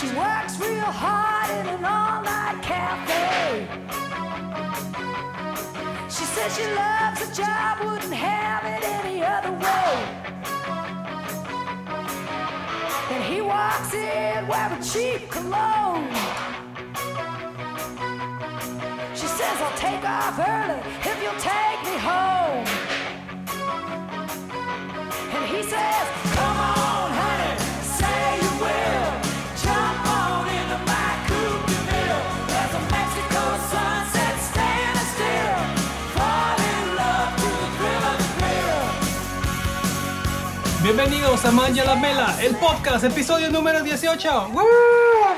She works real hard in an all-night cafe. She says she loves the job, wouldn't have it any other way. Then he walks in wearing cheap cologne. She says, I'll take off early if you'll take me home. And he says, Bienvenidos a Manja la Mela, el podcast, episodio número 18. ¡Woo!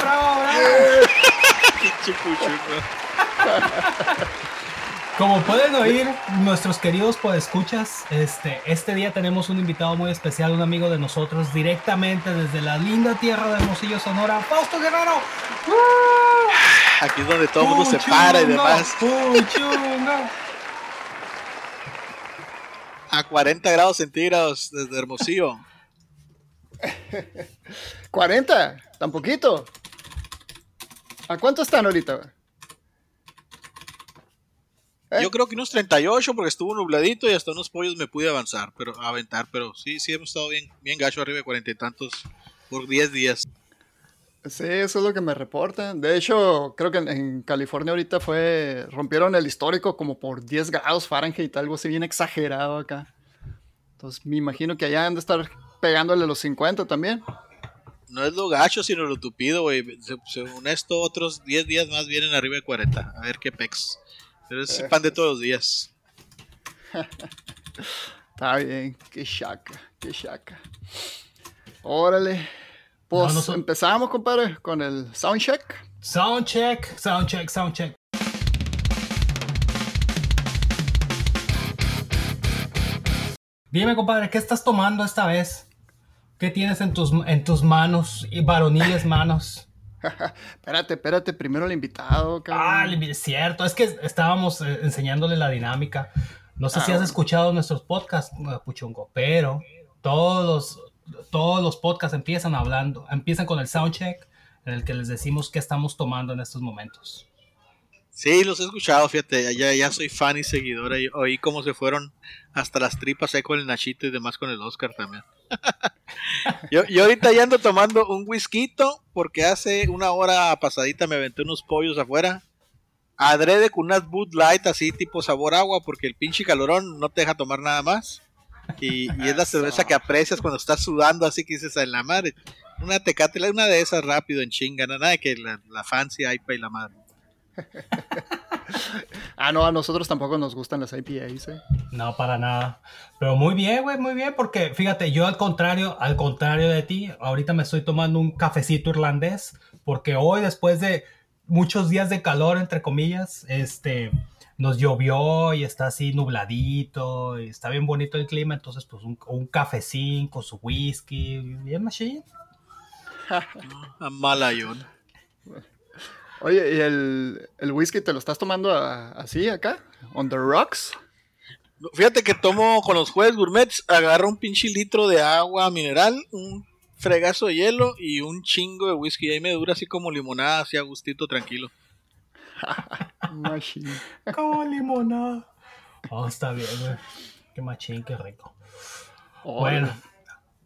¡Bravo, bravo! Como pueden oír, nuestros queridos podescuchas, este, este día tenemos un invitado muy especial, un amigo de nosotros, directamente desde la linda tierra de Hermosillo, Sonora, Fausto Guerrero. ¡Woo! Aquí es donde todo el mundo se para y demás. puchungo. A 40 grados centígrados desde Hermosillo. 40, tan poquito. ¿A cuánto están ahorita? ¿Eh? Yo creo que unos 38 porque estuvo nubladito y hasta unos pollos me pude avanzar, pero aventar, pero sí, sí hemos estado bien, bien gacho arriba de cuarenta y tantos por 10 días. Sí, eso es lo que me reportan. De hecho, creo que en, en California ahorita fue, rompieron el histórico como por 10 grados Fahrenheit, algo así bien exagerado acá. Entonces me imagino que allá han de estar pegándole los 50 también. No es lo gacho, sino lo tupido, güey. Se- Según esto, otros 10 días más vienen arriba de 40. A ver qué pex. Pero es pan de todos los días. Está bien, qué chaca, qué chaca. Órale. Pues No, no son- empezamos, compadre, con el soundcheck. Soundcheck, soundcheck, soundcheck. Dime, compadre, ¿qué estás tomando esta vez? ¿Qué tienes en tus, en tus manos, y varoniles manos? espérate, espérate, primero el invitado, cabrón. Ah, cierto, es que estábamos eh, enseñándole la dinámica. No sé Ah, si has bueno. escuchado nuestros podcasts, Puchungo, pero todos todos los podcasts empiezan hablando, empiezan con el soundcheck en el que les decimos qué estamos tomando en estos momentos. Sí, los he escuchado, fíjate. Ya, ya soy fan y seguidora. y Oí cómo se fueron hasta las tripas ahí con el Nachito y demás con el Oscar también. yo, yo ahorita ya ando tomando un whisky porque hace una hora pasadita me aventé unos pollos afuera. Adrede con unas Bud Light así tipo sabor agua porque el pinche calorón no te deja tomar nada más. Y, y es la cerveza que aprecias cuando estás sudando así que dices en la madre. Una tecate, una de esas rápido en chinga, nada de que la, la fancy IPA y la madre. Ah, no, a nosotros tampoco nos gustan las IPAs, eh. No, para nada. Pero muy bien, güey, muy bien, porque fíjate, yo al contrario, al contrario de ti, ahorita me estoy tomando un cafecito irlandés, porque hoy después de muchos días de calor, entre comillas, este, nos llovió y está así nubladito, y está bien bonito el clima, entonces pues un, un cafecín con su whisky, bien machine. A malayón. Oye, ¿y el, el whisky te lo estás tomando a- así acá? ¿On the rocks? Fíjate que tomo con los jueves gourmets, agarro un pinche litro de agua mineral, un fregazo de hielo y un chingo de whisky. Y ahí me dura así como limonada, así a gustito, tranquilo. Machine. Como limonada. Oh, está bien, güey. Qué machín, qué rico. Bueno,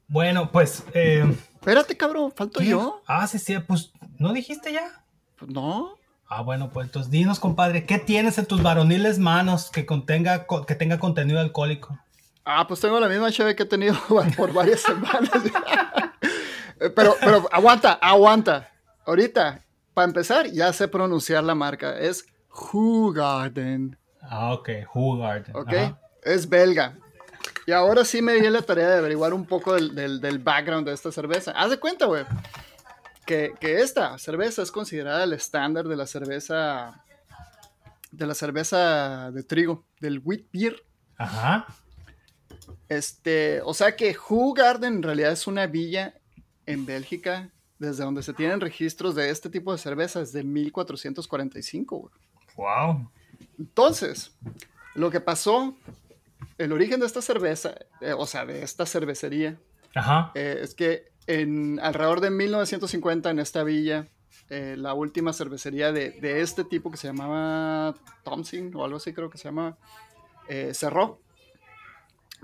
bueno, pues... eh, Espérate, cabrón, falto ¿Qué? yo. Ah, sí, sí, pues, ¿no dijiste ya? Pues no. Ah, bueno, pues entonces dinos, compadre, ¿qué tienes en tus varoniles manos que contenga, co- que tenga contenido alcohólico? Ah, pues tengo la misma cheve que he tenido por varias semanas. Eh, pero, pero aguanta, aguanta. Ahorita, para empezar, ya sé pronunciar la marca. Es Garden, Ah, ok, Hugarden. ¿ok? Ajá. Es belga. Y ahora sí me di la tarea de averiguar un poco del, del- del background de esta cerveza. Haz de cuenta, güey, que, que esta cerveza es considerada el estándar de la cerveza de la cerveza de trigo, del wheat beer. Ajá. Este, o sea que Garden en realidad es una villa en Bélgica desde donde se tienen registros de este tipo de cervezas de 1445. güey. Wow. Entonces, lo que pasó, el origen de esta cerveza, eh, o sea, de esta cervecería, Ajá. eh, es que en alrededor de 1950 en esta villa, eh, la última cervecería de, de este tipo que se llamaba Thompson o algo así creo que se llama, cerró.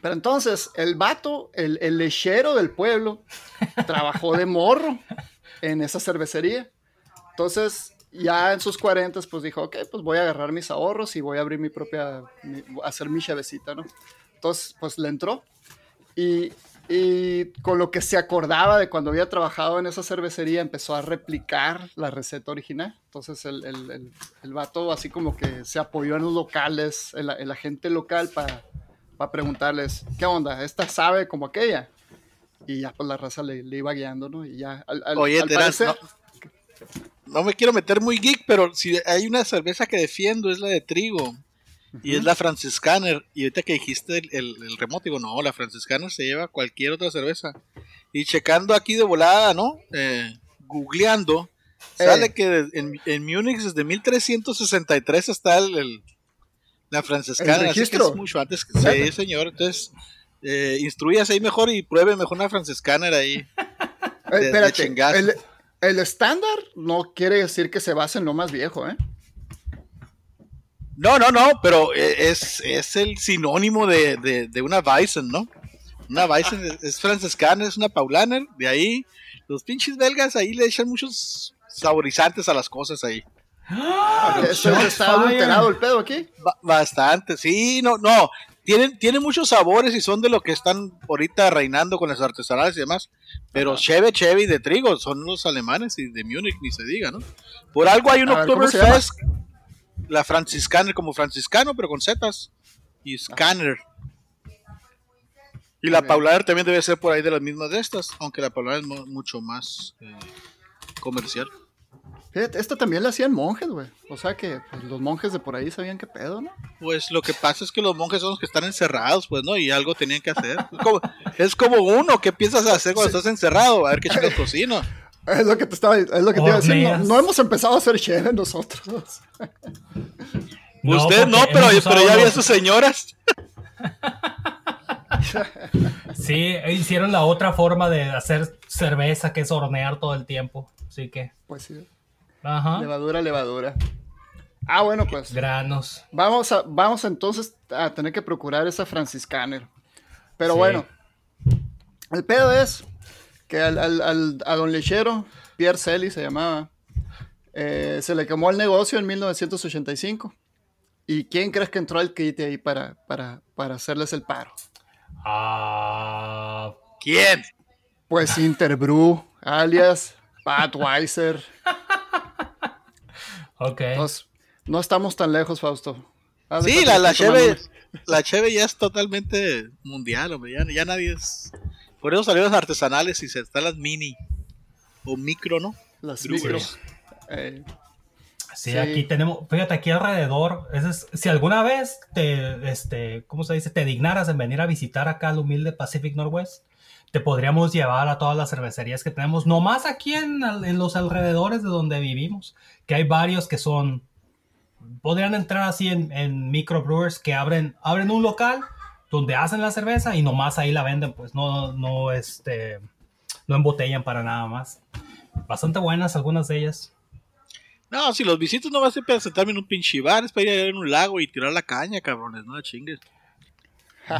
Pero entonces el vato, el, el lechero del pueblo, trabajó de morro en esa cervecería. Entonces, ya en sus 40, pues dijo, ok, pues voy a agarrar mis ahorros y voy a abrir mi propia, mi- hacer mi chavecita, ¿no? Entonces, pues le entró. Y, con lo que se acordaba de cuando había trabajado en esa cervecería, empezó a replicar la receta original. Entonces, el, el vato así como que se apoyó en los locales, en la, en la gente local para para preguntarles, ¿qué onda? ¿Esta sabe como aquella? Y ya pues la raza le, le iba guiando, ¿no? Y ya, al, al- Oye, al Terán, parecer- no, no me quiero meter muy geek, pero si hay una cerveza que defiendo es la de trigo. Y es la Franciscaner. Y ahorita que dijiste el, el, el remoto, digo, no, la Franciscaner se lleva cualquier otra cerveza. Y checando aquí de volada, ¿no? Eh, googleando, sale Eh. que de- en, en Múnich desde 1363 está el, el- la Franciscaner. ¿El así que es mucho antes. que- Sí, señor. Entonces, eh, instruyas ahí mejor y pruebe mejor una Franciscaner ahí. Eh, de- espérate, chingazo. el, el estándar no quiere decir que se basa en lo más viejo, ¿eh? No, no, no, pero eh, es, es el sinónimo de, de, de una Weizen, ¿no? Una Weizen es, es franciscana, es una Paulaner, de ahí los pinches belgas ahí le echan muchos saborizantes a las cosas ahí. Eso Shots está adulterado el pedo aquí. Ba- bastante, sí, no, no, tienen, tienen muchos sabores y son de lo que están ahorita reinando con las artesanales y demás, pero Cheve, Cheve y de trigo son los alemanes y de Múnich, ni se diga, ¿no? Por algo hay un. Oktoberfest, la franciscana como franciscano, pero con zetas, y Scanner. Y la. Paulaner también debe ser por ahí de las mismas de estas, aunque la Paulaner es mu- mucho más eh, comercial. Fíjate, esta también la hacían monjes, güey. O sea que pues, los monjes de por ahí sabían qué pedo, ¿no? Pues lo que pasa es que los monjes son los que están encerrados, pues, ¿no? Y algo tenían que hacer. Es como, es como uno, ¿qué piensas hacer cuando estás encerrado? A ver qué chicos cocino. Es lo que te estaba, es lo que te iba a decir. No, hemos empezado a hacer cheve nosotros. Usted no, pero, pero ya había sus señoras. Sí, hicieron la otra forma de hacer cerveza, que es hornear todo el tiempo. Así que, Pues sí. Ajá. Levadura, levadura. Ah, bueno, pues. Granos. Vamos, a, vamos entonces a tener que procurar esa franciscaner. Pero Sí. bueno, el pedo es que al, al- al- a don lechero, Pierre Selly se llamaba, eh, se le quemó el negocio en 1985. ¿Y quién crees que entró al kit ahí para, para, para hacerles el paro? Ah, ¿Quién? Pues Interbrew, alias Pat Weiser. ok. Entonces, no estamos tan lejos, Fausto. Haz Sí, la, la cheve, la cheve ya es totalmente mundial, hombre. Ya, ya nadie es. Por eso salieron las artesanales y se están las mini o micro, ¿no? Las micros. Eh, Sí, Sí. aquí tenemos, fíjate, aquí alrededor, ese es- si alguna vez te, este, ¿cómo se dice? Te dignaras en venir a visitar acá al humilde Pacific Northwest, te podríamos llevar a todas las cervecerías que tenemos, nomás aquí en, en los alrededores de donde vivimos, que hay varios que son, podrían entrar así en, en microbrewers que abren, abren un local donde hacen la cerveza y nomás ahí la venden, pues no, no, este, no embotellan para nada más. Bastante buenas algunas de ellas. No, si los visitos no va a ser para sentarme en un pinche bar, es para ir a un lago y tirar la caña, cabrones, no chingues.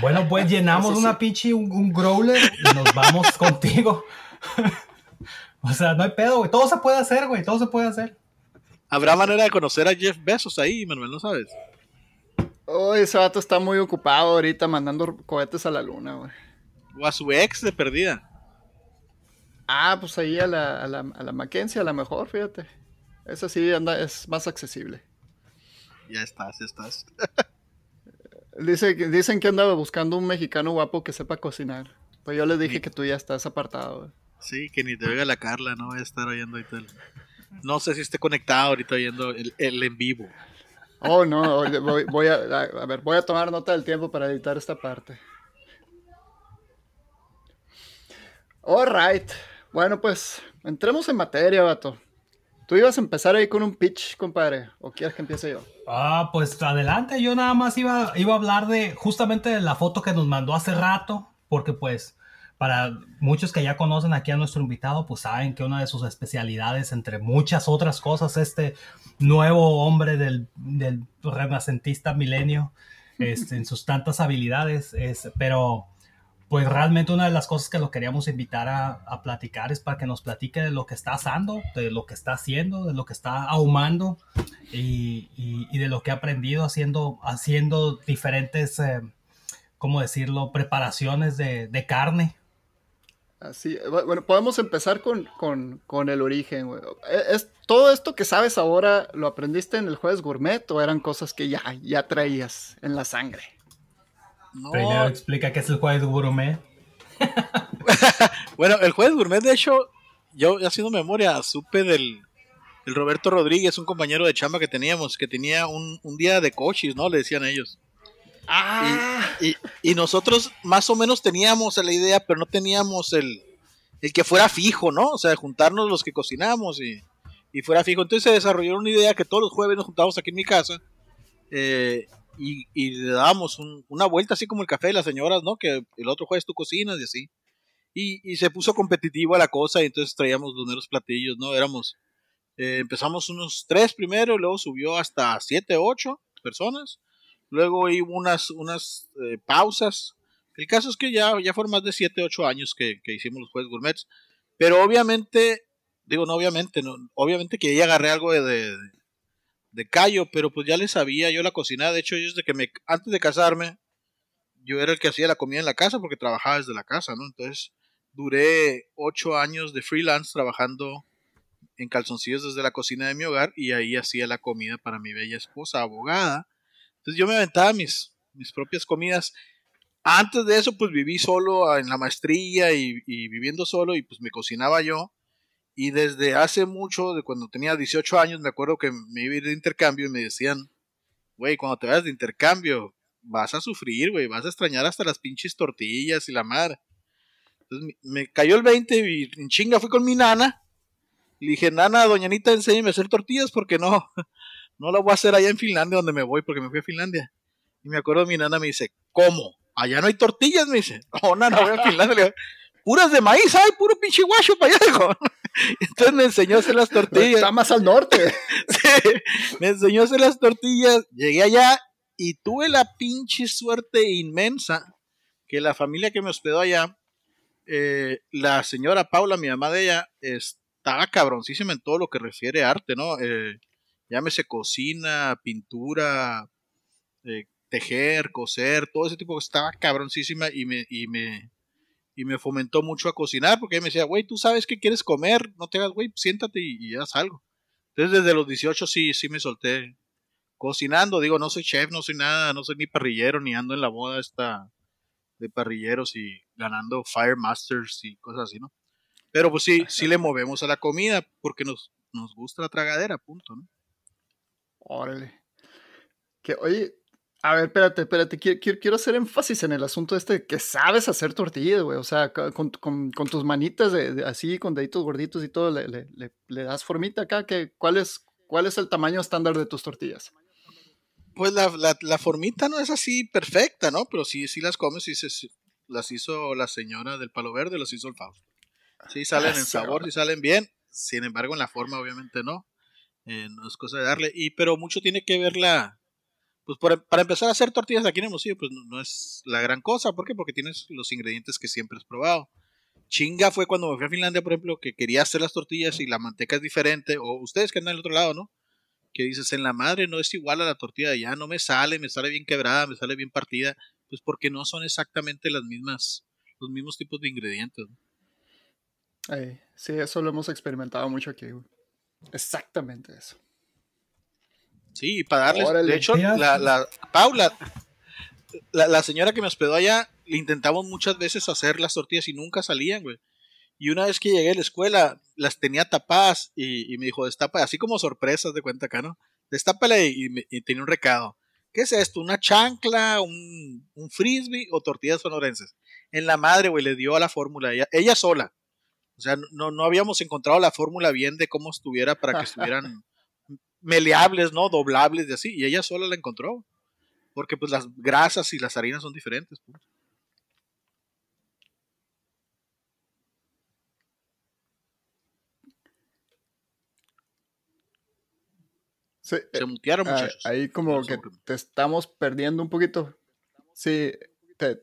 Bueno, pues llenamos una pinche, un, un growler y nos vamos contigo. o sea, no hay pedo, güey. Todo se puede hacer, güey. Todo se puede hacer. Habrá manera de conocer a Jeff Bezos ahí, Manuel, ¿no sabes? Oh, ese vato está muy ocupado ahorita mandando cohetes a la luna, güey. O a su ex de perdida. Ah, pues ahí a la, a la, a la Mackenzie a lo mejor, fíjate. Esa sí anda, es más accesible. Ya estás, ya estás. Dice, dicen que andaba buscando un mexicano guapo que sepa cocinar. Pues yo les dije que tú ya estás apartado. Sí, que ni te oiga la Carla, no voy a estar oyendo ahorita el... No sé si esté conectado ahorita oyendo el, el en vivo. Oh, no, voy, voy a, a, ver, voy a tomar nota del tiempo para editar esta parte. Alright. Bueno, pues, entremos en materia, vato. Tú ibas a empezar ahí con un pitch, compadre. ¿O quieres que empiece yo? Ah, pues adelante. Yo nada más iba, iba a hablar de justamente de la foto que nos mandó hace rato. Porque pues, para muchos que ya conocen aquí a nuestro invitado, pues saben que una de sus especialidades, entre muchas otras cosas, este nuevo hombre del, del renacentista milenio, este, en sus tantas habilidades, es, pero pues realmente una de las cosas que lo queríamos invitar a, a, platicar es para que nos platique de lo que está asando, de lo que está haciendo, de lo que está ahumando y, y, de lo que ha aprendido haciendo, haciendo diferentes, eh, ¿cómo decirlo?, preparaciones de, de carne. Así, bueno, podemos empezar con, con, con el origen, güey. ¿Es, ¿Todo esto que sabes ahora lo aprendiste en el jueves gourmet o eran cosas que ya, ya traías en la sangre? No. Primero explica qué es el jueves gourmet. bueno, el jueves gourmet, de hecho, yo haciendo memoria, supe del, del, Roberto Rodríguez, un compañero de chamba que teníamos, que tenía un, un día de coches, ¿no? Le decían ellos. Ah. Y, y, y, nosotros más o menos teníamos la idea, pero no teníamos el, el que fuera fijo, ¿no? O sea, juntarnos los que cocinamos y, y fuera fijo. Entonces se desarrolló una idea que todos los jueves nos juntábamos aquí en mi casa. Eh, y, y, le dábamos un, una vuelta así como el café de las señoras, ¿no? Que el otro jueves tú cocinas y así. Y, y se puso competitiva la cosa y entonces traíamos los meros platillos, ¿no? Éramos, eh, empezamos unos tres primero, luego subió hasta siete, ocho personas. Luego hubo unas, unas eh, pausas. El caso es que ya, ya fueron más de siete, ocho años que, que hicimos los jueves gourmets. Pero obviamente, digo, no obviamente, no, obviamente que ya agarré algo de, de de callo, pero pues ya le sabía yo la cocina. De hecho, yo que me, antes de casarme, yo era el que hacía la comida en la casa porque trabajaba desde la casa, ¿no? Entonces, duré ocho años de freelance trabajando en calzoncillos desde la cocina de mi hogar y ahí hacía la comida para mi bella esposa, abogada. Entonces yo me aventaba mis, mis propias comidas. Antes de eso, pues viví solo en la maestría y, y viviendo solo y pues me cocinaba yo. Y desde hace mucho, de cuando tenía 18 años, me acuerdo que me iba a ir de intercambio y me decían, güey, cuando te vayas de intercambio, vas a sufrir, güey, vas a extrañar hasta las pinches tortillas y la madre. Entonces me cayó el 20 y en chinga fui con mi nana. Le dije, nana, doña Anita, enséñame a hacer tortillas porque no, no la voy a hacer allá en Finlandia donde me voy porque me fui a Finlandia. Y me acuerdo mi nana me dice, ¿cómo? Allá no hay tortillas, me dice. No, nana, voy a Finlandia. Puras de maíz, ay, puro pinche guacho para allá, entonces me enseñó a hacer las tortillas. Está más al norte. sí, me enseñó a hacer las tortillas. Llegué allá y tuve la pinche suerte inmensa que la familia que me hospedó allá, eh, la señora Paula, mi mamá de ella, estaba cabroncísima en todo lo que refiere a arte, ¿no? Eh, llámese cocina, pintura, eh, tejer, coser, todo ese tipo, estaba cabroncísima y me, y me, y me fomentó mucho a cocinar porque me decía, güey, tú sabes qué quieres comer, no te hagas, güey, siéntate y, y, haz algo. Entonces desde los 18 sí, sí me solté cocinando, digo, no soy chef, no soy nada, no soy ni parrillero, ni ando en la boda esta de parrilleros y ganando Fire Masters y cosas así, ¿no? Pero pues sí, sí le movemos a la comida porque nos, nos gusta la tragadera, punto, ¿no? Órale. Que, oye, a ver, espérate, espérate, quiero, quiero, hacer énfasis en el asunto este que sabes hacer tortillas, güey. O sea, con, con, con tus manitas de, de, así, con deditos gorditos y todo, le, le, le, le das formita acá. Que, ¿cuál, es, ¿Cuál es el tamaño estándar de tus tortillas? Pues la, la, la, formita no es así perfecta, ¿no? Pero sí, sí las comes y se, las hizo la señora del palo verde, las hizo el Fausto. Sí salen en sabor, sí salen bien. Sin embargo, en la forma obviamente no. Eh, no es cosa de darle. Y, pero mucho tiene que ver la, pues para empezar a hacer tortillas aquí en Hermosillo, pues no, es la gran cosa. ¿Por qué? Porque tienes los ingredientes que siempre has probado. Chinga fue cuando me fui a Finlandia, por ejemplo, que quería hacer las tortillas y la manteca es diferente. O ustedes que andan del otro lado, ¿no? Que dices, en la madre no es igual a la tortilla de allá, no me sale, me sale bien quebrada, me sale bien partida. Pues porque no son exactamente las mismas, los mismos tipos de ingredientes. Ay, sí, eso lo hemos experimentado mucho aquí. Exactamente eso. Sí, para darles. Órale. De hecho, la, la Paula, la, la, señora que me hospedó allá, le intentamos muchas veces hacer las tortillas y nunca salían, güey. Y una vez que llegué a la escuela, las tenía tapadas y, y me dijo, destapa, así como sorpresas de cuenta acá, ¿no? Destápala y, y, y, tenía un recado. ¿Qué es esto? ¿Una chancla, un, un frisbee o tortillas sonorenses? En la madre, güey, le dio a la fórmula, ella, ella sola. O sea, no, no habíamos encontrado la fórmula bien de cómo estuviera para que estuvieran meleables, ¿no? Doblables y así. Y ella sola la encontró. Porque pues las grasas y las harinas son diferentes. Pues. Eh, se mutearon, ah, muchachos. Ahí como que te estamos perdiendo un poquito. Sí, te,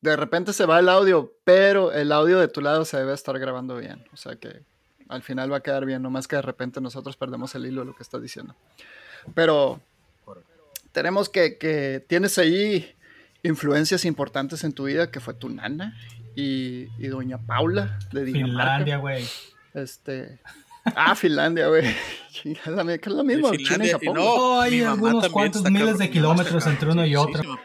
de repente se va el audio, pero el audio de tu lado se debe estar grabando bien. O sea que al final va a quedar bien, nomás que de repente nosotros perdemos el hilo de lo que estás diciendo. Pero tenemos que, que tienes ahí influencias importantes en tu vida, que fue tu nana y, y doña Paula de Dinamarca. Finlandia, güey. Este... Ah, Finlandia, güey. Es la mi- que es lo mismo, China y Finlandia, y Japón. no, Oh, hay algunos cuantos miles de kilómetros entre una y Pablo.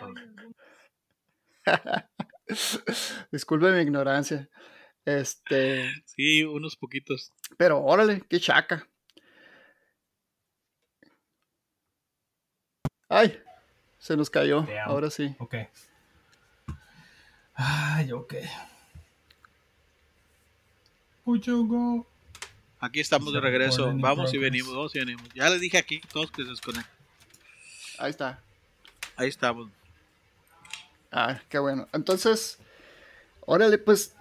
Disculpe mi ignorancia. Este, Sí, unos poquitos. pero órale, qué chaca. Ay, se nos cayó. Damn. Ahora sí. Ok. Ay, ok. Would you go? Aquí estamos de regreso. Vamos y venimos, vamos y venimos. Ya les dije aquí, todos que se desconecten. Ahí está. Ahí estamos. Ah, qué bueno. Entonces, órale, pues,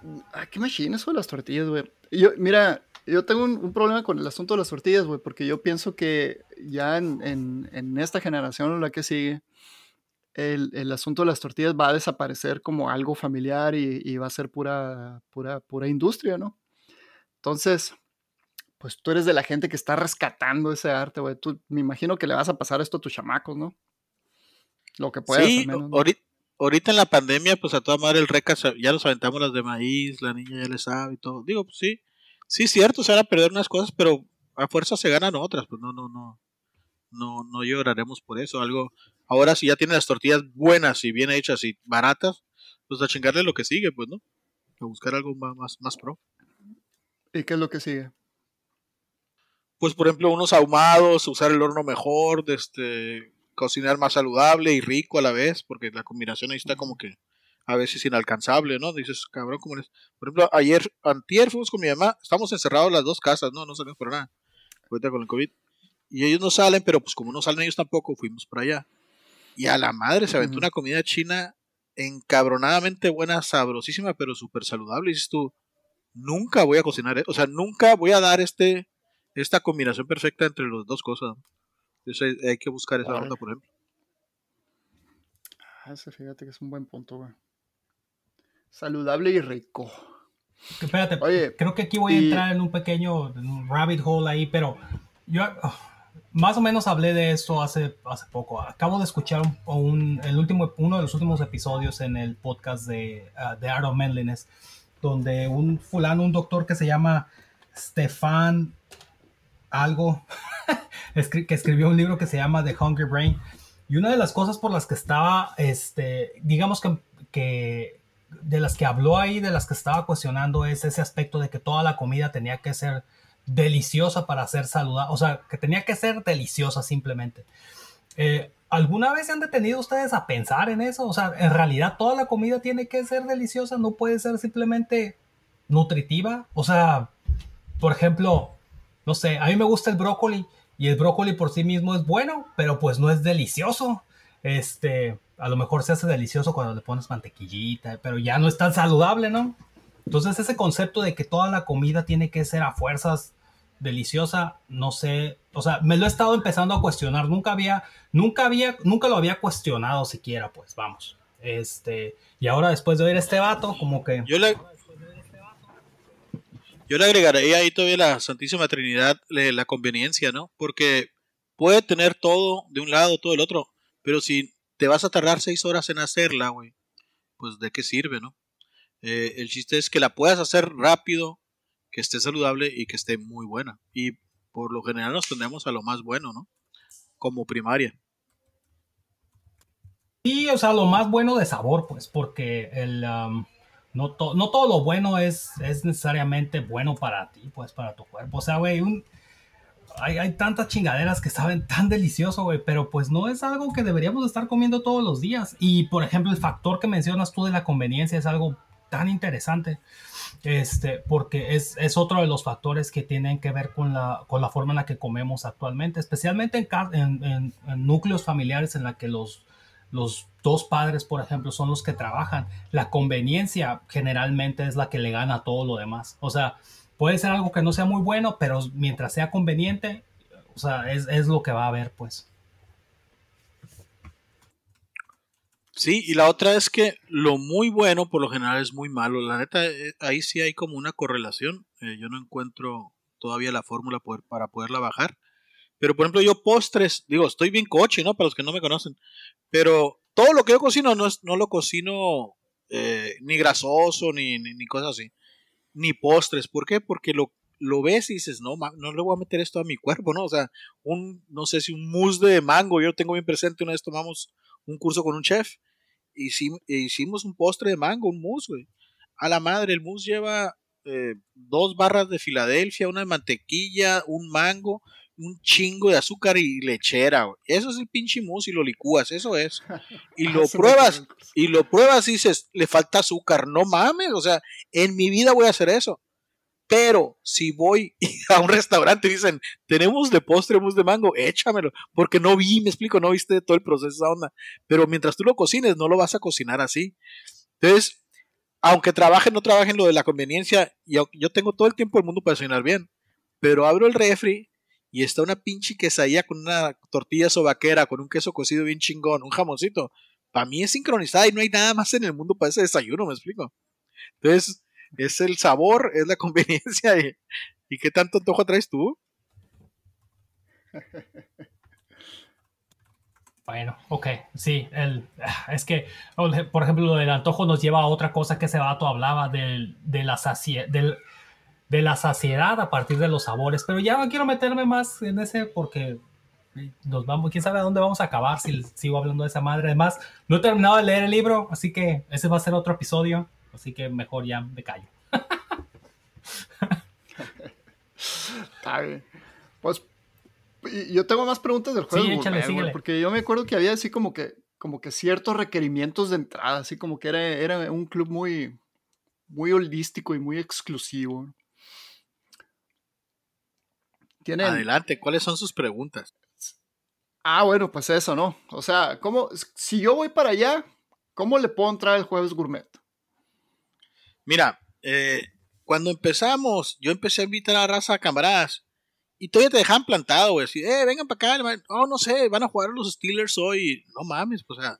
qué machine eso de las tortillas, güey. Yo, mira, yo tengo un, un problema con el asunto de las tortillas, güey, porque yo pienso que ya en, en- en esta generación o la que sigue, el, el asunto de las tortillas va a desaparecer como algo familiar y, y va a ser pura, pura, pura industria, ¿no? Entonces, pues tú eres de la gente que está rescatando ese arte, güey. Tú, me imagino que le vas a pasar esto a tus chamacos, ¿no? Lo que puedas, sí, al menos, ¿no? ahorita, ahorita en la pandemia, pues a toda madre el recas, ya nos aventamos las de maíz, la niña ya le sabe y todo. Digo, pues sí, sí es cierto, se van a perder unas cosas, pero a fuerza se ganan otras, pues no, no, no, no, no lloraremos por eso. Algo, ahora si ya tienen las tortillas buenas y bien hechas y baratas, pues a chingarle lo que sigue, pues, ¿no? A buscar algo más, más, más pro. ¿Y qué es lo que sigue? pues por ejemplo unos ahumados, usar el horno mejor, de este, cocinar más saludable y rico a la vez, porque la combinación ahí está como que a veces inalcanzable, ¿no? Dices, cabrón, ¿cómo es? Por ejemplo, ayer, antier fuimos con mi mamá, estamos encerrados las dos casas, ¿no? No salimos para nada, ahorita con el COVID. Y ellos no salen, pero pues como no salen ellos tampoco, fuimos para allá. Y a la madre se aventó una comida china encabronadamente buena, sabrosísima, pero súper saludable. Y dices tú, nunca voy a cocinar, ¿eh? o sea, nunca voy a dar este esta combinación perfecta entre las dos cosas. Entonces hay, hay que buscar esa Órale. onda, por ejemplo. Ah, ese fíjate que es un buen punto, güey. Saludable y rico. Espérate, Oye, creo que aquí voy a entrar en un pequeño en un rabbit hole ahí, pero yo ah, más o menos hablé de esto hace, hace poco. Acabo de escuchar un, un- el último, uno de los últimos episodios en el podcast de, ah, de Art of Manliness, donde un fulano, un doctor que se llama Stefan algo, que escribió un libro que se llama The Hungry Brain. Y una de las cosas por las que estaba, este, digamos que, que de las que habló ahí, de las que estaba cuestionando, es ese aspecto de que toda la comida tenía que ser deliciosa para ser saludable, o sea, que tenía que ser deliciosa simplemente. Eh, ¿Alguna vez se han detenido ustedes a pensar en eso? O sea, en realidad toda la comida tiene que ser deliciosa, no puede ser simplemente nutritiva. O sea, por ejemplo, no sé, a mí me gusta el brócoli y el brócoli por sí mismo es bueno, pero pues no es delicioso. Este, a lo mejor se hace delicioso cuando le pones mantequillita, pero ya no es tan saludable, ¿no? Entonces ese concepto de que toda la comida tiene que ser a fuerzas deliciosa, no sé, o sea, me lo he estado empezando a cuestionar, nunca había, nunca había, nunca lo había cuestionado siquiera, pues vamos. Este, y ahora después de oír este vato, como que Yo le, yo le agregaría ahí todavía la Santísima Trinidad, la conveniencia, ¿no? Porque puede tener todo de un lado, todo del otro, pero si te vas a tardar seis horas en hacerla, güey, pues de qué sirve, ¿no? Eh, el chiste es que la puedas hacer rápido, que esté saludable y que esté muy buena. Y por lo general nos tendemos a lo más bueno, ¿no? Como primaria. Sí, o sea, lo más bueno de sabor, pues, porque el, um, no, to- no todo lo bueno es, es necesariamente bueno para ti, pues, para tu cuerpo. O sea, güey, hay, hay tantas chingaderas que saben tan delicioso, güey, pero pues no es algo que deberíamos estar comiendo todos los días. Y, por ejemplo, el factor que mencionas tú de la conveniencia es algo tan interesante. Este, porque es, es otro de los factores que tienen que ver con la, con la forma en la que comemos actualmente, especialmente en, en- en- en núcleos familiares en la que los, los dos padres, por ejemplo, son los que trabajan. La conveniencia generalmente es la que le gana a todo lo demás. O sea, puede ser algo que no sea muy bueno, pero mientras sea conveniente, O sea, es, es lo que va a haber, pues. Sí, y la otra es que lo muy bueno por lo general es muy malo. La neta, eh, ahí sí hay como una correlación. Eh, yo no encuentro todavía la fórmula para poderla bajar. Pero por ejemplo, yo postres, digo, estoy bien coche, ¿no? Para los que no me conocen. Pero todo lo que yo cocino no, es, no lo cocino eh, ni grasoso, ni, ni, cosas así. Ni postres. ¿Por qué? Porque lo, lo ves y dices, no, no le voy a meter esto a mi cuerpo, ¿no? O sea, un, no sé si un mousse de mango, yo lo tengo bien presente, una vez tomamos un curso con un chef, hicimos, hicimos un postre de mango, un mousse, güey. A la madre, el mousse lleva eh, dos barras de Filadelfia, una de mantequilla, un mango, un chingo de azúcar y lechera, güey. Eso es el pinche mousse y lo licúas, eso es. Y lo pruebas y lo pruebas y dices, le falta azúcar, no mames, o sea, en mi vida voy a hacer eso. Pero si voy a un restaurante y dicen, tenemos de postre mousse de mango, échamelo, porque no vi, me explico, no viste todo el proceso esa onda. Pero mientras tú lo cocines, no lo vas a cocinar así. Entonces, aunque trabajen, no trabajen lo de la conveniencia, yo tengo todo el tiempo del mundo para cocinar bien, pero abro el refri y está una pinche quesadilla con una tortilla sobaquera, con un queso cocido bien chingón, un jamoncito. Para mí es sincronizada y no hay nada más en el mundo para ese desayuno, me explico. Entonces, es el sabor, es la conveniencia y, qué tanto antojo traes tú. Bueno, ok, sí, el, es que, por ejemplo, lo del antojo nos lleva a otra cosa que ese vato hablaba del, de, la sacie- del- de la saciedad a partir de los sabores, pero ya no quiero meterme más en ese porque nos vamos, quién sabe a dónde vamos a acabar si sigo hablando de esa madre. Además, no he terminado de leer el libro, así que ese va a ser otro episodio, así que mejor ya me callo. Está bien. Pues yo tengo más preguntas del juego. Sí, échale, síguele. porque yo me acuerdo que había así como que, como que ciertos requerimientos de entrada, así como que era, era un club muy, muy holístico y muy exclusivo. Tienen, Adelante, ¿cuáles son sus preguntas? Ah, bueno, pues eso, ¿no? O sea, ¿cómo, si yo voy para allá, ¿cómo le puedo entrar el jueves gourmet? Mira, eh, cuando empezamos, yo empecé a invitar a raza a camaradas y todavía te dejaban plantado, güey. Así, eh, vengan para acá. man. No, no sé, van a jugar los Steelers hoy. No mames, pues, o sea,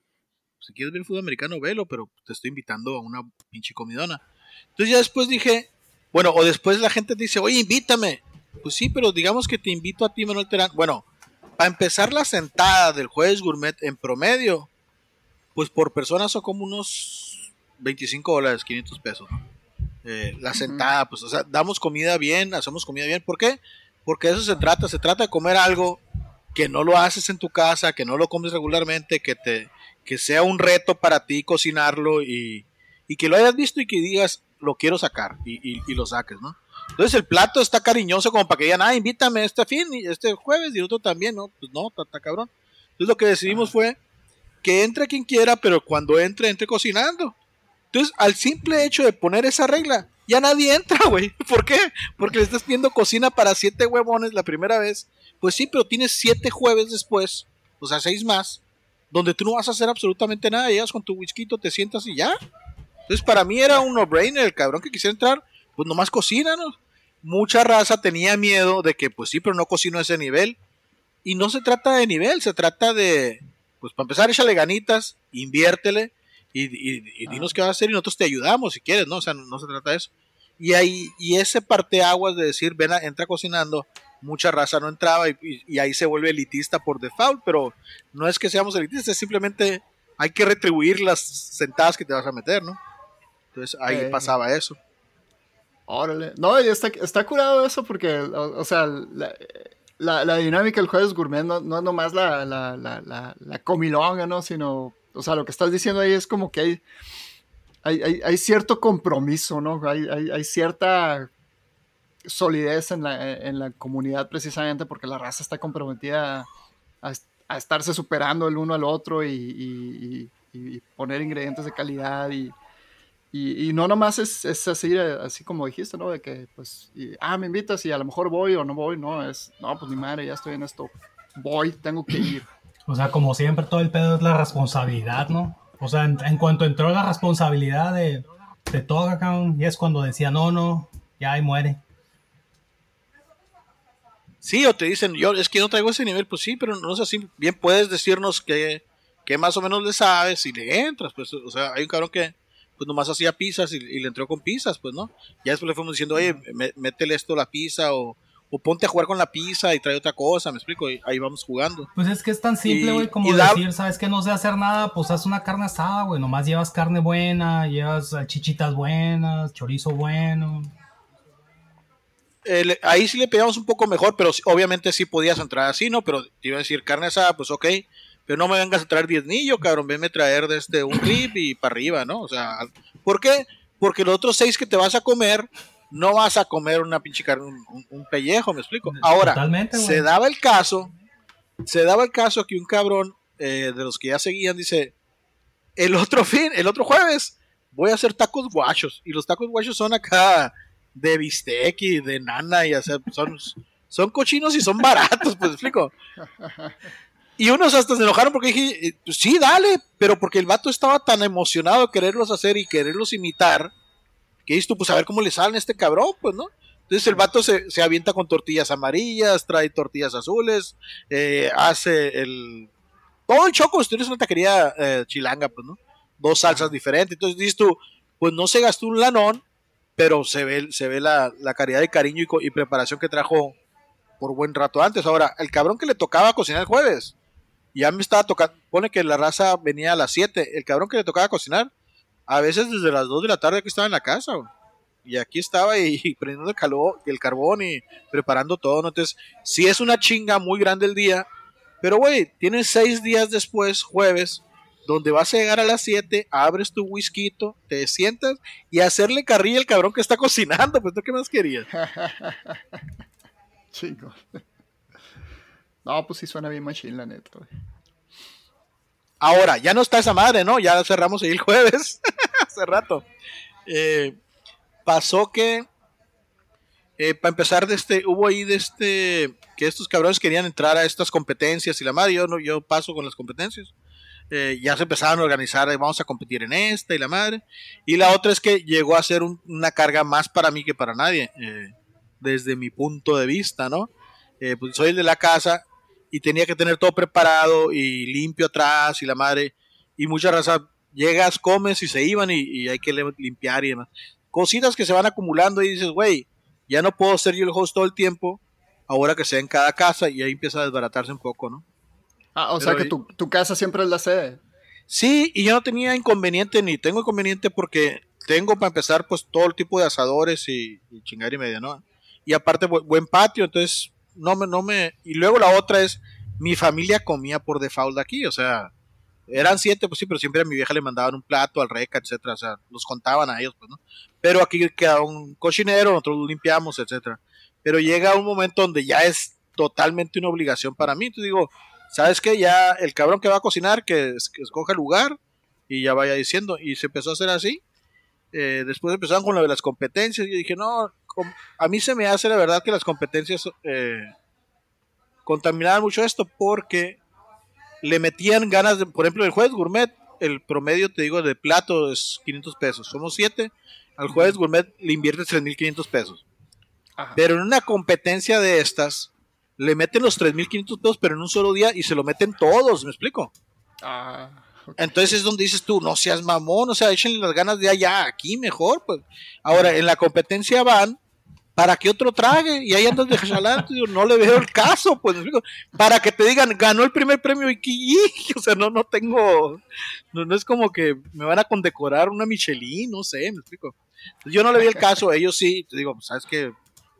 si quieres ver el fútbol americano, velo, pero te estoy invitando a una pinche comidona. Entonces ya después dije, bueno, o después la gente te dice, oye, invítame. Pues sí, pero digamos que te invito a ti, Manuel Terán. Bueno, para empezar la sentada del jueves gourmet en promedio, pues por persona son como unos 25 dólares, 500 pesos, ¿no? Eh, la sentada, pues, o sea, damos comida bien, hacemos comida bien. ¿Por qué? Porque de eso se trata, se trata de comer algo que no lo haces en tu casa, que no lo comes regularmente, que te que sea un reto para ti cocinarlo y, y que lo hayas visto y que digas, lo quiero sacar y, y- y lo saques, ¿no? Entonces el plato está cariñoso como para que digan, ah, invítame este fin, y este jueves y el otro también, ¿no? Pues no, está, está cabrón. Entonces lo que decidimos fue que entre quien quiera, pero cuando entre, entre cocinando. Entonces, al simple hecho de poner esa regla, ya nadie entra, güey. ¿Por qué? Porque le estás pidiendo cocina para siete huevones la primera vez. Pues sí, pero tienes siete jueves después, o sea, seis más, donde tú no vas a hacer absolutamente nada. Llegas con tu whisky, te sientas y ya. Entonces, para mí era un no-brainer. El cabrón que quisiera entrar, pues nomás cocina, ¿no? Mucha raza tenía miedo de que, pues sí, pero no cocino a ese nivel. Y no se trata de nivel, se trata de, pues para empezar, échale ganitas, inviértele y, y, y dinos qué vas a hacer y nosotros te ayudamos si quieres, ¿no? O sea, no, no se trata de eso. Y ahí, y ese parteaguas de decir, ven, a- entra cocinando, mucha raza no entraba y, y- y ahí se vuelve elitista por default, pero no es que seamos elitistas, es simplemente hay que retribuir las sentadas que te vas a meter, ¿no? Entonces ahí Eh. pasaba eso. Órale. No, está, está curado eso porque, o, sea, la, la- la dinámica del jueves gourmet no, no es nomás la, la, comilonga, ¿no? Sino, o sea, lo que estás diciendo ahí es como que hay, hay, hay, cierto compromiso, ¿no? Hay, hay, cierta solidez en la, en la comunidad precisamente porque la raza está comprometida a, a estarse superando el uno al otro y- y- y poner ingredientes de calidad y, y, y no nomás es, es así, eh, así como dijiste, ¿no? De que, pues, y, ah, me invitas y a lo mejor voy o no voy, no, es, no, pues ni madre, ya estoy en esto, voy, tengo que ir. O sea, como siempre, todo el pedo es la responsabilidad, ¿no? O sea, en, en cuanto entró la responsabilidad de, de todo, cabrón, y es cuando decía, no, no, ya ahí muere. Sí, o te dicen, yo es que no traigo ese nivel, pues sí, pero no es así. Bien puedes decirnos que, que más o menos le sabes y le entras, pues, o sea, hay un cabrón que pues nomás hacía pizzas y, y le entró con pizzas, pues, ¿no? Ya después le fuimos diciendo, oye, mé- métele esto a la pizza o, o ponte a jugar con la pizza y trae otra cosa, me explico, y ahí vamos jugando. Pues es que es tan simple, güey, como decir, sabes que no sé hacer nada, pues haz una carne asada, güey. Nomás llevas carne buena, llevas chichitas buenas, chorizo bueno. Eh, le- ahí sí le pegamos un poco mejor, pero obviamente sí podías entrar así, ¿no? Pero te iba a decir carne asada, pues ok, pero no me vengas a traer diezmillo, cabrón, venme a traer de este un clip y para arriba, ¿no? O sea, ¿por qué? Porque los otros seis que te vas a comer, no vas a comer una pinche carne, un, pellejo, ¿me explico? Ahora, Totalmente, se daba el caso, se daba el caso que un cabrón eh, de los que ya seguían dice, el otro fin, el otro jueves, voy a hacer tacos guachos, y los tacos guachos son acá de bistec y de nana y hacer, son, son cochinos y son baratos, pues ¿me explico. Y unos hasta se enojaron porque dije, eh, pues sí, dale, pero porque el vato estaba tan emocionado de quererlos hacer y quererlos imitar, que dices tú, pues a ver cómo le salen a este cabrón, pues, ¿no? Entonces el vato se, se avienta con tortillas amarillas, trae tortillas azules, eh, hace el... Todo el choco, si tienes una taquería eh, chilanga, pues, ¿no? Dos salsas diferentes. Entonces dices tú, pues no se gastó un lanón, pero se ve, se ve la, la calidad de cariño y, preparación que trajo por buen rato antes. Ahora, el cabrón que le tocaba cocinar el jueves, ya me estaba tocando, pone que la raza venía a las 7, el cabrón que le tocaba cocinar, a veces desde las 2 de la tarde aquí estaba en la casa. Y aquí estaba y, prendiendo el, calor, el carbón y preparando todo, ¿no? Entonces, sí es una chinga muy grande el día, pero güey, tienes seis días después, jueves, donde vas a llegar a las 7, abres tu whisky, te sientas y hacerle carrilla al cabrón que está cocinando, pues ¿tú qué más querías? Chingo. No, pues sí suena bien machín, la neta. Ahora, ya no está esa madre, ¿no? Ya cerramos ahí el jueves, hace rato. Eh, pasó que, eh, para empezar, de este, hubo ahí de este, que estos cabrones querían entrar a estas competencias y la madre, yo, no, yo paso con las competencias. Eh, ya se empezaron a organizar, vamos a competir en esta y la madre. Y la otra es que llegó a ser un- una carga más para mí que para nadie, desde mi punto de vista, ¿no? Pues soy el de la casa y tenía que tener todo preparado y limpio atrás y la madre. Y mucha raza, llegas, comes y se iban y, y hay que limpiar y demás. Cositas que se van acumulando y dices, güey, ya no puedo ser yo el host todo el tiempo, ahora que sea en cada casa y ahí empieza a desbaratarse un poco, ¿no? Ah, o Pero sea que ahí- tu, tu casa siempre es la sede. Sí, y yo no tenía inconveniente ni tengo inconveniente porque tengo para empezar pues todo el tipo de asadores y, y chingar y media, ¿no? Y aparte bu- buen patio, entonces no me, no me... Y luego la otra es, mi familia comía por default aquí, o sea, eran siete, pues sí, pero siempre a mi vieja le mandaban un plato al reca, etcétera, o sea, los contaban a ellos, pues, ¿no? Pero aquí queda un cocinero, nosotros lo limpiamos, etcétera. Pero llega un momento donde ya es totalmente una obligación para mí, entonces digo, ¿sabes qué? Ya el cabrón que va a cocinar, que, que escoja el lugar y ya vaya diciendo. Y se empezó a hacer así. Eh, después empezaron con lo de las competencias. Y yo dije, no, a mí se me hace la verdad que las competencias eh, contaminaban mucho esto porque le metían ganas de, por ejemplo, el jueves gourmet, el promedio, te digo, de plato es 500 pesos. Somos siete. Al jueves gourmet le inviertes 3.500 pesos. Ajá. Pero en una competencia de estas, le meten los 3.500 pesos, pero en un solo día y se lo meten todos, ¿me explico? Ah, ok. Entonces es donde dices tú, no seas mamón, o sea, échenle las ganas de allá, aquí mejor, pues. Ahora, en la competencia van para que otro trague y ahí andas de chalante, digo, no le veo el caso, pues, ¿me explico? Para que te digan, ganó el primer premio y que, o sea, no, no tengo, no, no es como que me van a condecorar una Michelin, no sé, me explico. Yo no le vi el caso, ellos sí, te digo, sabes que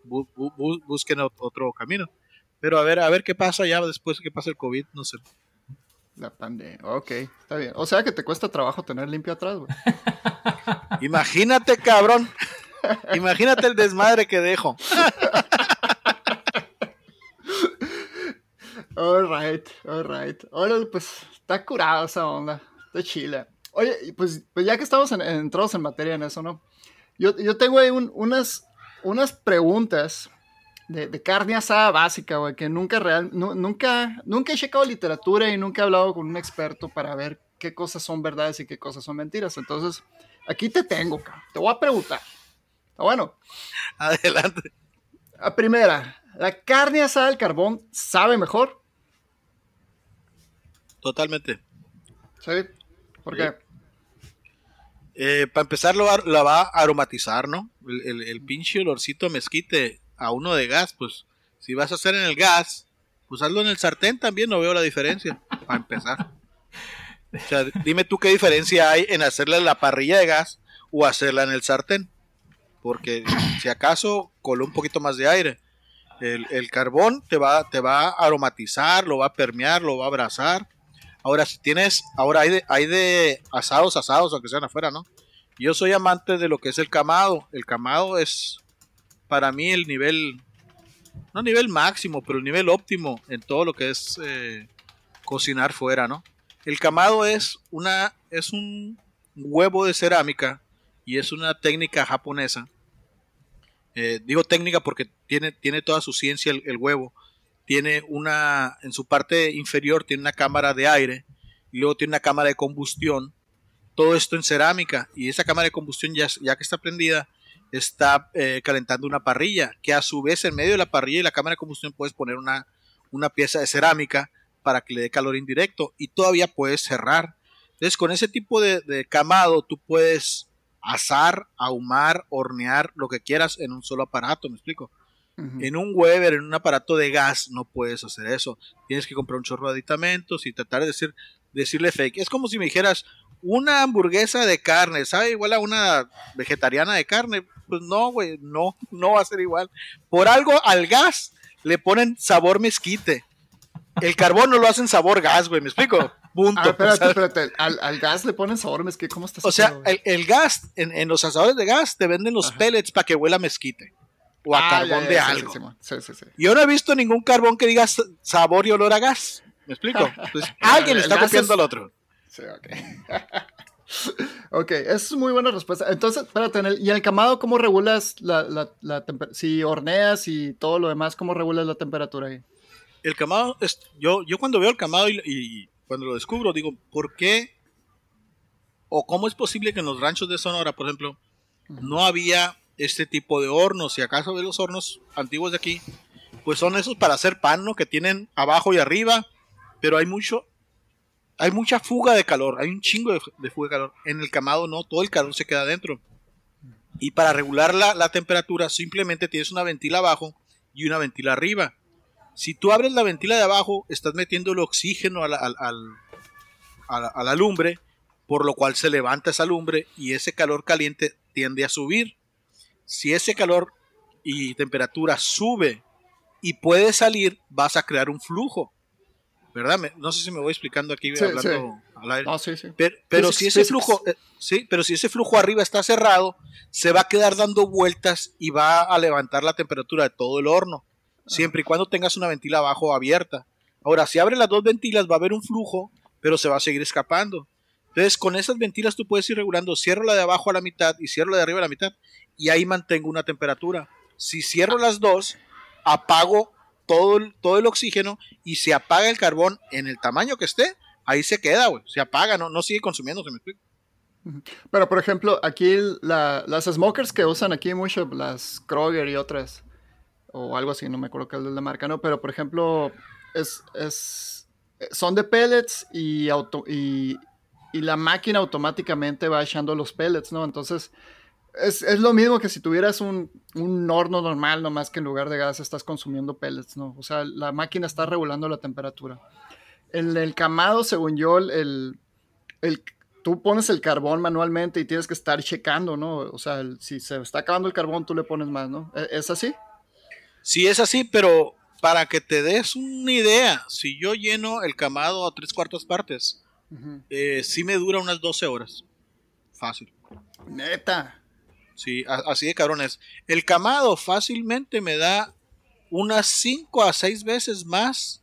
busquen ot- otro camino. Pero a ver, a ver qué pasa ya después que pasa el COVID, no sé. La pandemia. Ok, está bien. O sea que te cuesta trabajo tener limpio atrás, güey. Imagínate, cabrón. Imagínate el desmadre que dejo. Alright, alright. Órale, pues está curada esa onda. Está chila. Oye, pues, pues ya que estamos en- entrados en materia en eso, ¿no? Yo, yo tengo ahí un- unas, unas preguntas de, de carne asada básica, güey, que nunca, real, nu- nunca, nunca he checado literatura y nunca he hablado con un experto para ver qué cosas son verdades y qué cosas son mentiras. Entonces, aquí te tengo, cabrón. Te voy a preguntar. Está bueno. Adelante. La primera, ¿La carne asada al carbón sabe mejor? Totalmente. ¿Sí? ¿Por qué? Eh, para empezar, lo la va a aromatizar, ¿no? El, el- el pinche olorcito mezquite a uno de gas, pues si vas a hacer en el gas, pues hazlo en el sartén también, no veo la diferencia, para empezar. O sea, dime tú qué diferencia hay en hacerla en la parrilla de gas o hacerla en el sartén. Porque si acaso coló un poquito más de aire. El, el carbón te va, te va a aromatizar, lo va a permear, lo va a abrazar. Ahora, si tienes, ahora hay de, hay de asados, asados, aunque sean afuera, ¿no? Yo soy amante de lo que es el camado. El camado es para mí el nivel, no nivel máximo, pero el nivel óptimo en todo lo que es eh, cocinar fuera, ¿no? El camado es una, es un huevo de cerámica y es una técnica japonesa. Eh, digo técnica porque tiene, tiene toda su ciencia el, el huevo. Tiene una, en su parte inferior tiene una cámara de aire y luego tiene una cámara de combustión. Todo esto en cerámica y esa cámara de combustión ya, ya que está prendida está eh, calentando una parrilla que a su vez en medio de la parrilla y la cámara de combustión puedes poner una, una pieza de cerámica para que le dé calor indirecto y todavía puedes cerrar. Entonces con ese tipo de, de camado tú puedes asar, ahumar, hornear, lo que quieras en un solo aparato, ¿me explico? En un Weber, en un aparato de gas, no puedes hacer eso. Tienes que comprar un chorro de aditamentos y tratar de decir, decirle fake. Es como si me dijeras, una hamburguesa de carne, ¿sabe? Igual a una vegetariana de carne. Pues no, güey, no, no va a ser igual. Por algo al gas le ponen sabor mezquite. El carbón no lo hacen sabor gas, güey, ¿me explico? Punto. Ah, espérate, espérate. Al, al gas le ponen sabor mezquite. ¿Cómo estás? o sea, el, el gas, en, en los asadores de gas te venden los Ajá. pellets para que huela mezquite. O a Ah, carbón ya, de ya, algo. Sí, sí, sí. Yo no he visto ningún carbón que diga sabor y olor a gas. ¿Me explico? Entonces, alguien está copiando es- al otro. Sí, ok. ok, esa es muy buena respuesta. Entonces, espérate, en el- ¿y en el camado cómo regulas la, la, la temper- Si horneas y todo lo demás, ¿cómo regulas la temperatura ahí? El camado, es, yo, yo cuando veo el camado y, y cuando lo descubro, digo, ¿por qué? ¿O cómo es posible que en los ranchos de Sonora, por ejemplo, no había este tipo de hornos? Si acaso ves los hornos antiguos de aquí, pues son esos para hacer pan, ¿no? Que tienen abajo y arriba, pero hay mucho, hay mucha fuga de calor, hay un chingo de, fuga de calor. En el camado no, todo el calor se queda adentro. Y para regular la, temperatura, simplemente tienes una ventila abajo y una ventila arriba. Si tú abres la ventila de abajo, estás metiendo el oxígeno a la lumbre, por lo cual se levanta esa lumbre y ese calor caliente tiende a subir. Si ese calor y temperatura sube y puede salir, vas a crear un flujo. ¿Verdad? Me- no sé si me voy explicando aquí Sí, hablando sí. al aire. No, sí, sí. Pero, pero si ese flujo, eh, sí, pero si ese flujo arriba está cerrado, se va a quedar dando vueltas y va a levantar la temperatura de todo el horno, siempre y cuando tengas una ventila abajo abierta. Ahora, si abres las dos ventilas, va a haber un flujo, pero se va a seguir escapando. Entonces, con esas ventilas tú puedes ir regulando, cierro la de abajo a la mitad y cierro la de arriba a la mitad, y ahí mantengo una temperatura. Si cierro las dos, apago todo el, todo el oxígeno y se apaga el carbón en el tamaño que esté, ahí se queda, güey. Se apaga, no, no sigue consumiendo, se me explica. Pero, por ejemplo, aquí la- las smokers que usan aquí mucho, las Kroger y otras, o algo así, no me acuerdo qué es la marca, ¿no? Pero, por ejemplo, es, es, son de pellets y, auto, y, y la máquina automáticamente va echando los pellets, ¿no? Entonces, es, es lo mismo que si tuvieras un, un horno normal, nomás que en lugar de gas estás consumiendo pellets, ¿no? O sea, la máquina está regulando la temperatura. En el camado, según yo, el, el, tú pones el carbón manualmente y tienes que estar checando, ¿no? O sea, el- si se está acabando el carbón, tú le pones más, ¿no? ¿E- ¿Es así? Sí, es así, pero para que te des una idea, si yo lleno el camado a tres cuartas partes, eh, sí me dura unas 12 horas. Fácil. Neta. Sí, así de cabrones. El camado fácilmente me da unas 5 a 6 veces más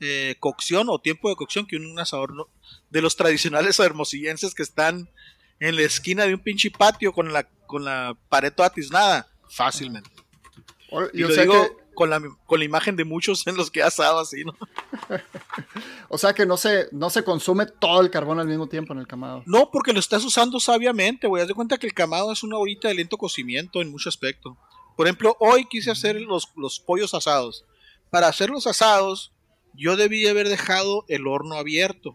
eh, cocción o tiempo de cocción que un asador no- de los tradicionales hermosillenses que están en la esquina de un pinche patio con la, con la pared toda tiznada. Fácilmente. Y y o lo sea digo que- con, la, con la imagen de muchos en los que he asado así, ¿no? O sea que no se, no se consume todo el carbón al mismo tiempo en el camado. No, porque lo estás usando sabiamente, güey. Haz de cuenta que el camado es una horita de lento cocimiento en mucho aspecto. por ejemplo, hoy quise hacer los, los pollos asados. Para hacer los asados, yo debí haber dejado el horno abierto.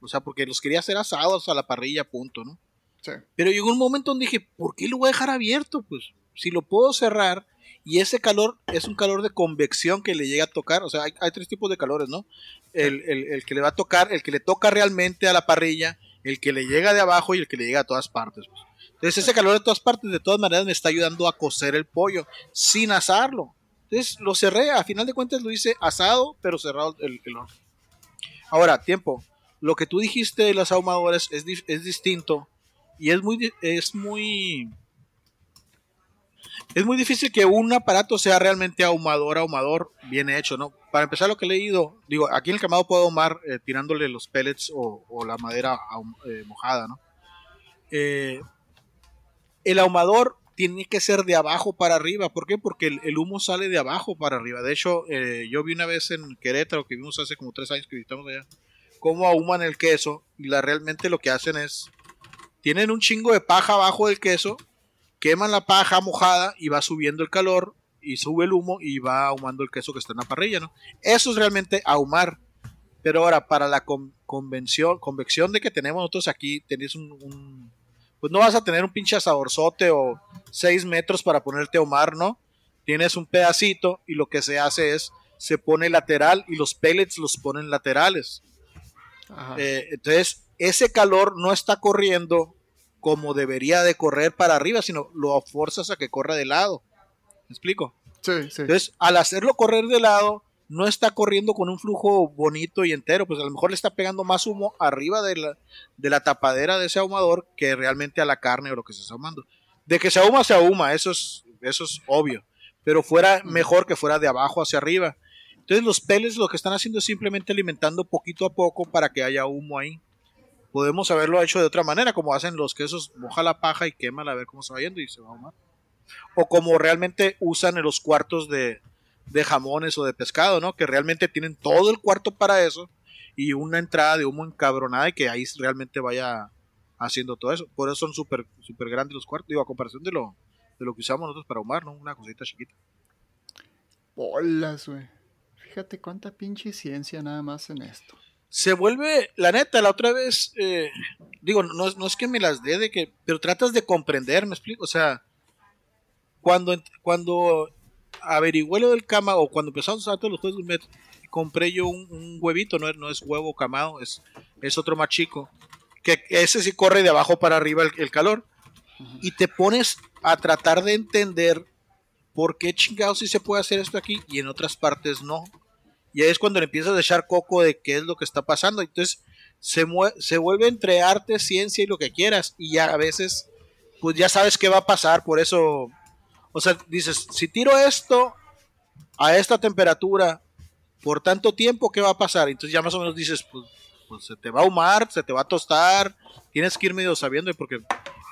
O sea, porque los quería hacer asados a la parrilla, punto, ¿no? Sí. Pero llegó un momento donde dije, ¿por qué lo voy a dejar abierto? Pues si lo puedo cerrar y ese calor es un calor de convección que le llega a tocar, o sea, hay, tres tipos de calores, ¿no? El, el- que le va a tocar, el que le toca realmente a la parrilla, el que le llega de abajo y el que le llega a todas partes. pues. Entonces ese calor de todas partes, de todas maneras, me está ayudando a cocer el pollo sin asarlo. Entonces lo cerré, a final de cuentas lo hice asado, pero cerrado el, el horno. Ahora, tiempo. Lo que tú dijiste de las ahumadoras es, es distinto y es muy, es muy, es muy difícil que un aparato sea realmente ahumador, ahumador, bien hecho, ¿no? Para empezar, lo que he leído, digo, aquí en el quemado puedo ahumar eh, tirándole los pellets o, la madera eh, mojada, ¿no? Eh, el ahumador tiene que ser de abajo para arriba. ¿Por qué? Porque el, humo sale de abajo para arriba. De hecho, yo vi una vez en Querétaro, que vimos hace como tres años que visitamos allá, cómo ahuman el queso y la, realmente lo que hacen es, tienen un chingo de paja abajo del queso, queman la paja mojada y va subiendo el calor y sube el humo y va ahumando el queso que está en la parrilla, ¿no? Eso es realmente ahumar. Pero ahora, para la con- convención, convección de que tenemos nosotros aquí, tenés un, un- Pues no vas a tener un pinche asadorzote o 6 metros para ponerte a ahumar, ¿no? Tienes un pedacito y lo que se hace es, se pone lateral y los pellets los ponen laterales. Ajá. Eh, entonces, ese calor no está corriendo como debería de correr para arriba, sino lo forzas a que corra de lado. ¿Me explico? sí, sí. Entonces, al hacerlo correr de lado, no está corriendo con un flujo bonito y entero, pues a lo mejor le está pegando más humo arriba de la, de la tapadera de ese ahumador que realmente a la carne o lo que se está ahumando. De que se ahuma, se ahuma, eso es, eso es obvio, pero fuera mejor que fuera de abajo hacia arriba. Entonces los pellets lo que están haciendo es simplemente alimentando poquito a poco para que haya humo ahí. Podemos haberlo hecho de otra manera, como hacen los quesos, moja la paja y quémala a ver cómo se va yendo y se va a ahumar. O como realmente usan en los cuartos de, de jamones o de pescado, ¿no? Que realmente tienen todo el cuarto para eso y una entrada de humo encabronada y que ahí realmente vaya haciendo todo eso. Por eso son súper super grandes los cuartos, digo, a comparación de lo, de lo que usamos nosotros para ahumar, ¿no? Una cosita chiquita. Bolas, güey. Fíjate cuánta pinche ciencia nada más en esto. Se vuelve, la neta, la otra vez, eh, digo, no, es- no es que me las dé de que, pero tratas de comprender, me explico, o sea, cuando, cuando averigüé lo del cama o cuando empezamos a usar todos los juegos gourmet, compré yo un, un huevito, no es, no es huevo camado, es, es otro más chico, que ese sí corre de abajo para arriba el, el calor, y te pones a tratar de entender por qué chingados sí se puede hacer esto aquí y en otras partes no. Y ahí es cuando le empiezas a echar coco de qué es lo que está pasando. Entonces se, se vuelve entre arte, ciencia y lo que quieras. Y ya a veces, pues ya sabes qué va a pasar. Por eso, o sea, dices, si tiro esto a esta temperatura por tanto tiempo, ¿qué va a pasar? Entonces ya más o menos dices, pues, pues se te va a ahumar, se te va a tostar. Tienes que ir medio sabiendo, porque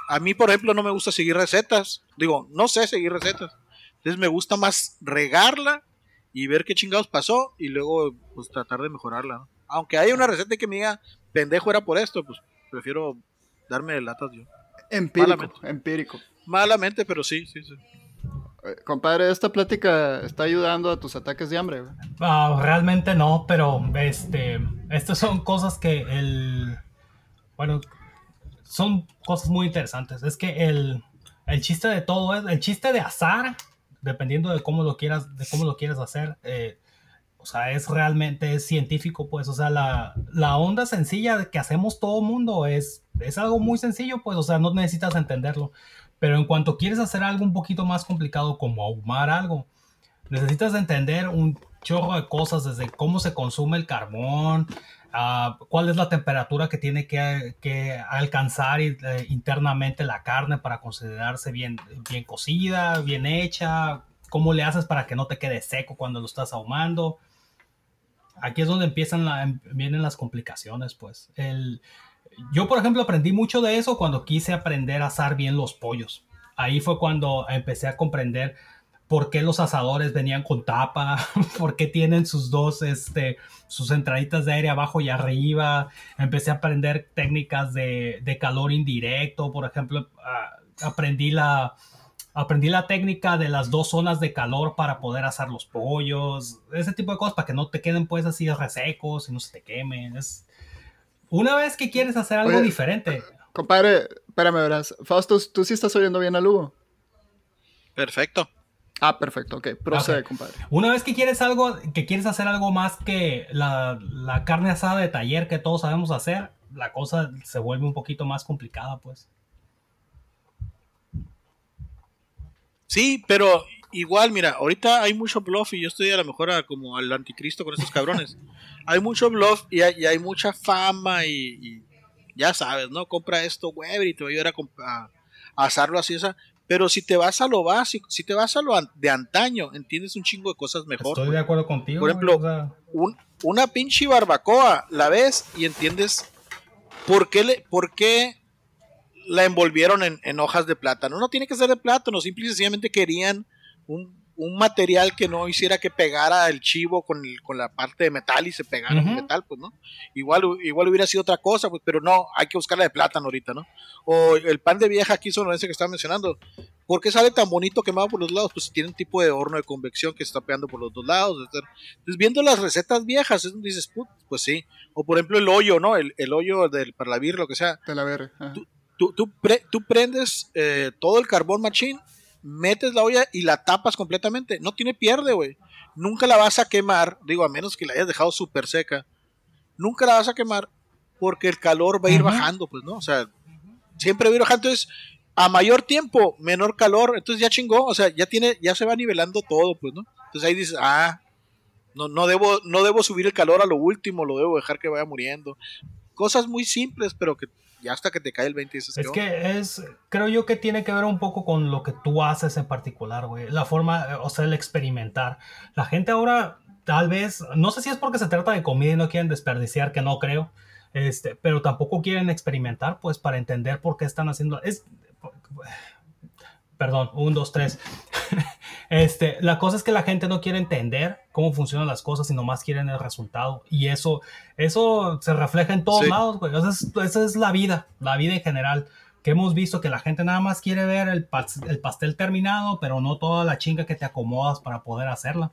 a mí, por ejemplo, no me gusta seguir recetas. Digo, no sé seguir recetas. Entonces me gusta más regarla y ver qué chingados pasó y luego pues tratar de mejorarla. ¿no? Aunque haya una receta que me diga, pendejo era por esto, pues prefiero darme de latas yo. Empírico, Malamente. empírico. Malamente, pero sí, sí, sí. Eh, compadre, esta plática está ayudando a tus ataques de hambre, güey. Ah, realmente no, pero este, estas son cosas que el, bueno, son cosas muy interesantes. Es que el, el chiste de todo es, el chiste de azar, dependiendo de cómo lo quieras, de cómo lo quieras hacer, eh, o sea, es realmente es científico, pues, o sea, la, la onda sencilla que hacemos todo mundo es, es algo muy sencillo, pues, o sea, no necesitas entenderlo. Pero en cuanto quieres hacer algo un poquito más complicado, como ahumar algo, necesitas entender un chorro de cosas, desde cómo se consume el carbón, ah, cuál es la temperatura que tiene que, que alcanzar eh, internamente la carne para considerarse bien, bien cocida, bien hecha, cómo le haces para que no te quede seco cuando lo estás ahumando. Aquí es donde empiezan la- em, vienen las complicaciones, pues. El, yo, por ejemplo, aprendí mucho de eso cuando quise aprender a asar bien los pollos. Ahí fue cuando empecé a comprender por qué los asadores venían con tapa, por qué tienen sus dos, este, sus entraditas de aire abajo y arriba. Empecé a aprender técnicas de, de calor indirecto, por ejemplo, aprendí la, aprendí la técnica de las dos zonas de calor para poder asar los pollos, ese tipo de cosas, para que no te queden pues así resecos y no se te quemen. Es... Una vez que quieres hacer algo Oye, diferente, Compadre, espérame, verás. Fausto, ¿tú sí estás oyendo bien a Lugo? Perfecto. Ah, perfecto, ok. Procede, compadre. Una vez que quieres algo, que quieres hacer algo más que la, la carne asada de taller que todos sabemos hacer, la cosa se vuelve un poquito más complicada, pues. Sí, pero igual, mira, ahorita hay mucho bluff y yo estoy a lo mejor a- como al anticristo con estos cabrones. hay mucho bluff y hay, y hay mucha fama y, y ya sabes, ¿no? Compra esto, Weber, y te va a ayudar a- a asarlo así, esa. Pero si te vas a lo básico, si te vas a lo de antaño, entiendes un chingo de cosas mejor. Estoy de acuerdo contigo. Por ejemplo, o sea, un- una pinche barbacoa, la ves y entiendes por qué, le, por qué la envolvieron en, en hojas de plátano. No tiene que ser de plátano, simple y sencillamente querían un, un material que no hiciera que pegara el chivo con, el- con la parte de metal y se pegara Ujú. el metal, pues, ¿no? Igual, igual hubiera sido otra cosa, pues, pero no, hay que buscarla de plátano ahorita, ¿no? O el pan de vieja aquí sonorense que estaba mencionando. ¿Por qué sale tan bonito quemado por los lados? Pues tiene un tipo de horno de convección que se está pegando por los dos lados. etcétera. Entonces, viendo las recetas viejas, es donde dices, "Put, pues sí. O por ejemplo, el hoyo, ¿no? El, el hoyo del, para la birra, lo que sea. De la ver. ajá. Tú, tú, pre- tú prendes eh, todo el carbón machine, metes la olla y la tapas completamente. No tiene pierde, güey. Nunca la vas a quemar, digo, a menos que la hayas dejado súper seca. Nunca la vas a quemar porque el calor va a ir bajando, pues, ¿no? O sea, siempre va a ir bajando. Entonces, a mayor tiempo, menor calor. Entonces ya chingó, o sea, ya tiene, ya se va nivelando todo, pues, ¿no? Entonces ahí dices, ah, no, no debo, no debo subir el calor a lo último, lo debo dejar que vaya muriendo. Cosas muy simples, pero que ya hasta que te cae el 20 dices, Es "¿Qué que es, creo yo que tiene que ver un poco con lo que tú haces en particular, güey. La forma, eh, o sea, el experimentar. La gente ahora, tal vez, no sé si es porque se trata de comida y no quieren desperdiciar, que no creo, este, pero tampoco quieren experimentar, pues, para entender por qué están haciendo. Es, perdón, un, dos, tres. Este, la cosa es que la gente no quiere entender cómo funcionan las cosas y nomás quieren el resultado. Y eso, eso se refleja en todos Sí. lados, güey. Esa es, esa es la vida, la vida en general. Que hemos visto que la gente nada más quiere ver el, pas- el pastel terminado, pero no toda la chinga que te acomodas para poder hacerla.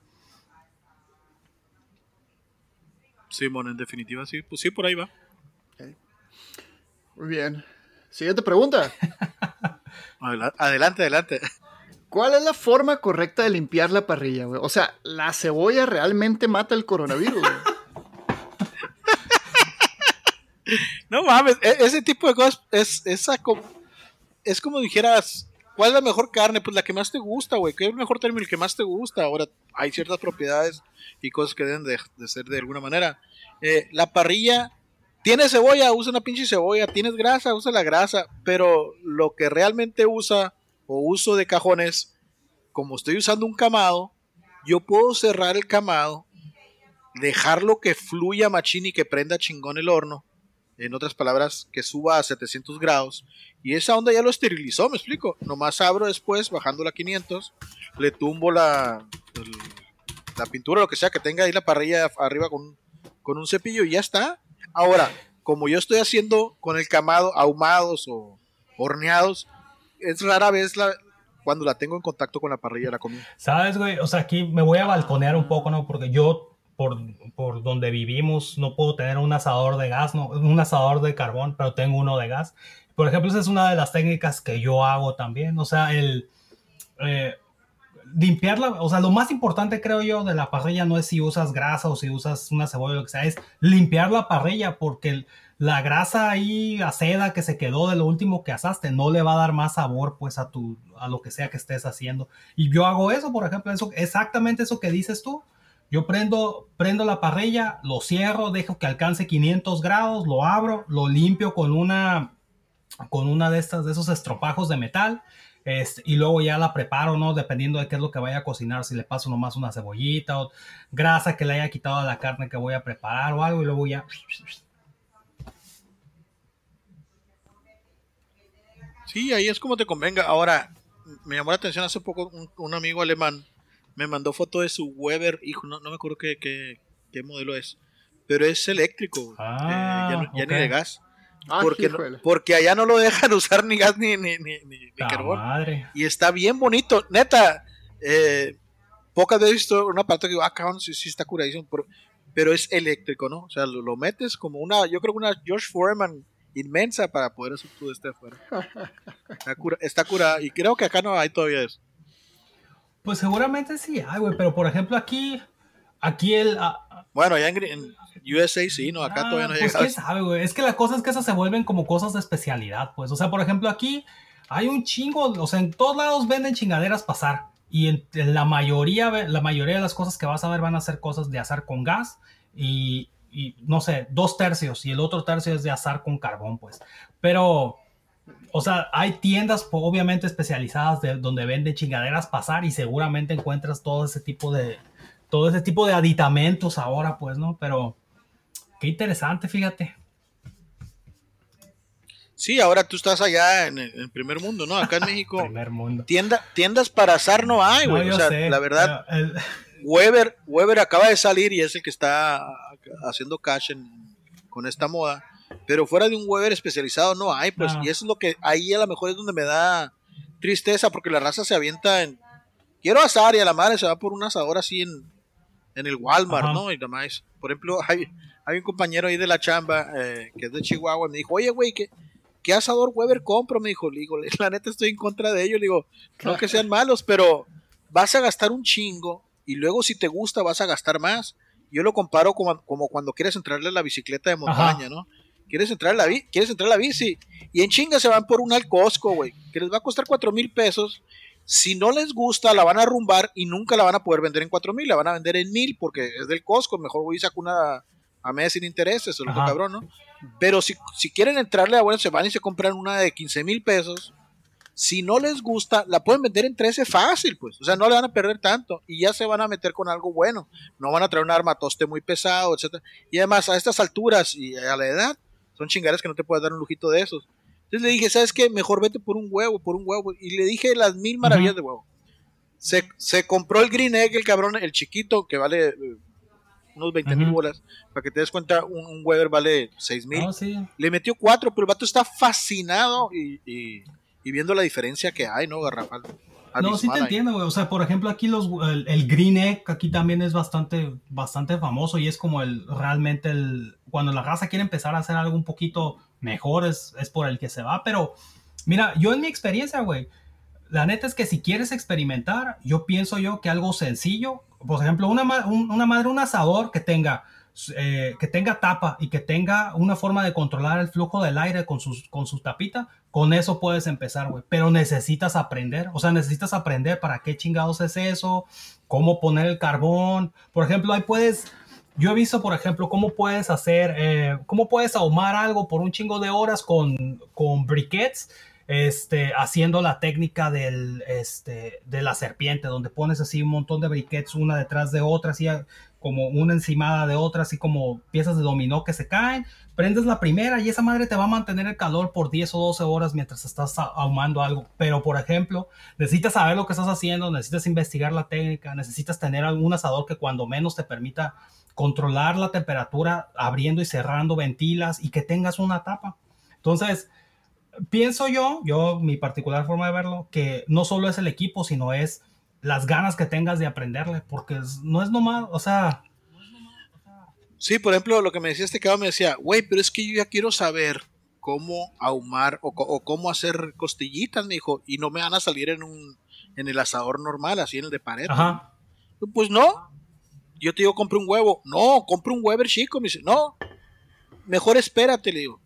Simón, en definitiva, sí, pues sí, por ahí va. Muy bien. Siguiente pregunta. Adela- Adelante, adelante. ¿Cuál es la forma correcta de limpiar la parrilla, güey? O sea, ¿la cebolla realmente mata el coronavirus, güey? No mames, e- ese tipo de cosas es, co- es como dijeras, ¿cuál es la mejor carne? Pues la que más te gusta, güey. ¿Qué es el mejor término? El que más te gusta. Ahora, hay ciertas propiedades y cosas que deben de, de ser de alguna manera. Eh, la parrilla, tienes cebolla, usa una pinche cebolla. Tienes grasa, usa la grasa. Pero lo que realmente usa o uso de cajones, como estoy usando un camado, yo puedo cerrar el camado, dejarlo que fluya machín y que prenda chingón el horno en otras palabras, que suba a 700 grados. Y esa onda ya lo esterilizó, me explico. Nomás abro después, bajándola a 500, le tumbo la, la pintura, lo que sea, que tenga ahí la parrilla arriba con, con un cepillo y ya está. Ahora, como yo estoy haciendo con el camado ahumados o horneados, es rara vez cuando la tengo en contacto con la parrilla de la comida. ¿Sabes, güey? O sea, aquí me voy a balconear un poco, ¿no? Porque yo, por, por donde vivimos, no puedo tener un asador de gas, ¿no? Un asador de carbón, pero tengo uno de gas. Por ejemplo, esa es una de las técnicas que yo hago también. O sea, el... eh, limpiarla, o sea, lo más importante creo yo de la parrilla no es si usas grasa o si usas una cebolla o lo que sea, es limpiar la parrilla porque la grasa ahí a seda que se quedó de lo último que asaste no le va a dar más sabor pues a tu a lo que sea que estés haciendo. Y yo hago eso, por ejemplo, eso exactamente eso que dices tú. Yo prendo prendo la parrilla, lo cierro, dejo que alcance 500 grados, lo abro, lo limpio con una con una de estas de esos estropajos de metal este, y luego ya la preparo, ¿no? Dependiendo de qué es lo que vaya a cocinar, si le paso nomás una cebollita o grasa que le haya quitado a la carne que voy a preparar o algo y luego ya... Sí, ahí es como te convenga. Ahora, me llamó la atención hace poco un, un amigo alemán me mandó foto de su Weber, hijo, no, no me acuerdo qué, qué, qué modelo es, pero es eléctrico, Ah, eh, ya, no- ya ok. ni de gas. Ah, porque, no- porque allá no lo dejan usar ni gas ni, ni, ni, ni- ni La carbón. madre. Y está bien bonito. Neta, eh, pocas veces he visto una parte que digo, ah, cabrón, sí, sí está curadísimo. Pero, pero es eléctrico, ¿no? O sea, lo, lo metes como una, yo creo que una George Foreman inmensa para poder hacer todo este afuera. Está, cura, está curada. Y creo que acá no hay todavía eso. Pues seguramente sí hay, güey, pero por ejemplo aquí, aquí el... Bueno, allá en, USA sí, ¿no? Acá ah, todavía no pues llega. quién sabe, güey. Es que la cosa es que esas se vuelven como cosas de especialidad, pues. O sea, por ejemplo aquí hay un chingo, o sea, en todos lados venden chingaderas pasar. Y en, en la mayoría, la mayoría de las cosas que vas a ver van a ser cosas de azar con gas y, y, no sé, dos tercios y el otro tercio es de azar con carbón, pues. Pero, o sea, hay tiendas obviamente especializadas de, donde venden chingaderas pasar y seguramente encuentras todo ese tipo de, todo ese tipo de aditamentos ahora, pues, ¿no? Pero, qué interesante, fíjate. Sí, ahora tú estás allá en el, primer mundo, ¿no? Acá en México. Primer mundo. tienda, tiendas para azar no hay, güey. o sea, sé, la verdad, el- Weber, Weber acaba de salir y es el que está haciendo cash en- con esta moda. Pero fuera de un Weber especializado no hay, pues. No. Y eso es lo que ahí a lo mejor es donde me da tristeza porque la raza se avienta en. Quiero asar y a la madre se va por un asador así en, en el Walmart, Ajá. ¿no? Y demás. Por ejemplo, hay, hay un compañero ahí de la chamba eh, que es de Chihuahua. Me dijo, oye, güey, ¿qué, ¿qué asador Weber compro? Me dijo, le digo, la neta estoy en contra de ellos. Le digo, no que sean malos, pero vas a gastar un chingo y luego si te gusta vas a gastar más. Yo lo comparo como, como cuando quieres entrarle a la bicicleta de montaña, ¿no? Quieres entrar a la quieres entrar a la bici y en chinga se van por un al Costco, güey, que les va a costar cuatro mil pesos. Si no les gusta, la van a arrumbar y nunca la van a poder vender en cuatro mil, la van a vender en mil porque es del Costco. Mejor voy y saco una a mes sin intereses, o lo Ajá. cabrón, ¿no? Pero si, si quieren entrarle a bueno, se van y se compran una de 15 mil pesos. Si no les gusta, la pueden vender en 13 fácil, pues. O sea, no le van a perder tanto y ya se van a meter con algo bueno. No van a traer un armatoste muy pesado, etcétera. Y además, a estas alturas y a la edad, son chingaderas que no te puedes dar un lujito de esos. Entonces le dije, ¿sabes qué? Mejor vete por un huevo, por un huevo. Y le dije las mil maravillas de huevo. Se, se compró el Green Egg, el cabrón, el chiquito, que vale eh, unos 20 mil bolas. Para que te des cuenta, un, un Weber vale 6 mil. sí. Le metió cuatro, pero el vato está fascinado y, y- y viendo la diferencia que hay, ¿no, Garrafal? No, sí te ahí. entiendo, güey. O sea, por ejemplo, aquí los, el, el Green Egg aquí también es bastante, bastante famoso y es como el realmente el cuando la raza quiere empezar a hacer algo un poquito mejor es, es por el que se va. Pero mira, yo en mi experiencia, güey, la neta es que si quieres experimentar, yo pienso yo que algo sencillo, por ejemplo, una, una madre, un asador que tenga eh, que tenga tapa y que tenga una forma de controlar el flujo del aire con sus con su tapita, con eso puedes empezar, güey. Pero necesitas aprender, o sea, necesitas aprender para qué chingados es eso, cómo poner el carbón. Por ejemplo, ahí puedes, yo he visto, por ejemplo, cómo puedes hacer, eh, cómo puedes ahumar algo por un chingo de horas con, con briquettes, este, haciendo la técnica del, este, de la serpiente, donde pones así un montón de briquettes una detrás de otra, así como una encimada de otra, así como piezas de dominó que se caen. Prendes la primera y esa madre te va a mantener el calor por 10 o 12 horas mientras estás ahumando algo. Pero, por ejemplo, necesitas saber lo que estás haciendo, necesitas investigar la técnica, necesitas tener algún asador que cuando menos te permita controlar la temperatura abriendo y cerrando ventilas y que tengas una tapa. Entonces, pienso yo, yo, mi particular forma de verlo, que no solo es el equipo, sino es las ganas que tengas de aprenderle, porque no es nomás, o sea, Sí, por ejemplo, lo que me decía este cabrón me decía, güey, pero es que yo ya quiero saber cómo ahumar o, o cómo hacer costillitas, me dijo, y no me van a salir en un en el asador normal, así en el de pared. ajá, Pues no. Yo te digo, compre un huevo. No, compre un Weber chico. Me dice, no. Mejor espérate, le digo.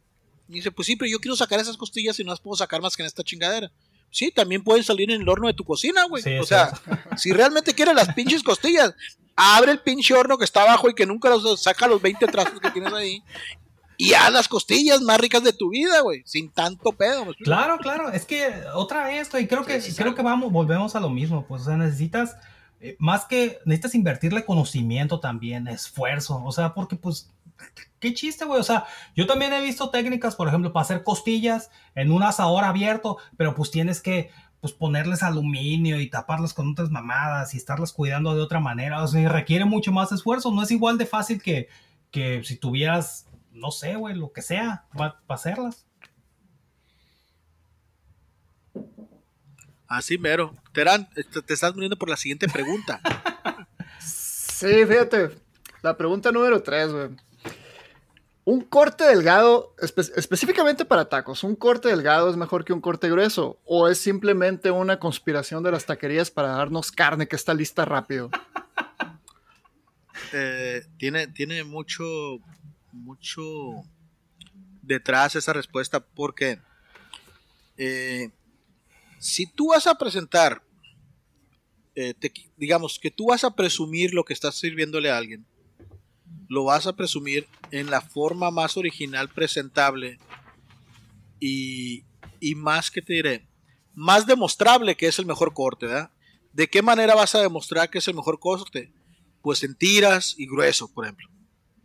Me dice, pues sí, pero yo quiero sacar esas costillas y no las puedo sacar más que en esta chingadera. Sí, también pueden salir en el horno de tu cocina, güey. Sí, o sea, si realmente quieres las pinches costillas, abre el pinche horno que está abajo y que nunca los saca los 20 trazos que tienes ahí. Y haz las costillas más ricas de tu vida, güey. Sin tanto pedo. Claro, claro, es que otra vez, y creo que, creo que vamos, volvemos a lo mismo, pues, o sea, necesitas, eh, más que, necesitas invertirle conocimiento también, esfuerzo, o sea, porque, pues, qué chiste, güey, o sea, yo también he visto técnicas, por ejemplo, para hacer costillas en un asador abierto, pero pues tienes que, pues, ponerles aluminio y taparlas con otras mamadas y estarlas cuidando de otra manera, o sea, y requiere mucho más esfuerzo, no es igual de fácil que, que si tuvieras no sé, güey, lo que sea, para hacerlas. Así mero. Terán, te, te estás muriendo por la siguiente pregunta. Sí, fíjate. La pregunta número tres, güey. Un corte delgado, espe- específicamente para tacos, ¿un corte delgado es mejor que un corte grueso? ¿O es simplemente una conspiración de las taquerías para darnos carne que está lista rápido? Eh, tiene, tiene mucho, mucho detrás esa respuesta porque eh, si tú vas a presentar, eh, digamos que tú vas a presumir lo que estás sirviéndole a alguien, lo vas a presumir en la forma más original, presentable y, y más que te diré, más demostrable que es el mejor corte, ¿verdad? ¿De qué manera vas a demostrar que es el mejor corte? Pues en tiras y grueso, por ejemplo.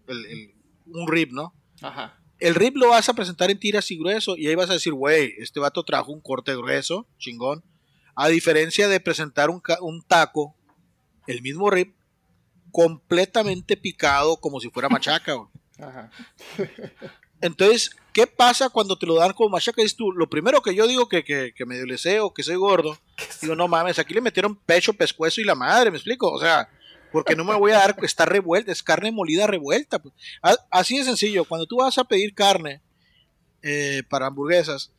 El- el- un rib, ¿no? Ajá. El rib lo vas a presentar en tiras y grueso y ahí vas a decir, güey, este vato trajo un corte grueso, chingón. A diferencia de presentar un, un taco, el mismo rib, completamente picado como si fuera machaca. Ajá. Entonces, ¿qué pasa cuando te lo dan como machaca? Dices tú, lo primero que yo digo que, que, que medio le sé o que soy gordo, digo, no mames, aquí le metieron pecho, pescuezo y la madre, ¿me explico? O sea, porque no me voy a dar, está revuelta, es carne molida revuelta. pues. Así de sencillo, cuando tú vas a pedir carne eh, para hamburguesas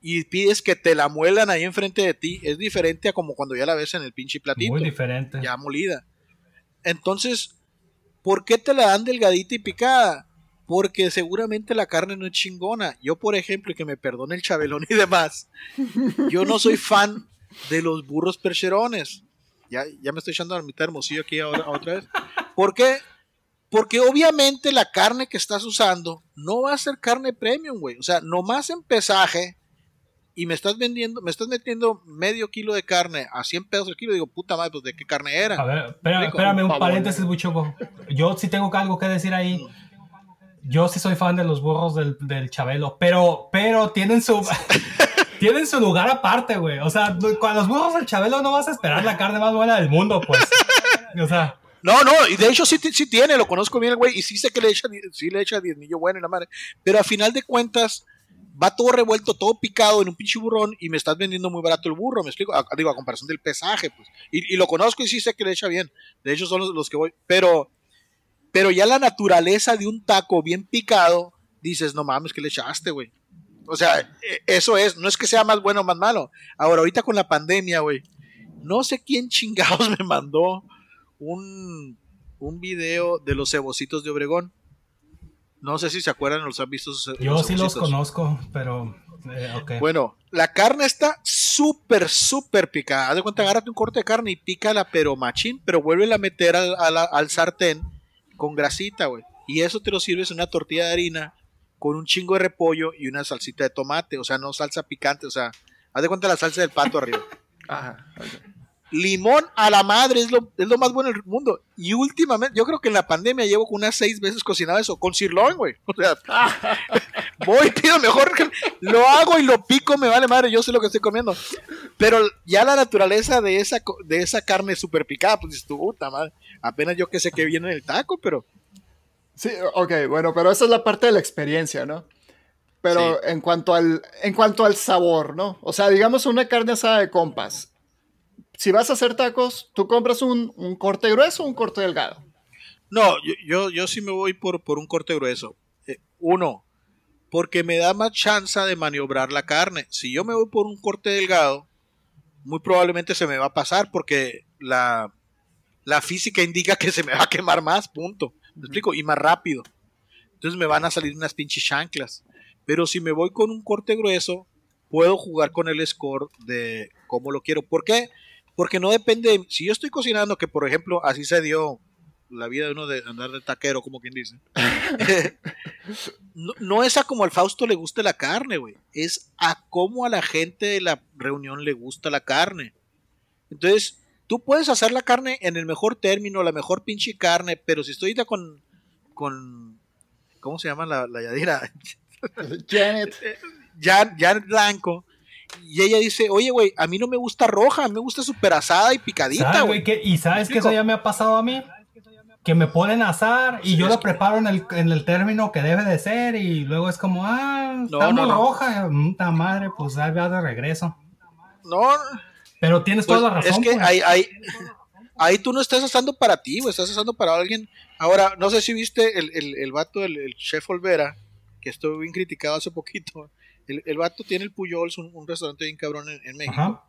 y pides que te la muelan ahí enfrente de ti, es diferente a como cuando ya la ves en el pinche platito Muy diferente. ya molida. Entonces, ¿por qué te la dan delgadita y picada? Porque seguramente la carne no es chingona. Yo, por ejemplo, y que me perdone el chabelón y demás, yo no soy fan de los burros percherones. Ya, ya me estoy echando a mitad hermosillo aquí otra vez. ¿Por qué? Porque obviamente la carne que estás usando no va a ser carne premium, güey. O sea, nomás en pesaje y me estás vendiendo, me estás metiendo medio kilo de carne a 100 pesos el kilo. Digo, puta madre, pues de qué carne era. A ver, espera- Explico. espérame un Pavón. paréntesis, Buchoco. Yo sí tengo algo que decir ahí. Yo sí soy fan de los burros del, del Chabelo, pero, pero tienen su tienen su lugar aparte, güey. O sea, con los burros del Chabelo no vas a esperar la carne más buena del mundo, pues. O sea, No, no, y de hecho sí, sí tiene, lo conozco bien el güey, y sí sé que le echa, sí le echa diezmillo bueno y la madre. Pero a final de cuentas, va todo revuelto, todo picado en un pinche burrón, y me estás vendiendo muy barato el burro, me explico, digo, a comparación del pesaje, pues. Y, lo conozco y sí sé que le echa bien. De hecho, son los, los que voy. Pero, pero ya la naturaleza de un taco bien picado, dices, no mames, que le echaste, güey. O sea, e- eso es, no es que sea más bueno o más malo. Ahora, ahorita con la pandemia, güey, no sé quién chingados me mandó un, un video de los cebocitos de Obregón. No sé si se acuerdan o los han visto. yo sí los conozco, pero eh, ok. Bueno, la carne está súper, súper picada. Haz de cuenta, agárrate un corte de carne y pícala, pero machín, pero vuelve a meter al, al sartén con grasita, güey. Y eso te lo sirves en una tortilla de harina con un chingo de repollo y una salsita de tomate, o sea, no salsa picante, o sea, haz de cuenta la salsa del pato arriba. Ajá. Limón a la madre es lo, es lo más bueno del mundo. Y últimamente, yo creo que en la pandemia llevo unas seis veces cocinado eso, con sirloin, güey. O sea, voy, pido mejor, lo hago y lo pico, me vale madre, yo sé lo que estoy comiendo. Pero ya la naturaleza de esa, de esa carne super picada, pues dices tú, puta madre, apenas yo que sé que viene en el taco, pero Sí, ok, bueno, pero esa es la parte de la experiencia, ¿no? Pero Sí. en, cuanto al, en cuanto al sabor, ¿no? O sea, digamos una carne asada de compas. Si vas a hacer tacos, tú compras un, un corte grueso o un corte delgado. No, yo, yo, yo sí me voy por, por un corte grueso. Eh, uno, porque me da más chance de maniobrar la carne. Si yo me voy por un corte delgado, muy probablemente se me va a pasar porque la, la física indica que se me va a quemar más, punto. ¿Me explico? Y más rápido. Entonces me van a salir unas pinches chanclas. Pero si me voy con un corte grueso, puedo jugar con el score de cómo lo quiero. ¿Por qué? Porque no depende. de- Si yo estoy cocinando, que por ejemplo así se dio la vida de uno de andar de taquero, como quien dice. no, no es a como al Fausto le guste la carne, güey. Es a cómo a la gente de la reunión le gusta la carne. Entonces, tú puedes hacer la carne en el mejor término, la mejor pinche carne, pero si estoy con. con ¿Cómo se llama la, la Yadira? Janet. Jan, Janet Blanco. Y ella dice, oye, güey, a mí no me gusta roja, me gusta super asada y picadita, ¿Sabes, güey. ¿Y sabes que eso ya me ha pasado a mí? que me ponen a asar y Sí, yo lo que- preparo en el, en el término que debe de ser y luego es como, ah, está no, muy no. roja, puta madre, pues ahí va de regreso. No, Pero tienes pues, toda la razón. es que pues. ahí, ahí, ahí tú no estás asando para ti, güey, estás asando para alguien. Ahora, no sé si viste el, el, el vato, el, el chef Olvera, que estuvo bien criticado hace poquito. El, el vato tiene el Puyols, un, un restaurante bien cabrón en, en México. Ajá.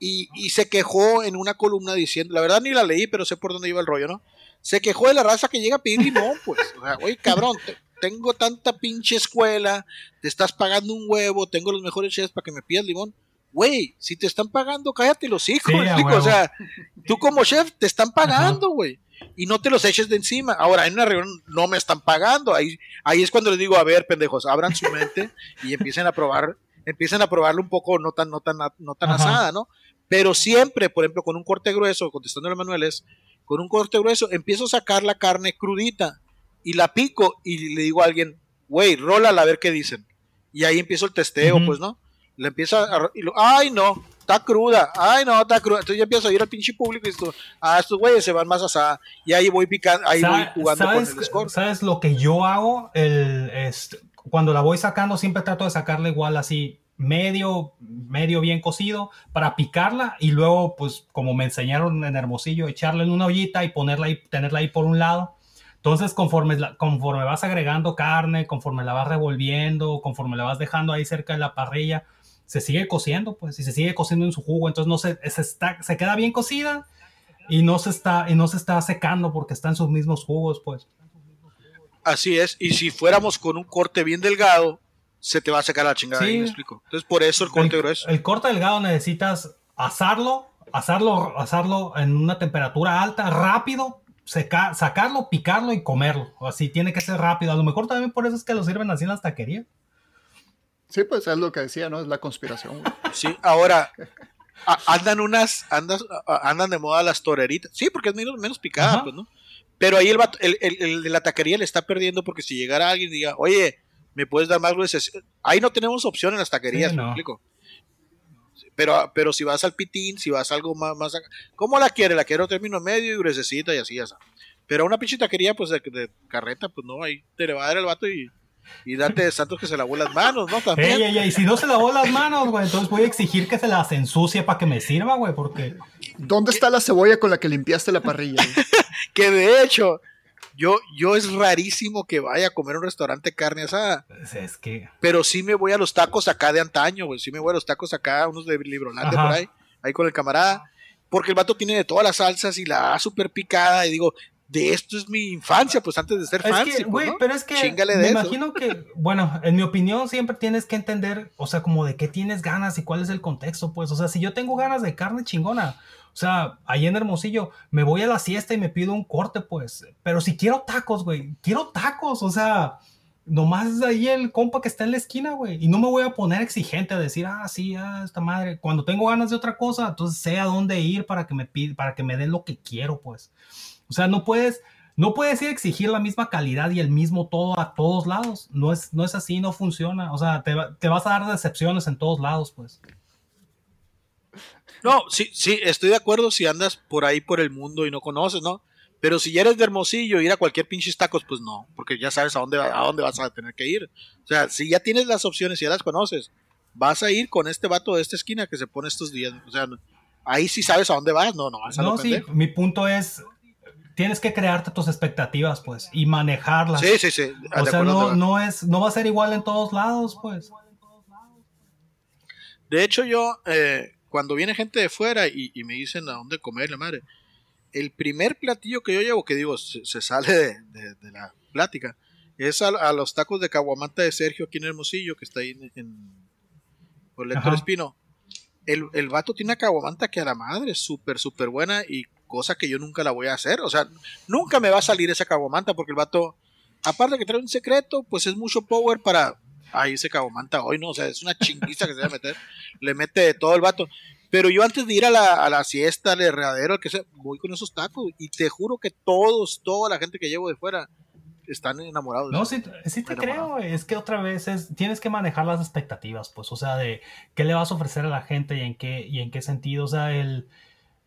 y, y se quejó en una columna diciendo, la verdad ni la leí, pero sé por dónde iba el rollo, ¿no? Se quejó de la raza que llega a pedir limón, pues. O sea, oye, cabrón, te- tengo tanta pinche escuela, te estás pagando un huevo, tengo los mejores chefs para que me pidas limón. Güey, si te están pagando, cállate los hijos, Sí, a explico? O sea, tú como chef te están pagando, güey. Y no te los eches de encima. Ahora, en una reunión no me están pagando. Ahí, ahí es cuando les digo, a ver, pendejos, abran su mente y empiecen a probar, empiecen a probarlo un poco no tan, no tan, no tan Ajá. asada, ¿no? Pero siempre, por ejemplo, con un corte grueso, contestando a Manuel, es con un corte grueso, empiezo a sacar la carne crudita y la pico y le digo a alguien, güey, rólala a ver qué dicen. Y ahí empiezo el testeo, pues, ¿no? Le empieza a. y lo- ay, no, está cruda, ay, no, está cruda. Entonces ya empiezo a ir al pinche público y esto, ah, estos güeyes se van más asada. Y ahí voy picando, ahí voy jugando con ¿sabes, el score. ¿Sabes lo que yo hago? El, este, cuando la voy sacando, siempre trato de sacarla igual así, medio, medio bien cocido, para picarla y luego, pues, como me enseñaron en Hermosillo, echarla en una ollita y ponerla ahí, tenerla ahí por un lado. Entonces, conforme, la- conforme vas agregando carne, conforme la vas revolviendo, conforme la vas dejando ahí cerca de la parrilla, se sigue cociendo, pues, y se sigue cociendo en su jugo. Entonces, no se, se, está, se queda bien cocida y no se está y no se está secando porque está en sus mismos jugos pues Así es, y si fuéramos con un corte bien delgado, se te va a sacar la chingada, Sí. me explico. Entonces, por eso el corte el, grueso. el corte delgado necesitas asarlo asarlo asarlo en una temperatura alta rápido seca- sacarlo picarlo y comerlo así tiene que ser rápido a lo mejor también por eso es que lo sirven así en las taquerías Sí, pues es lo que decía, ¿no? Es la conspiración. güey. Sí, ahora andan unas, andas, andan de moda las toreritas. Sí, porque es menos, menos picada, Ajá. pues, ¿no? Pero ahí el, vato- el, el- el de la taquería le está perdiendo porque si llegara alguien y diga, oye, ¿me puedes dar más gruesas? Ahí no tenemos opción en las taquerías, Sí, ¿me no. explico? Pero, pero si vas al pitín, si vas a algo más, más acá- ¿cómo la quiere? La quiero término medio y gruesecita y así, así. Pero a una pinche taquería, pues de, de carreta, pues no, ahí te le va a dar el vato y, y date de santos que se lavó las manos, ¿no? También. ey, ey, ey, si no se lavó las manos güey entonces voy a exigir que se las ensucie para que me sirva güey porque ¿Dónde está la cebolla con la que limpiaste la parrilla? Que de hecho, yo, yo es rarísimo que vaya a comer a un restaurante de carne asada, pues, es que pero sí me voy a los tacos acá de antaño, güey. Sí me voy a los tacos acá, unos de Librolante por ahí, ahí con el camarada. Porque el vato tiene de todas las salsas y la da súper picada. Y digo, de esto es mi infancia, pues antes de ser que, pues, güey, ¿no? pero es que Chíngale me de eso. imagino que, bueno, en mi opinión siempre tienes que entender, o sea, como de qué tienes ganas y cuál es el contexto, pues, o sea, si yo tengo ganas de carne chingona, o sea, ahí en Hermosillo, me voy a la siesta y me pido un corte, pues, pero si quiero tacos, güey, quiero tacos, o sea, nomás es ahí el compa que está en la esquina, güey, y no me voy a poner exigente a decir, ah, sí, ah, esta madre, cuando tengo ganas de otra cosa, entonces sé a dónde ir para que me pid- para que me den lo que quiero, pues. O sea, no puedes, no puedes ir a exigir la misma calidad y el mismo todo a todos lados. No es, no es así, no funciona. O sea, te, te vas a dar decepciones en todos lados, pues. No, sí, sí, estoy de acuerdo si andas por ahí por el mundo y no conoces, ¿no? Pero si ya eres de Hermosillo, ir a cualquier pinches tacos, pues no, porque ya sabes a dónde, a dónde vas a tener que ir. O sea, si ya tienes las opciones y ya las conoces, vas a ir con este vato de esta esquina que se pone estos días. O sea, ahí sí sabes a dónde vas, no, no vas a No, sí, mi punto es, tienes que crearte tus expectativas, pues, y manejarlas. Sí, sí, sí. de o sea, no, no, es, no va a ser igual en todos lados, pues. De hecho, yo, eh, cuando viene gente de fuera y, y me dicen a dónde comer, la madre, el primer platillo que yo llevo, que digo, se, se sale de, de- de la plática, es a, a los tacos de caguamanta de Sergio aquí en Hermosillo, que está ahí en, en- por Ajá. Espino. El, el vato tiene una caguamanta que a la madre súper, súper buena y cosa que yo nunca la voy a hacer. O sea, nunca me va a salir esa caguamanta porque el vato, aparte de que trae un secreto, pues es mucho power para... Ahí se caguamanta hoy, ¿no? O sea, es una chinguiza que se va a meter. Le mete de todo el vato. Pero yo antes de ir a la, a la siesta, al herradero, al que sea, voy con esos tacos. Y te juro que todos, toda la gente que llevo de fuera, están enamorados. No, sí, sí te creo. Es que otra vez es, tienes que manejar las expectativas, pues, o sea, de qué le vas a ofrecer a la gente y en qué, y en qué sentido. O sea, el,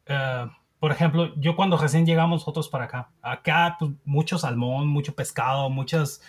eh, por ejemplo, yo cuando recién llegamos nosotros para acá, acá pues, mucho salmón, mucho pescado, muchas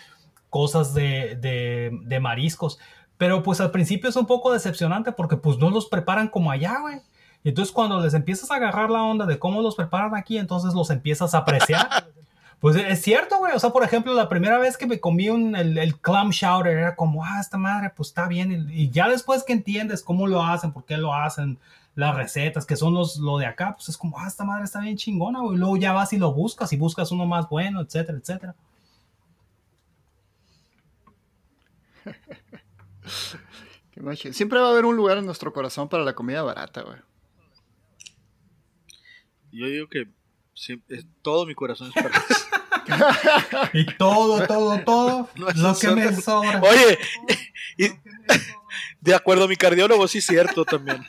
cosas de, de, de mariscos, pero pues al principio es un poco decepcionante porque pues no los preparan como allá, güey. Y entonces cuando les empiezas a agarrar la onda de cómo los preparan aquí, entonces los empiezas a apreciar. Pues es cierto, güey. O sea, por ejemplo, la primera vez que me comí un, el, el clam chowder era como, ah, esta madre, pues está bien. Y, y ya después que entiendes cómo lo hacen, por qué lo hacen, las recetas, que son los, lo de acá, pues es como, ah, esta madre está bien chingona, güey. Luego ya vas y lo buscas y buscas uno más bueno, etcétera, etcétera. Qué macho. Siempre va a haber un lugar en nuestro corazón para la comida barata, güey. Yo digo que todo mi corazón es para Y todo, todo, todo, No, lo eso que me sobra. Oye, y- de acuerdo a mi cardiólogo, sí es cierto también.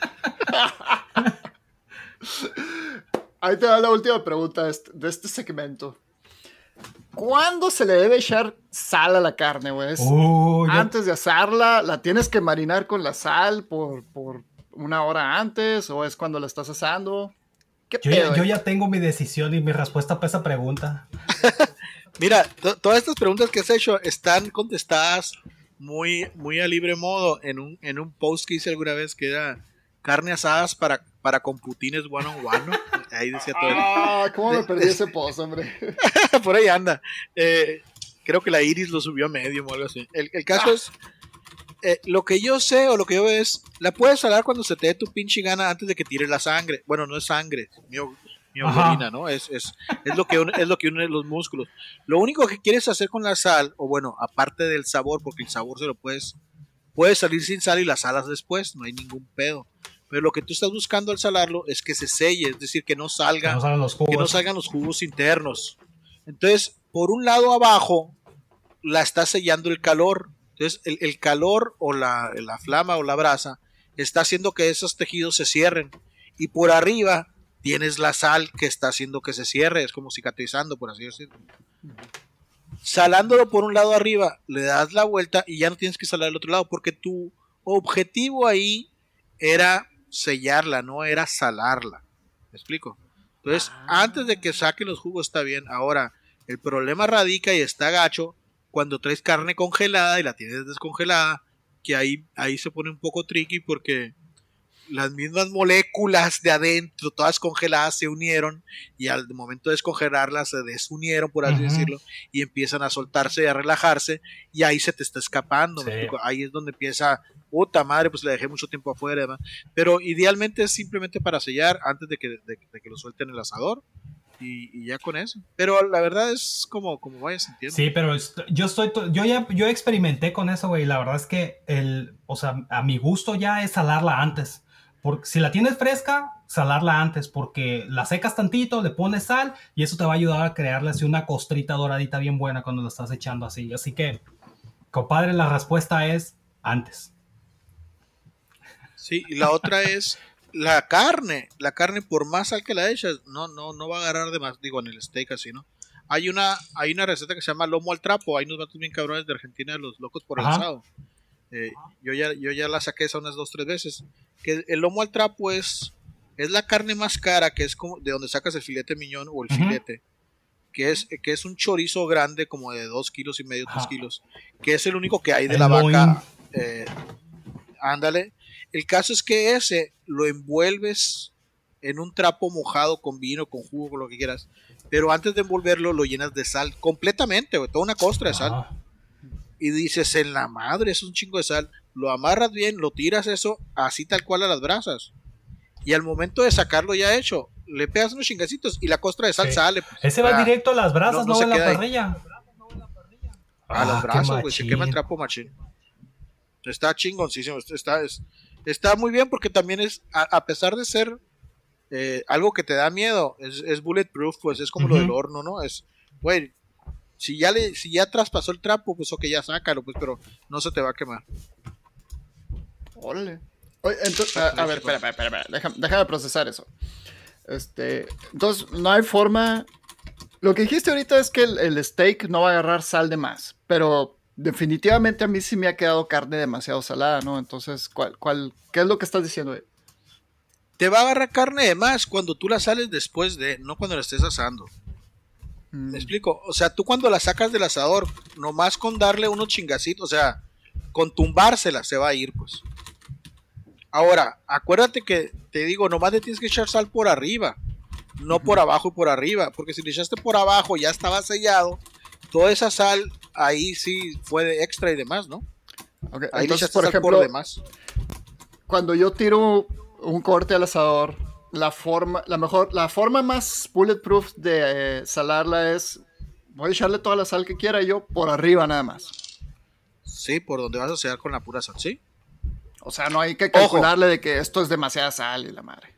Ahí te va la última pregunta de este, de este segmento. ¿Cuándo se le debe echar sal a la carne, güey? ¿Es Uh, yo- ¿Antes de asarla, la tienes que marinar con la sal por, por una hora antes o es cuando la estás asando? ¿Qué yo, ya, yo ya tengo mi decisión y mi respuesta para esa pregunta. Mira, to- todas estas preguntas que has hecho están contestadas muy, muy a libre modo en un, en un post que hice alguna vez que era carne asadas para, para computines one on one. ¿no? Ahí decía todo. Ah, ¿cómo me perdí ese post, hombre? Por ahí anda. Eh, creo que la Iris lo subió a medio o algo así. El, el caso es. eh, lo que yo sé o lo que yo veo es. La puedes salar cuando se te dé tu pinche gana antes de que tires la sangre. Bueno, no es sangre, es mi, o- mi Ajá. orina, ¿no? Es, es, es, lo que une, es lo que une los músculos. Lo único que quieres hacer con la sal, o bueno, aparte del sabor, porque el sabor se lo puedes. Puedes salir sin sal y las salas después, no hay ningún pedo. Pero lo que tú estás buscando al salarlo es que se selle, es decir, que no Que salga no salen los que no jugos. salgan los jugos internos. Entonces, por un lado abajo, la está sellando el calor. Entonces, el, el calor o la, la flama o la brasa está haciendo que esos tejidos se cierren. Y por arriba tienes la sal que está haciendo que se cierre. Es como cicatrizando, por así decirlo. Salándolo por un lado arriba, le das la vuelta y ya no tienes que salar al otro lado, porque tu objetivo ahí era sellarla, no era salarla. ¿Me explico? Entonces, antes de que saque los jugos está bien. Ahora, el problema radica y está gacho cuando traes carne congelada y la tienes descongelada, que ahí, ahí se pone un poco tricky porque las mismas moléculas de adentro, todas congeladas, se unieron y al momento de descongelarlas se desunieron, por así decirlo, y empiezan a soltarse y a relajarse y ahí se te está escapando. Ahí es donde empieza, puta madre, pues le dejé mucho tiempo afuera. ¿verdad? Pero idealmente es simplemente para sellar antes de que, de- de que lo suelten el asador y, y ya con eso. Pero la verdad es como, como vayas sintiendo. Sí, pero yo estoy, to- yo ya, yo experimenté con eso, güey. y La verdad es que el, o sea, a mi gusto ya es salarla antes. Porque si la tienes fresca, salarla antes, porque la secas tantito, le pones sal y eso te va a ayudar a crearle así una costrita doradita bien buena cuando la estás echando así. Así que, compadre, la respuesta es antes. Sí, y la otra es la carne. La carne, por más sal que la echas, no, no, no va a agarrar de más, digo, en el steak así, ¿no? Hay una, hay una receta que se llama lomo al trapo. Hay unos vatos bien cabrones de Argentina, los locos por el asado. Eh, yo, ya, yo ya la saqué esa unas dos, tres veces. Que el lomo al trapo es, es la carne más cara, que es como de donde sacas el filete miñón o el filete. Que es, que es un chorizo grande, como de dos kilos y medio, tres kilos. Que es el único que hay de El la loin. vaca. eh, ándale. El caso es que ese lo envuelves en un trapo mojado con vino, con jugo, con lo que quieras. Pero antes de envolverlo lo llenas de sal completamente, güey, toda una costra de sal. Ah, Y dices, en la madre, es un chingo de sal. Lo amarras bien, lo tiras eso así tal cual a las brasas. Y al momento de sacarlo ya hecho, le pegas unos chingacitos y la costra de sal Sí. sale. pues. Ese va Ah, directo a las brasas, no no, se a la parrilla. A Ah, los qué brazos, güey, se quema el trapo machín. Está chingoncísimo, está, es- está muy bien porque también es, a, a pesar de ser eh, algo que te da miedo, es, es bulletproof, pues es como lo del horno, ¿no? Es, güey, si ya le, si ya traspasó el trapo, pues ok, ya sácalo, pues, pero no se te va a quemar. Órale. Oye, entonces, a, a ver, espera, espera, espera, espera, Déjame, déjame procesar eso. Este, entonces, no hay forma. Lo que dijiste ahorita es que el, el steak no va a agarrar sal de más, pero definitivamente a mí sí me ha quedado carne demasiado salada, ¿no? Entonces, ¿cuál, cuál, ¿qué es lo que estás diciendo? güey? te va a agarrar carne de más cuando tú la sales después de, no cuando la estés asando. Mm. ¿Me explico? O sea, tú cuando la sacas del asador, nomás con darle unos chingacitos, o sea, con tumbársela se va a ir, pues. Ahora, acuérdate que te digo, nomás le tienes que echar sal por arriba, no por abajo y por arriba, porque si le echaste por abajo ya estaba sellado, toda esa sal ahí sí fue de extra y demás, ¿no? Ahí le Entonces, echaste por sal ejemplo, por demás. cuando yo tiro un corte al asador, la forma, la mejor, la forma más bulletproof de eh, salarla es, voy a echarle toda la sal que quiera yo por arriba nada más. Sí, por donde vas a sellar con la pura sal, ¿sí? O sea, no hay que calcularle de que esto es demasiada sal y la madre.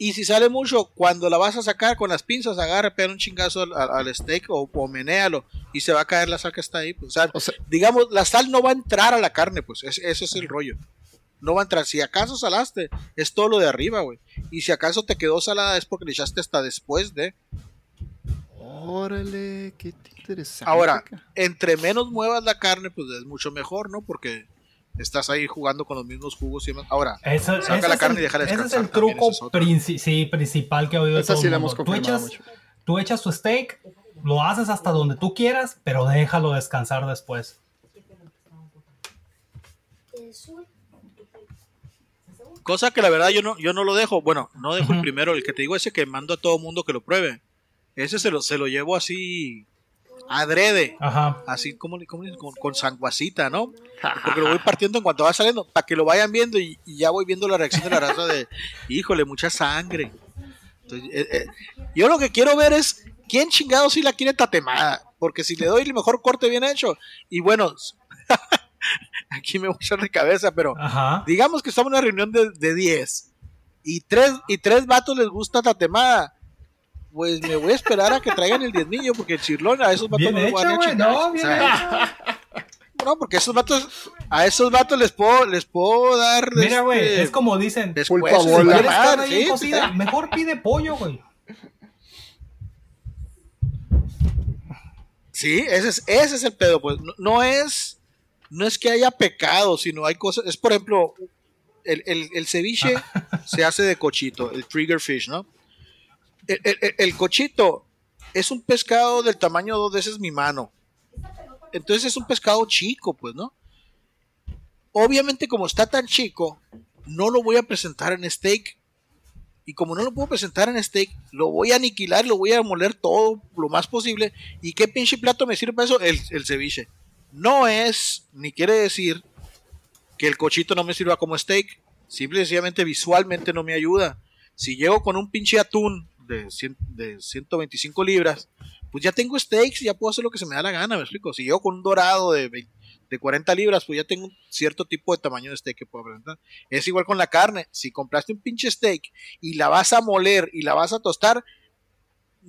Y si sale mucho, cuando la vas a sacar con las pinzas, agarra, pega un chingazo al, al- al steak o, o menéalo y se va a caer la sal que está ahí. pues. O sea, O sea- digamos, la sal no va a entrar a la carne, pues es- ese es el rollo. No va a entrar. Si acaso salaste, es todo lo de arriba, güey. Y si acaso te quedó salada es porque le echaste hasta después de. Órale, qué interesante. Ahora, entre menos muevas la carne, pues es mucho mejor, ¿no? Porque estás ahí jugando con los mismos jugos y demás. Ahora, Saca la es carne el- y déjala ese es descansar el truco ese es princi- sí, principal que he oído Esa todo sí el la hemos. Tú echas, mucho. tú echas tu steak, lo haces hasta donde tú quieras, pero déjalo descansar después. Cosa que la verdad yo no, yo no lo dejo. Bueno, no dejo el primero, el que te digo ese que mando a todo mundo que lo pruebe. Ese se lo, se lo llevo así adrede. Ajá. Así como, como con, con sanguacita, ¿no? Porque lo voy partiendo en cuanto va saliendo, para que lo vayan viendo y, y ya voy viendo la reacción de la raza de, híjole, mucha sangre. Entonces, eh, eh, yo lo que quiero ver es quién chingado si la quiere tatemada. Porque si le doy el mejor corte bien hecho, y bueno, aquí me voy a echar de cabeza, pero Ajá. digamos que estamos en una reunión de, de 10 y tres, y tres vatos les gusta tatemada. Pues me voy a esperar a que traigan el diezmillo porque el chirlón a esos vatos Bien no hecho, ni a chingar. No, bien no, porque esos vatos, a esos vatos les puedo, les puedo dar. Mira, güey, este, es como dicen. Pulpa si bola. quieres carne sí, mejor pide pollo, güey. Sí, ese es, ese es el pedo, pues. No, no es, no es que haya pecado, sino hay cosas. Es por ejemplo, el, el, el ceviche se hace de cochito, el trigger fish, ¿no? El, el- cochito es un pescado del tamaño de dos veces mi mano. Entonces es un pescado chico, pues, ¿no? Obviamente, como está tan chico, no lo voy a presentar en steak. Y como no lo puedo presentar en steak, lo voy a aniquilar, lo voy a moler todo lo más posible. ¿Y qué pinche plato me sirve para eso? El, el ceviche. No es, ni quiere decir que el cochito no me sirva como steak. Simple y sencillamente visualmente no me ayuda. Si llego con un pinche atún de, 100 de 125 libras, pues ya tengo steaks y ya puedo hacer lo que se me da la gana, me explico. Si llego con un dorado de, 20 de 40 libras, pues ya tengo un cierto tipo de tamaño de steak que puedo presentar. Es igual con la carne. Si compraste un pinche steak y la vas a moler y la vas a tostar,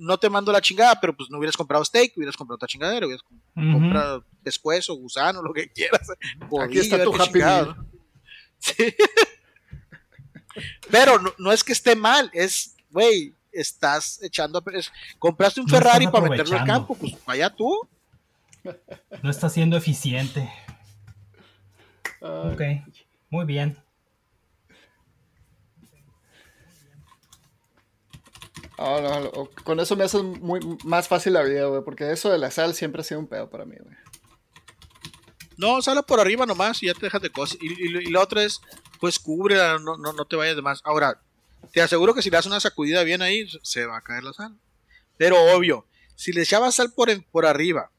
no te mando la chingada, pero pues no hubieras comprado steak, hubieras comprado otra chingadera, hubieras comprado pescuezo, gusano, lo que quieras. Aquí está tu Happy. Sí. Pero no, no es que esté mal, es, güey, estás echando es- compraste un No Ferrari para meterlo al campo, pues allá tú. No está siendo eficiente. Ok. Muy bien. No, con eso me haces muy, más fácil la vida, güey, porque eso de la sal siempre ha sido un pedo para mí, güey. No, sale por arriba nomás y ya te dejas de cosas. Y, y- y la otra es, pues cúbrela, no, no, no te vayas de más. Ahora, te aseguro que si le das una sacudida bien ahí, se va a caer la sal. Pero obvio, si le echabas sal por, por arriba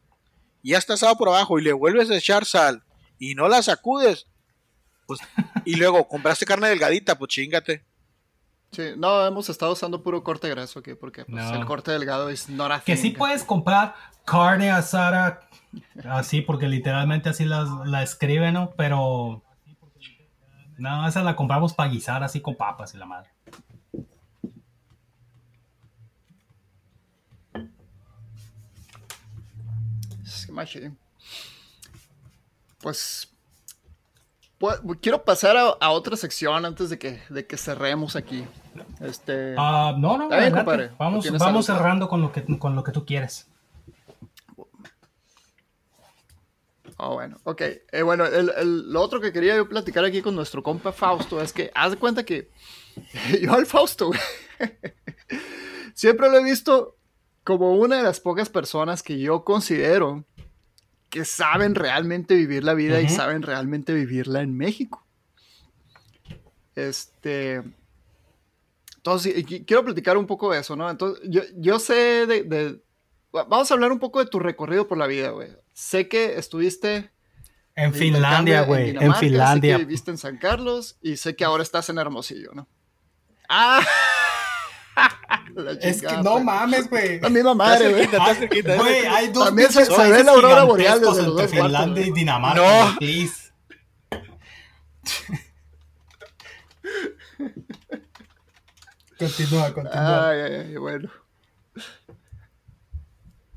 y ya está asado por abajo y le vuelves a echar sal y no la sacudes, pues, y luego compraste carne delgadita, pues chingate. Sí, no, hemos estado usando puro corte grueso aquí, porque pues, No. el corte delgado es not a Que thing. sí puedes comprar carne asada así, porque literalmente así las- la escriben, ¿no? Pero. No, esa la compramos para guisar así con papas y la madre. Pues, pues, quiero pasar a, a otra sección antes de que, de que cerremos aquí. Este, Ah, no, no, bien, compadre. Vamos, ¿Tienes vamos algo? cerrando con lo, que, con lo que tú quieres. Ah, bueno, ok. Eh, bueno, el- el- lo otro que quería yo platicar aquí con nuestro compa Fausto es que haz de cuenta que Yo al Fausto, güey, siempre lo he visto como una de las pocas personas que yo considero que saben realmente vivir la vida y saben realmente vivirla en México. Este. Entonces, quiero platicar un poco de eso, ¿no? Entonces, yo, yo sé de, de- va- Vamos a hablar un poco de tu recorrido por la vida, güey. Sé que estuviste En Finlandia, güey. En Finlandia. Sé que viviste en San Carlos y sé que ahora estás en Hermosillo, ¿no? ¡Ah! La Es que chingada, no mames, güey. La misma madre, güey. Güey, hay dos También se- ve la aurora boreal entre dos cuartos, Finlandia y. Dinamarca, No. please. Continúa, continúa. Ay, ay, ay, bueno.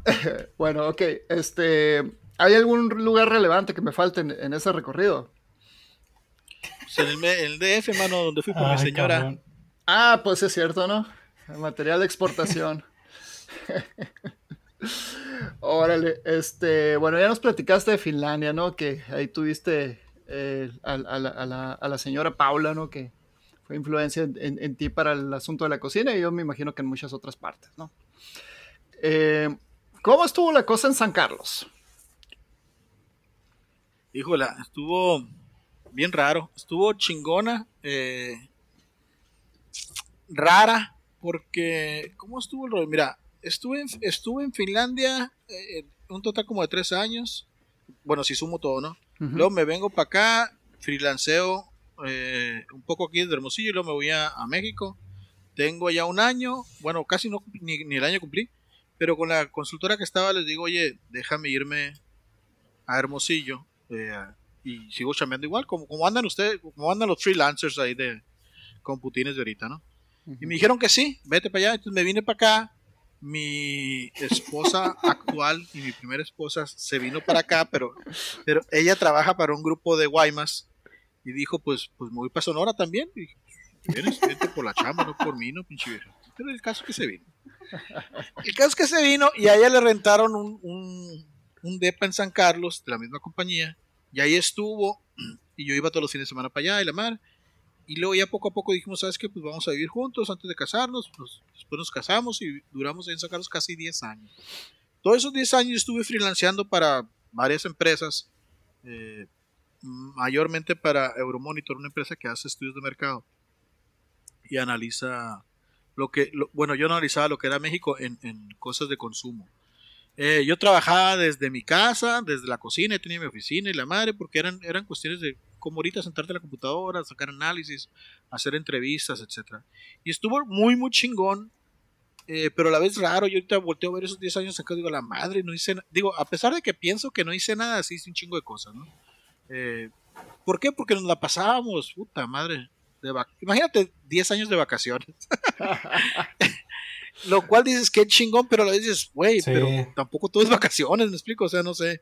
bueno, ok. Este, ¿hay algún lugar relevante que me falte en, en ese recorrido? Pues en el, me- en el DF, mano, donde fui por mi señora. cabrón. Ah, pues es cierto, ¿no? El material de exportación. Órale, este, bueno, ya nos platicaste de Finlandia, ¿no? Que ahí tuviste eh, a, a la, a la- a la señora Paula, ¿no? Que fue influencia en, en- en ti para el asunto de la cocina y yo me imagino que en muchas otras partes, ¿no? Eh, ¿Cómo estuvo la cosa en San Carlos? Híjola, estuvo bien raro. Estuvo chingona. eh, rara. Porque, ¿cómo estuvo el rollo? Mira, estuve en, estuve en Finlandia eh, un total como de tres años. Bueno, si sumo todo, ¿no? Luego me vengo para acá, freelanceo eh, un poco aquí desde Hermosillo y luego me voy a, a México. Tengo ya un año, bueno, casi no ni, ni el año cumplí, pero con la consultora que estaba les digo, oye, déjame irme a Hermosillo eh, y sigo chambeando igual, como, como andan ustedes, como andan los freelancers ahí de computines de ahorita, ¿no? Y me dijeron que sí, vete para allá. Entonces me vine para acá. Mi esposa actual y mi primera esposa se vino para acá, pero, pero ella trabaja para un grupo de Guaymas y dijo, pues, pues me voy para Sonora también. Y dije, "Pues, vienes, vente por la chamba, no por mí, no, pinche vieja. Pero el caso es que se vino. El caso es que se vino y a ella le rentaron un, un, un depa en San Carlos de la misma compañía y ahí estuvo y yo iba todos los fines de semana para allá y la mar. Y luego ya poco a poco dijimos, ¿sabes qué? Pues vamos a vivir juntos antes de casarnos. Pues, después nos casamos y duramos en San Carlos casi 10 años. Todos esos 10 años estuve freelanceando para varias empresas, eh, mayormente para Euromonitor, una empresa que hace estudios de mercado y analiza lo que, bueno, yo analizaba lo que era México en, cosas de consumo. Eh, yo trabajaba desde mi casa, desde la cocina, tenía mi oficina y la madre, porque eran, eran cuestiones de como ahorita sentarte en la computadora, sacar análisis, hacer entrevistas, etcétera. Y estuvo muy, muy chingón, eh, pero a la vez raro. Yo ahorita volteo a ver esos 10 años acá, digo, la madre, no hice. Digo, a pesar de que pienso que no hice nada, sí hice un chingo de cosas, ¿no? Eh, ¿Por qué? Porque nos la pasábamos, puta madre. De Imagínate 10 años de vacaciones. Lo cual dices que chingón, pero a dices, güey, Sí. pero tampoco todo es vacaciones, me explico, o sea, no sé.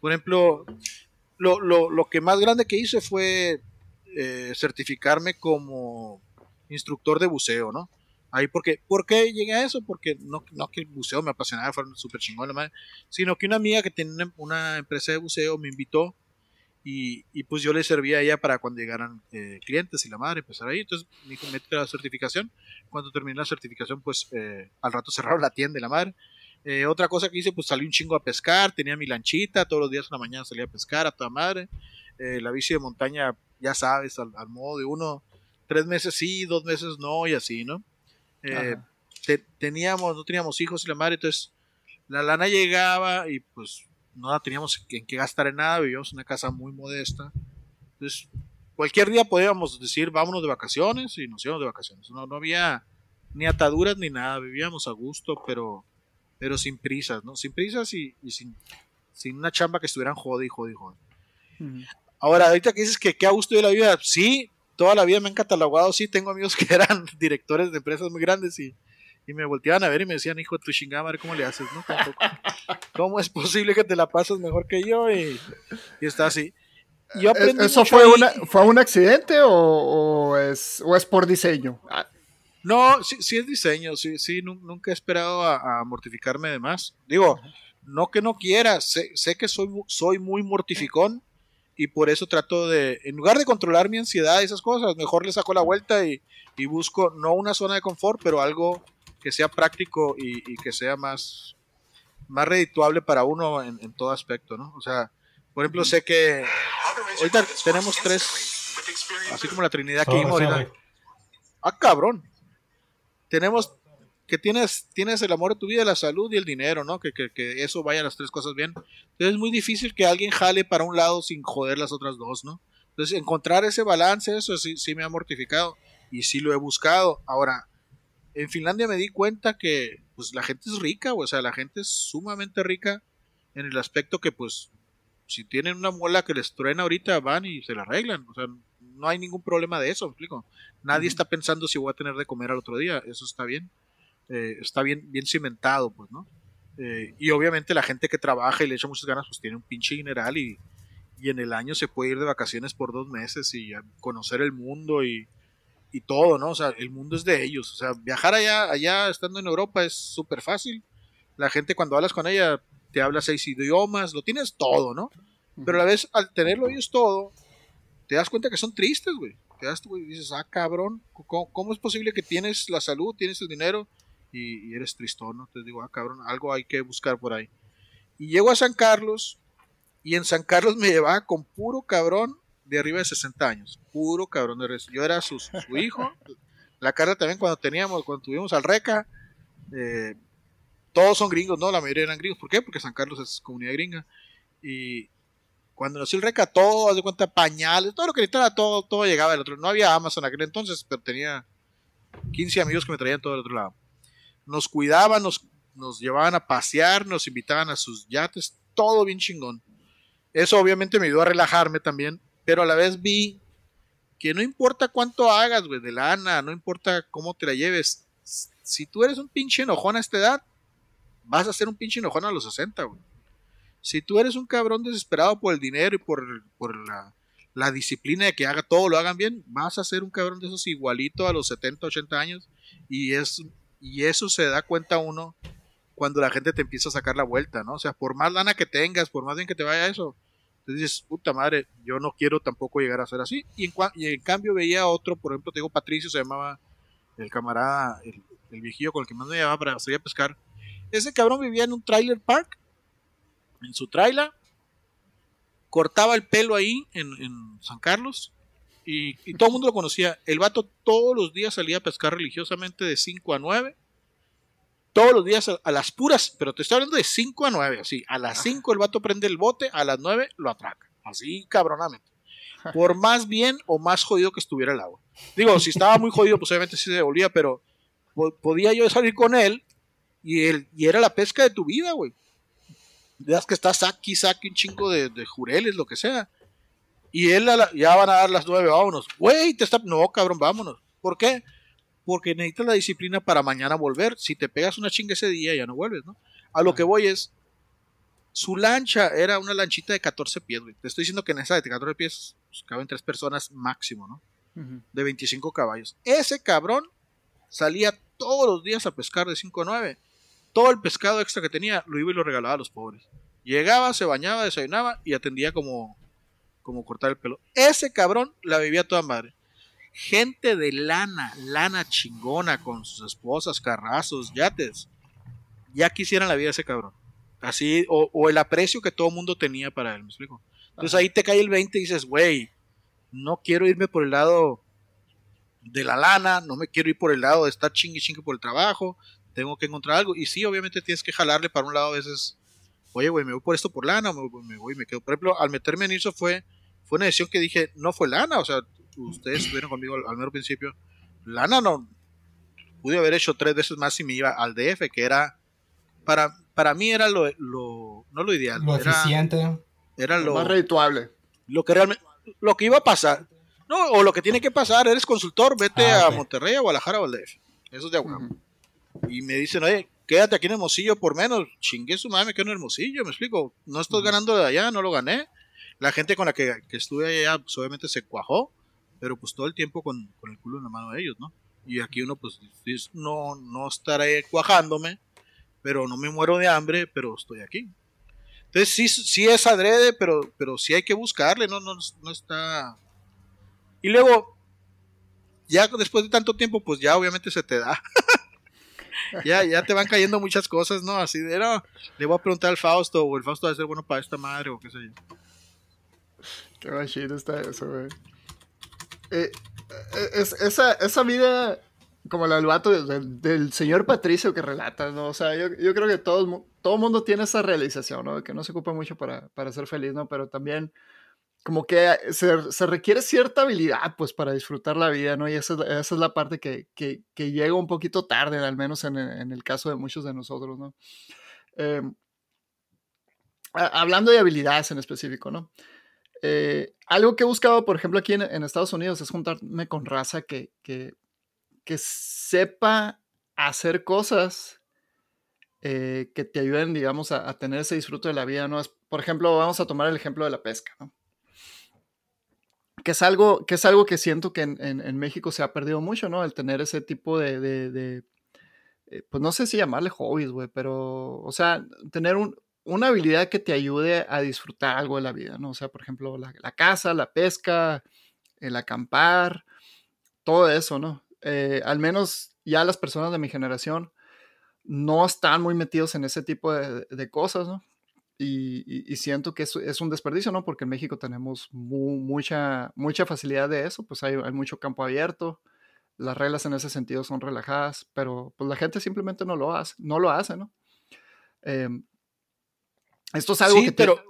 Por ejemplo, lo, lo, lo que más grande que hice fue eh, certificarme como instructor de buceo, ¿no? Ahí porque, ¿por qué llegué a eso? Porque no, no que el buceo me apasionaba, fue súper chingón, la madre, sino que una amiga que tiene una empresa de buceo me invitó y, y pues yo le servía a ella para cuando llegaran eh, clientes y la madre empezar ahí. Entonces me dijo, mete la certificación. Cuando terminé la certificación, pues eh, al rato cerraron la tienda y la madre. Eh, otra cosa que hice, pues salí un chingo a pescar, tenía mi lanchita, todos los días en la mañana salía a pescar a toda madre. Eh, la bici de montaña, ya sabes, al, al modo de uno, tres meses sí, dos meses no y así, ¿no? Eh, te- teníamos, no teníamos hijos y la madre, entonces la lana llegaba y pues no teníamos en qué gastar en nada, vivíamos en una casa muy modesta. Entonces, cualquier día podíamos decir, vámonos de vacaciones y nos íbamos de vacaciones. No, no había ni ataduras ni nada, vivíamos a gusto, pero, pero sin prisas, ¿no? Sin prisas y, y sin, sin una chamba que estuvieran jode y jode y jode. Ahora, ahorita que dices que qué a gusto de la vida, sí, toda la vida me han catalogado, sí, tengo amigos que eran directores de empresas muy grandes y, y me volteaban a ver y me decían, hijo tu chingada madre, ¿cómo le haces? No? Tampoco. ¿Cómo es posible que te la pases mejor que yo? Y, y está así. Yo ¿E-, ¿Eso fue, ahí. una, fue un accidente o, o es, o es por diseño? Ah, No, sí, sí es diseño, sí, sí, nu- nunca he esperado a, a mortificarme de más. Digo, no que no quiera, sé, sé que soy, soy muy mortificón, y por eso trato de, en lugar de controlar mi ansiedad y esas cosas, mejor le saco la vuelta y, y busco no una zona de confort, pero algo que sea práctico y, y que sea más, más redituable para uno en, en, todo aspecto, ¿no? O sea, por ejemplo, sé que ahorita tenemos tres, así como la Trinidad que vimos ahorita. Ah, cabrón. Tenemos que tienes, tienes el amor de tu vida, la salud y el dinero, ¿no? Que, que, que eso vaya las tres cosas bien. Entonces es muy difícil que alguien jale para un lado sin joder las otras dos, ¿no? Entonces encontrar ese balance, eso sí, sí me ha mortificado y sí lo he buscado. Ahora, en Finlandia me di cuenta que pues la gente es rica, o sea, la gente es sumamente rica en el aspecto que pues si tienen una muela que les truena ahorita van y se la arreglan, o sea, no hay ningún problema de eso, ¿me explico? Nadie está pensando si voy a tener de comer al otro día, eso está bien, eh, está bien, bien cimentado, pues, ¿no? Eh, y obviamente la gente que trabaja y le echa muchas ganas, pues tiene un pinche general y, y en el año se puede ir de vacaciones por dos meses y conocer el mundo y, y todo, ¿no? O sea, el mundo es de ellos, o sea, viajar allá, allá estando en Europa es súper fácil. La gente cuando hablas con ella te habla seis idiomas, lo tienes todo, ¿no? Pero a la vez, al tenerlo ellos todo, te das cuenta que son tristes, güey. Te das, güey, y dices, ah, cabrón, ¿cómo, es posible que tienes la salud, tienes el dinero y, y eres tristón, ¿no? Te digo, ah, cabrón, algo hay que buscar por ahí. Y llego a San Carlos y en San Carlos me llevaba con puro cabrón de arriba de 60 años. Puro cabrón de res- Yo era su, hijo. La cara también cuando teníamos, cuando tuvimos al Reca, eh, todos son gringos, ¿no? La mayoría eran gringos. ¿Por qué? Porque San Carlos es comunidad gringa. Y cuando nació el Reca, todo, de cuenta, pañales, todo lo que necesitaba, todo, todo llegaba del otro. No había Amazon aquel entonces, pero tenía 15 amigos que me traían todo del otro lado. Nos cuidaban, nos, nos llevaban a pasear, nos invitaban a sus yates, todo bien chingón. Eso obviamente me ayudó a relajarme también, pero a la vez vi que no importa cuánto hagas, güey, de lana, no importa cómo te la lleves. Si tú eres un pinche enojón a esta edad, vas a ser un pinche enojón a los 60, güey. Si tú eres un cabrón desesperado por el dinero y por, por la, la disciplina de que haga todo, lo hagan bien, vas a ser un cabrón de esos igualito a los 70, 80 años. Y, es, y eso se da cuenta uno cuando la gente te empieza a sacar la vuelta, ¿no? O sea, por más lana que tengas, por más bien que te vaya eso, te dices, puta madre, yo no quiero tampoco llegar a ser así. Y en, cambio veía otro, por ejemplo, te digo, Patricio se llamaba el camarada, el, el viejillo con el que más me llevaba para salir a pescar. Ese cabrón vivía en un trailer park, en su trailer, cortaba el pelo ahí en, en San Carlos y, y todo el mundo lo conocía. El vato todos los días salía a pescar religiosamente de 5 a 9. Todos los días a, las puras, pero te estoy hablando de 5 a 9, así. A las 5 el vato prende el bote, a las 9 lo atraca. Así cabronamente. Por más bien o más jodido que estuviera el agua. Digo, si estaba muy jodido, pues obviamente sí se devolvía, pero po- podía yo salir con él y, él, y era la pesca de tu vida, güey. Veas que estás aquí, saque un chingo de, de jureles, lo que sea. Y él a la- ya van a dar las nueve, vámonos. Güey, te está. No, cabrón, vámonos. ¿Por qué? Porque necesitas la disciplina para mañana volver. Si te pegas una chinga ese día, ya no vuelves, ¿no? A lo que voy es. Su lancha era una lanchita de 14 pies, güey. Te estoy diciendo que en esa de 14 pies pues, caben tres personas máximo, ¿no? De 25 caballos. Ese cabrón salía todos los días a pescar de 5 a 9. Todo el pescado extra que tenía lo iba y lo regalaba a los pobres. Llegaba, se bañaba, desayunaba y atendía como, como cortar el pelo. Ese cabrón la vivía toda madre. Gente de lana, lana chingona con sus esposas, carrazos, yates. Ya quisieran la vida de ese cabrón. Así, o, o el aprecio que todo el mundo tenía para él, ¿me explico? Entonces Ajá. ahí te cae el 20 y dices, güey, no quiero irme por el lado de la lana, no me quiero ir por el lado de estar chingue chingue por el trabajo, tengo que encontrar algo. Y sí, obviamente tienes que jalarle para un lado a veces, oye, güey, me voy por esto por lana, o me, voy- me voy y me quedo. Por ejemplo, al meterme en eso fue, fue una decisión que dije, no fue lana, o sea, ustedes estuvieron conmigo al, al mero principio. Lana no, pude haber hecho tres veces más si me iba al DF, que era, para, para mí era lo, lo no lo ideal, Lo era, eficiente. era Lo lo, más redituable. lo que realmente lo que iba a pasar no o lo que tiene que pasar eres consultor vete Ah, a. Monterrey a Guadalajara o al DF eso es de agua Ujú. y me dicen oye quédate aquí en Hermosillo por menos chingue su madre me quedo en Hermosillo me explico no estoy ganando de allá no lo gané la gente con la que, que estuve allá pues obviamente se cuajó pero pues todo el tiempo con, con el culo en la mano de ellos no y aquí uno pues no no estaré cuajándome pero no me muero de hambre pero estoy aquí Entonces sí, sí es adrede, pero, pero sí hay que buscarle, no, no, no está. Y luego, ya después de tanto tiempo, pues ya obviamente se te da. ya, ya te van cayendo muchas cosas, ¿no? Así de, no, le voy a preguntar al Fausto, o el Fausto va a ser bueno para esta madre, o qué sé yo. Qué machito está eso, güey. Eh, eh, es, esa, esa vida, como la del vato del, señor Patricio que relata, ¿no? O sea, yo, yo creo que todo todo mundo tiene esa realización, ¿no? Que no se ocupa mucho para, para ser feliz, ¿no? Pero también como que se, se requiere cierta habilidad, pues, para disfrutar la vida, ¿no? Y esa esa es la parte que, que, que llega un poquito tarde, al menos en, en el caso de muchos de nosotros, ¿no? Eh, hablando de habilidades en específico, ¿no? Eh, algo que he buscado, por ejemplo, aquí en, en Estados Unidos es juntarme con raza que, que, que sepa hacer cosas eh, que te ayuden, digamos, a, tener ese disfrute de la vida, ¿no? Por ejemplo, vamos a tomar el ejemplo de la pesca, ¿no? Que es algo que, es algo que siento que en, México se ha perdido mucho, ¿no? El tener ese tipo de, eh, pues no sé si llamarle hobbies, güey, pero, o sea, tener un- una habilidad que te ayude a disfrutar algo de la vida, ¿no? O sea, por ejemplo, la, la caza, la pesca, el acampar, todo eso, ¿no? Eh, al menos ya las personas de mi generación no están muy metidos en ese tipo de, de cosas, ¿no? Y, y- siento que es, es un desperdicio, ¿no? Porque en México tenemos mu- mucha, mucha facilidad de eso, pues hay, hay mucho campo abierto, las reglas en ese sentido son relajadas, pero pues la gente simplemente no lo hace, no lo hace, ¿no? Em, esto es algo sí, que te- pero,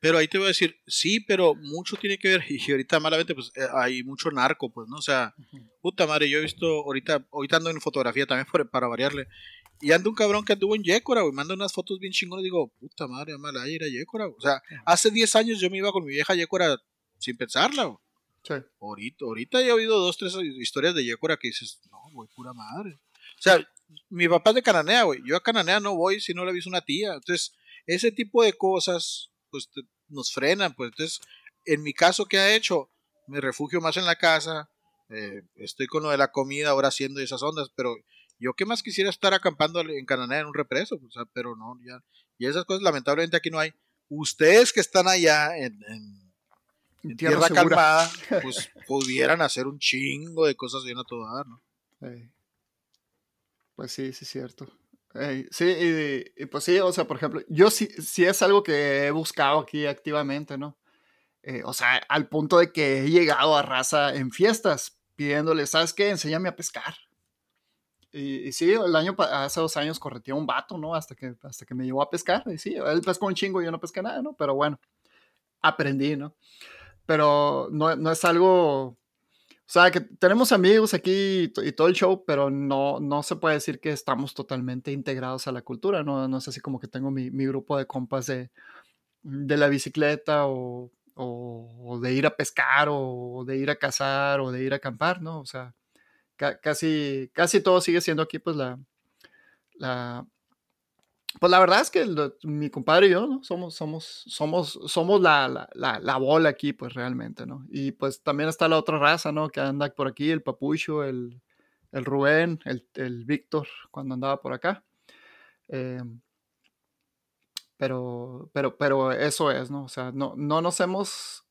pero ahí te voy a decir, sí, pero mucho tiene que ver, y ahorita malamente, pues eh, hay mucho narco, pues, ¿no? O sea, puta madre, yo he visto, ahorita, ahorita ando en fotografía también por- para variarle, y anda un cabrón que anduvo en Yécora, güey, manda unas fotos bien chingonas, digo, puta madre, ya me la ir a Yécora, güey. O sea, hace 10 años yo me iba con mi vieja Yécora sin pensarla, güey. sí. Ahorita, ahorita he oído dos, tres historias de Yécora que dices, no, güey, pura madre. O sea, mi papá es de Cananea, güey. Yo a Cananea no voy si no le aviso una tía. Entonces, ese tipo de cosas, pues te- nos frenan. Pues entonces, en mi caso, ¿qué ha hecho? Me refugio más en la casa. eh, estoy con lo de la comida ahora haciendo esas ondas, pero yo qué más quisiera estar acampando en Cananea en un represo, o sea, pero no, ya. Y esas cosas lamentablemente aquí no hay. Ustedes que están allá en- en, en Tierra tierra, calmada, pues pudieran hacer un chingo de cosas bien a todo dar, ¿no? Pues sí, sí es cierto. Sí, y, pues sí, o sea, por ejemplo, yo sí, sí es algo que he buscado aquí activamente, ¿no? Eh, o sea, al punto de que he llegado a raza en fiestas pidiéndole, ¿sabes qué? Enséñame a pescar. Y, sí, el año, hace dos años correteé un vato, ¿no? Hasta que, hasta que me llevó a pescar. Y sí, él pescó un chingo yo no pesqué nada, ¿no? Pero bueno, aprendí, ¿no? Pero no, no es algo, o sea, que tenemos amigos aquí y, to- y todo el show, pero no, no se puede decir que estamos totalmente integrados a la cultura, ¿no? No es así como que tengo mi, mi grupo de compas de, de la bicicleta o, o- de ir a pescar o de ir a cazar o de ir a acampar, ¿no? O sea, ca- casi, casi todo sigue siendo aquí, pues la, la, pues la verdad es que mi compadre y yo, ¿no? Somos, somos, somos, somos la, la, la, la bola aquí, pues realmente, ¿no? Y pues también está la otra raza, ¿no? Que anda por aquí, el Papucho, el, el Rubén, el, el Víctor, cuando andaba por acá. Eh, pero, pero, pero eso es, ¿no? O sea, no, no nos hemos...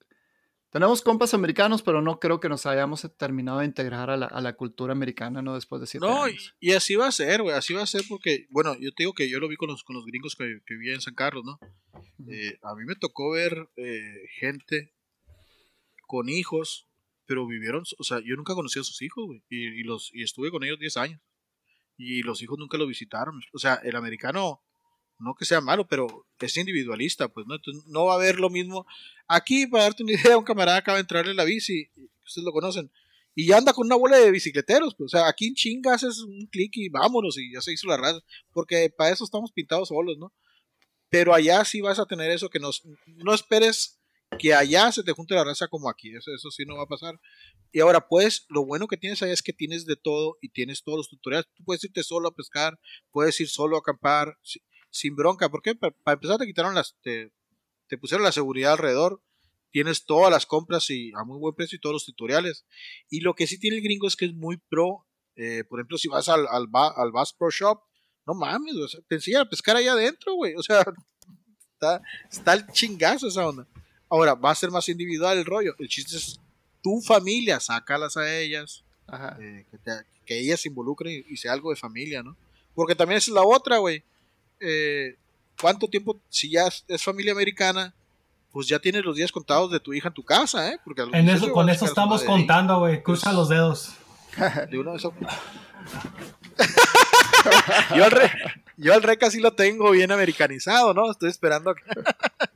Tenemos compas americanos, pero no creo que nos hayamos terminado de integrar a la, a la cultura americana, ¿no? Después de siete No, y, años. y así va a ser, güey, así va a ser porque, bueno, yo te digo que yo lo vi con los, con los gringos que, que vivían en San Carlos, ¿no? Eh, a mí me tocó ver eh, gente con hijos, pero vivieron, o sea, yo nunca conocí a sus hijos, güey, y, y los, y estuve con ellos 10 años, y los hijos nunca lo visitaron, o sea, el americano, no que sea malo, pero es individualista, pues, ¿no? Entonces no va a haber lo mismo. Aquí, para darte una idea, un camarada acaba de entrarle la bici, ustedes lo conocen, y ya anda con una bola de bicicleteros, pues, o sea, aquí en chinga haces un clic y vámonos, y ya se hizo la raza, porque para eso estamos pintados solos, ¿no? Pero allá sí vas a tener eso que nos, no esperes que allá se te junte la raza como aquí, eso, eso sí no va a pasar. Y ahora, pues, lo bueno que tienes allá es que tienes de todo y tienes todos los tutoriales. Tú puedes irte solo a pescar, puedes ir solo a acampar, sin bronca. ¿Por qué? Pa- Para empezar, te quitaron las, te, te pusieron la seguridad alrededor. Tienes todas las compras y a muy buen precio y todos los tutoriales. Y lo que sí tiene el gringo es que es muy pro. eh, por ejemplo, si vas al, al, al Bass Pro Shop, no mames, o sea, te enseñan a pescar allá adentro, güey. O sea, Está, está el chingazo esa onda. Ahora, va a ser más individual el rollo. El chiste es tu familia, sácalas a ellas, Ajá. eh, que, te- que ellas se involucren y, y sea algo de familia, ¿no? Porque también esa es la otra, güey. Eh, ¿Cuánto tiempo, si ya es, es familia americana, pues ya tienes los días contados de tu hija en tu casa, ¿eh? Porque a los En 18 eso, con eso estamos contando, güey. Cruza los dedos. De uno de esos- yo, al re, yo al Reca sí lo tengo bien americanizado, ¿no? Estoy esperando. a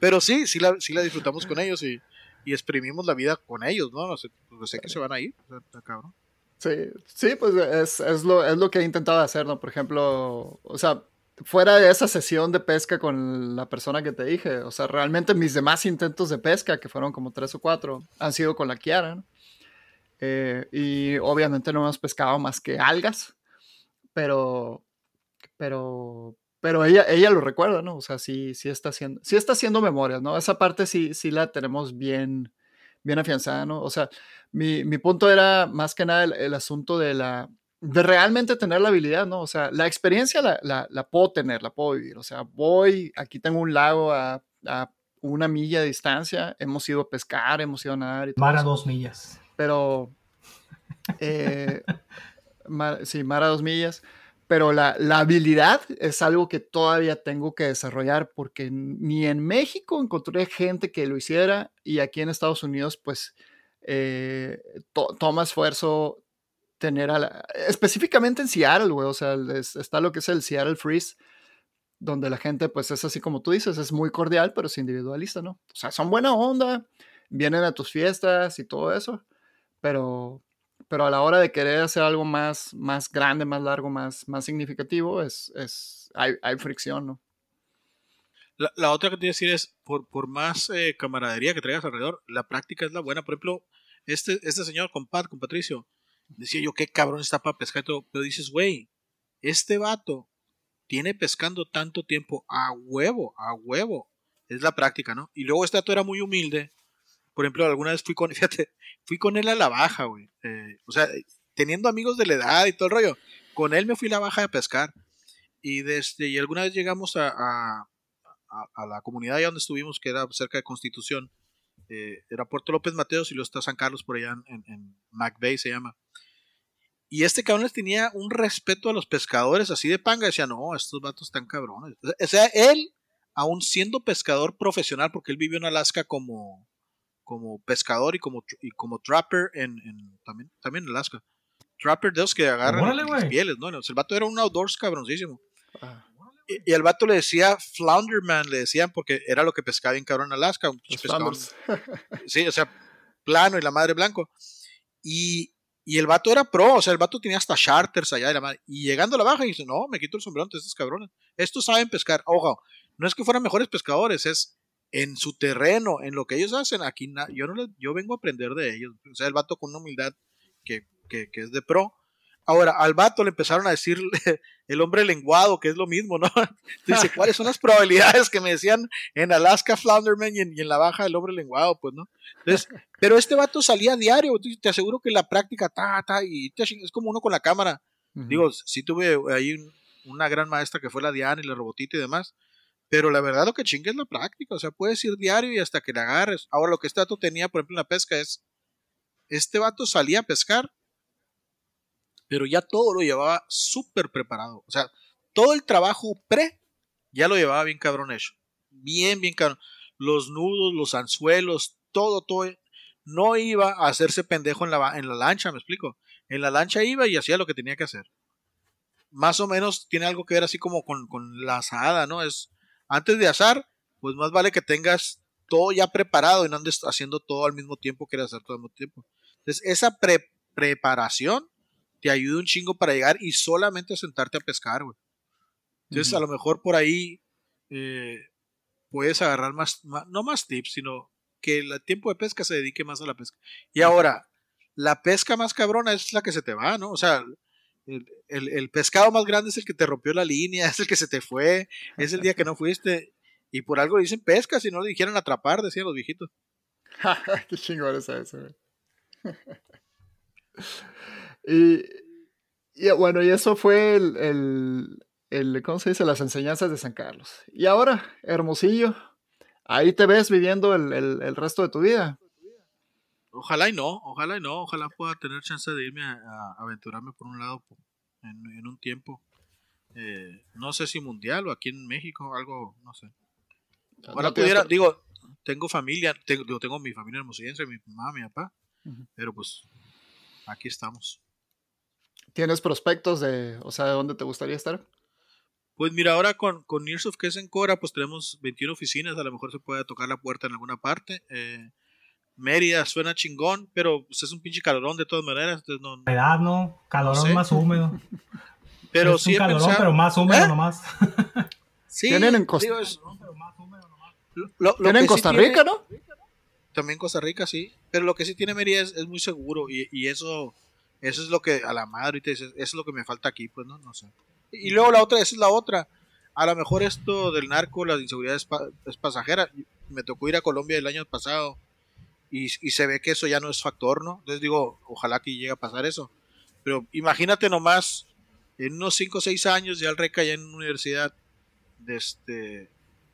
Pero sí, sí la, sí la disfrutamos con ellos y, y exprimimos la vida con ellos, ¿no? No sé, pues sé que se van a ir. o sea, está cabrón. Sí, sí, pues es, es, lo, es lo que he intentado hacer, ¿no? Por ejemplo, o sea, fuera de esa sesión de pesca con la persona que te dije, o sea, realmente mis demás intentos de pesca, que fueron como tres o cuatro, han sido con la Kiara. Eh, y obviamente no hemos pescado más que algas, pero, pero, pero ella, ella lo recuerda, ¿no? O sea, sí, sí está haciendo, sí está haciendo memorias, ¿no? Esa parte sí, sí la tenemos bien, bien afianzada, ¿no? O sea, mi, mi punto era más que nada el asunto de la de realmente tener la habilidad, ¿no? O sea, la experiencia la, la, la puedo tener, la puedo vivir. O sea, voy, aquí tengo un lago a, a una milla de distancia, hemos ido a pescar, hemos ido a nadar y todo Mar a dos millas. Pero, eh, mar- sí, mar a dos millas. Pero la, la habilidad es algo que todavía tengo que desarrollar porque ni en México encontré gente que lo hiciera y aquí en Estados Unidos, pues, eh, to- toma esfuerzo tener a la, específicamente en Seattle, güey, o sea, es- está lo que es el Seattle Freeze, donde la gente, pues, es así como tú dices, es muy cordial, pero es individualista, ¿no? O sea, son buena onda, vienen a tus fiestas y todo eso, pero, pero a la hora de querer hacer algo más, más grande, más largo, más, más significativo, es, es, hay, hay fricción, ¿no? La, la otra que te iba a decir es, por, por más eh, camaradería que traigas alrededor, la práctica es la buena. Por ejemplo, este, este señor con Pat, con Patricio, decía yo, qué cabrón está para pescar y todo. Pero dices, güey, este vato tiene pescando tanto tiempo a huevo, a huevo. Es la práctica, ¿no? Y luego este vato era muy humilde. Por ejemplo, alguna vez fui con, fíjate, fui con él a la baja, güey. Eh, o sea, teniendo amigos de la edad y todo el rollo. Con él me fui a la baja a pescar. Y, desde, y alguna vez llegamos a, a, la comunidad allá donde estuvimos, que era cerca de Constitución. Eh, era Puerto López Mateos y luego está San Carlos por allá en, en McVeigh se llama. Y este cabrón les tenía un respeto a los pescadores así de panga. Decía, no, estos vatos están cabrones. O sea, él, aún siendo pescador profesional, porque él vivió en Alaska como, como pescador y como, y como trapper en, en- también, también en Alaska. Trapper de los que agarran las pieles, ¿no? El vato era un outdoors cabroncísimo. Ah, Y, y al vato le decía Flounderman, le decían, porque era lo que pescaba bien cabrón en Alaska. Un. Sí, o sea, plano y la madre blanco. Y, y el vato era pro, o sea, el vato tenía hasta charters allá de la madre. Y llegando a la baja, dice, no, me quito el sombrero ante estos cabrones. Estos saben pescar. Ojo, no es que fueran mejores pescadores, es en su terreno, en lo que ellos hacen. Aquí yo no yo vengo a aprender de ellos. O sea, el vato con una humildad que, que, que es de pro. Ahora, al vato le empezaron a decir el hombre lenguado, que es lo mismo, ¿no? Dice, ¿cuáles son las probabilidades que me decían en Alaska Flounderman y en, y en la baja el hombre lenguado? Pues, ¿no? Entonces, pero este vato salía a diario, te aseguro que la práctica, ta, ta, y es como uno con la cámara. Digo, sí tuve ahí un- una gran maestra que fue la Diana y la robotita y demás, pero la verdad lo que chinga es la práctica, o sea, puedes ir diario y hasta que la agarres. Ahora, lo que este vato tenía, por ejemplo, en la pesca es, este vato salía a pescar, pero ya todo lo llevaba súper preparado, o sea, todo el trabajo pre ya lo llevaba bien cabrón hecho, bien, bien cabrón. Los nudos, los anzuelos, todo, todo. No iba a hacerse pendejo en la, en la lancha, me explico. En la lancha iba y hacía lo que tenía que hacer. Más o menos tiene algo que ver así como con, con la asada, ¿no? Es antes de asar, pues más vale que tengas todo ya preparado y no andes haciendo todo al mismo tiempo que hacer todo al mismo tiempo. Entonces, esa pre- preparación te ayuda un chingo para llegar y solamente sentarte a pescar, güey. Entonces, a lo mejor por ahí eh, puedes agarrar más, no más tips, sino que el tiempo de pesca se dedique más a la pesca. Y ahora, la pesca más cabrona es la que se te va, ¿no? O sea, el, el- el pescado más grande es el que te rompió la línea, es el que se te fue, es el día que no fuiste. Y por algo dicen pesca, si no le dijeran atrapar, decían los viejitos. Qué chingón es eso, güey. y, y bueno, y eso fue el, el- el, ¿cómo se dice? Las enseñanzas de San Carlos. Y ahora, Hermosillo, ahí te ves viviendo el, el- el resto de tu vida. Ojalá y no, ojalá y no, ojalá pueda tener chance de irme a, a aventurarme por un lado en, en un tiempo. Eh, no sé si mundial o aquí en México, algo, no sé. No tienes pudiera, digo, tengo familia, tengo, tengo mi familia hermosillense, mi mamá, mi papá, pero pues aquí estamos. ¿Tienes prospectos de, o sea, de dónde te gustaría estar? Pues mira, ahora con, con Nearsoft que es en Cora, pues tenemos 21 oficinas, a lo mejor se puede tocar la puerta en alguna parte. Eh, Mérida suena chingón, pero pues, es un pinche calorón de todas maneras, entonces no, no- Humedad, ¿no? Calorón sé. más húmedo. pero es sí un calorón, pensado- pero más húmedo ¿Eh? nomás. Sí, Tienen en Costa- digo, es- lo- lo- lo Tienen sí Costa tiene- Rica, ¿no? También Costa Rica, sí. Pero lo que sí tiene Mérida es, es muy seguro. Y, y eso eso es lo que a la madre ahorita dices, eso es lo que me falta aquí, pues no, no sé. Y luego la otra, esa es la otra. A lo mejor esto del narco, la inseguridad es, pa- es pasajera. Me tocó ir a Colombia el año pasado y, y se ve que eso ya no es factor, ¿no? Entonces digo, ojalá que llegue a pasar eso. Pero imagínate nomás, en unos 5 o 6 años ya el rey caía en una universidad, de este,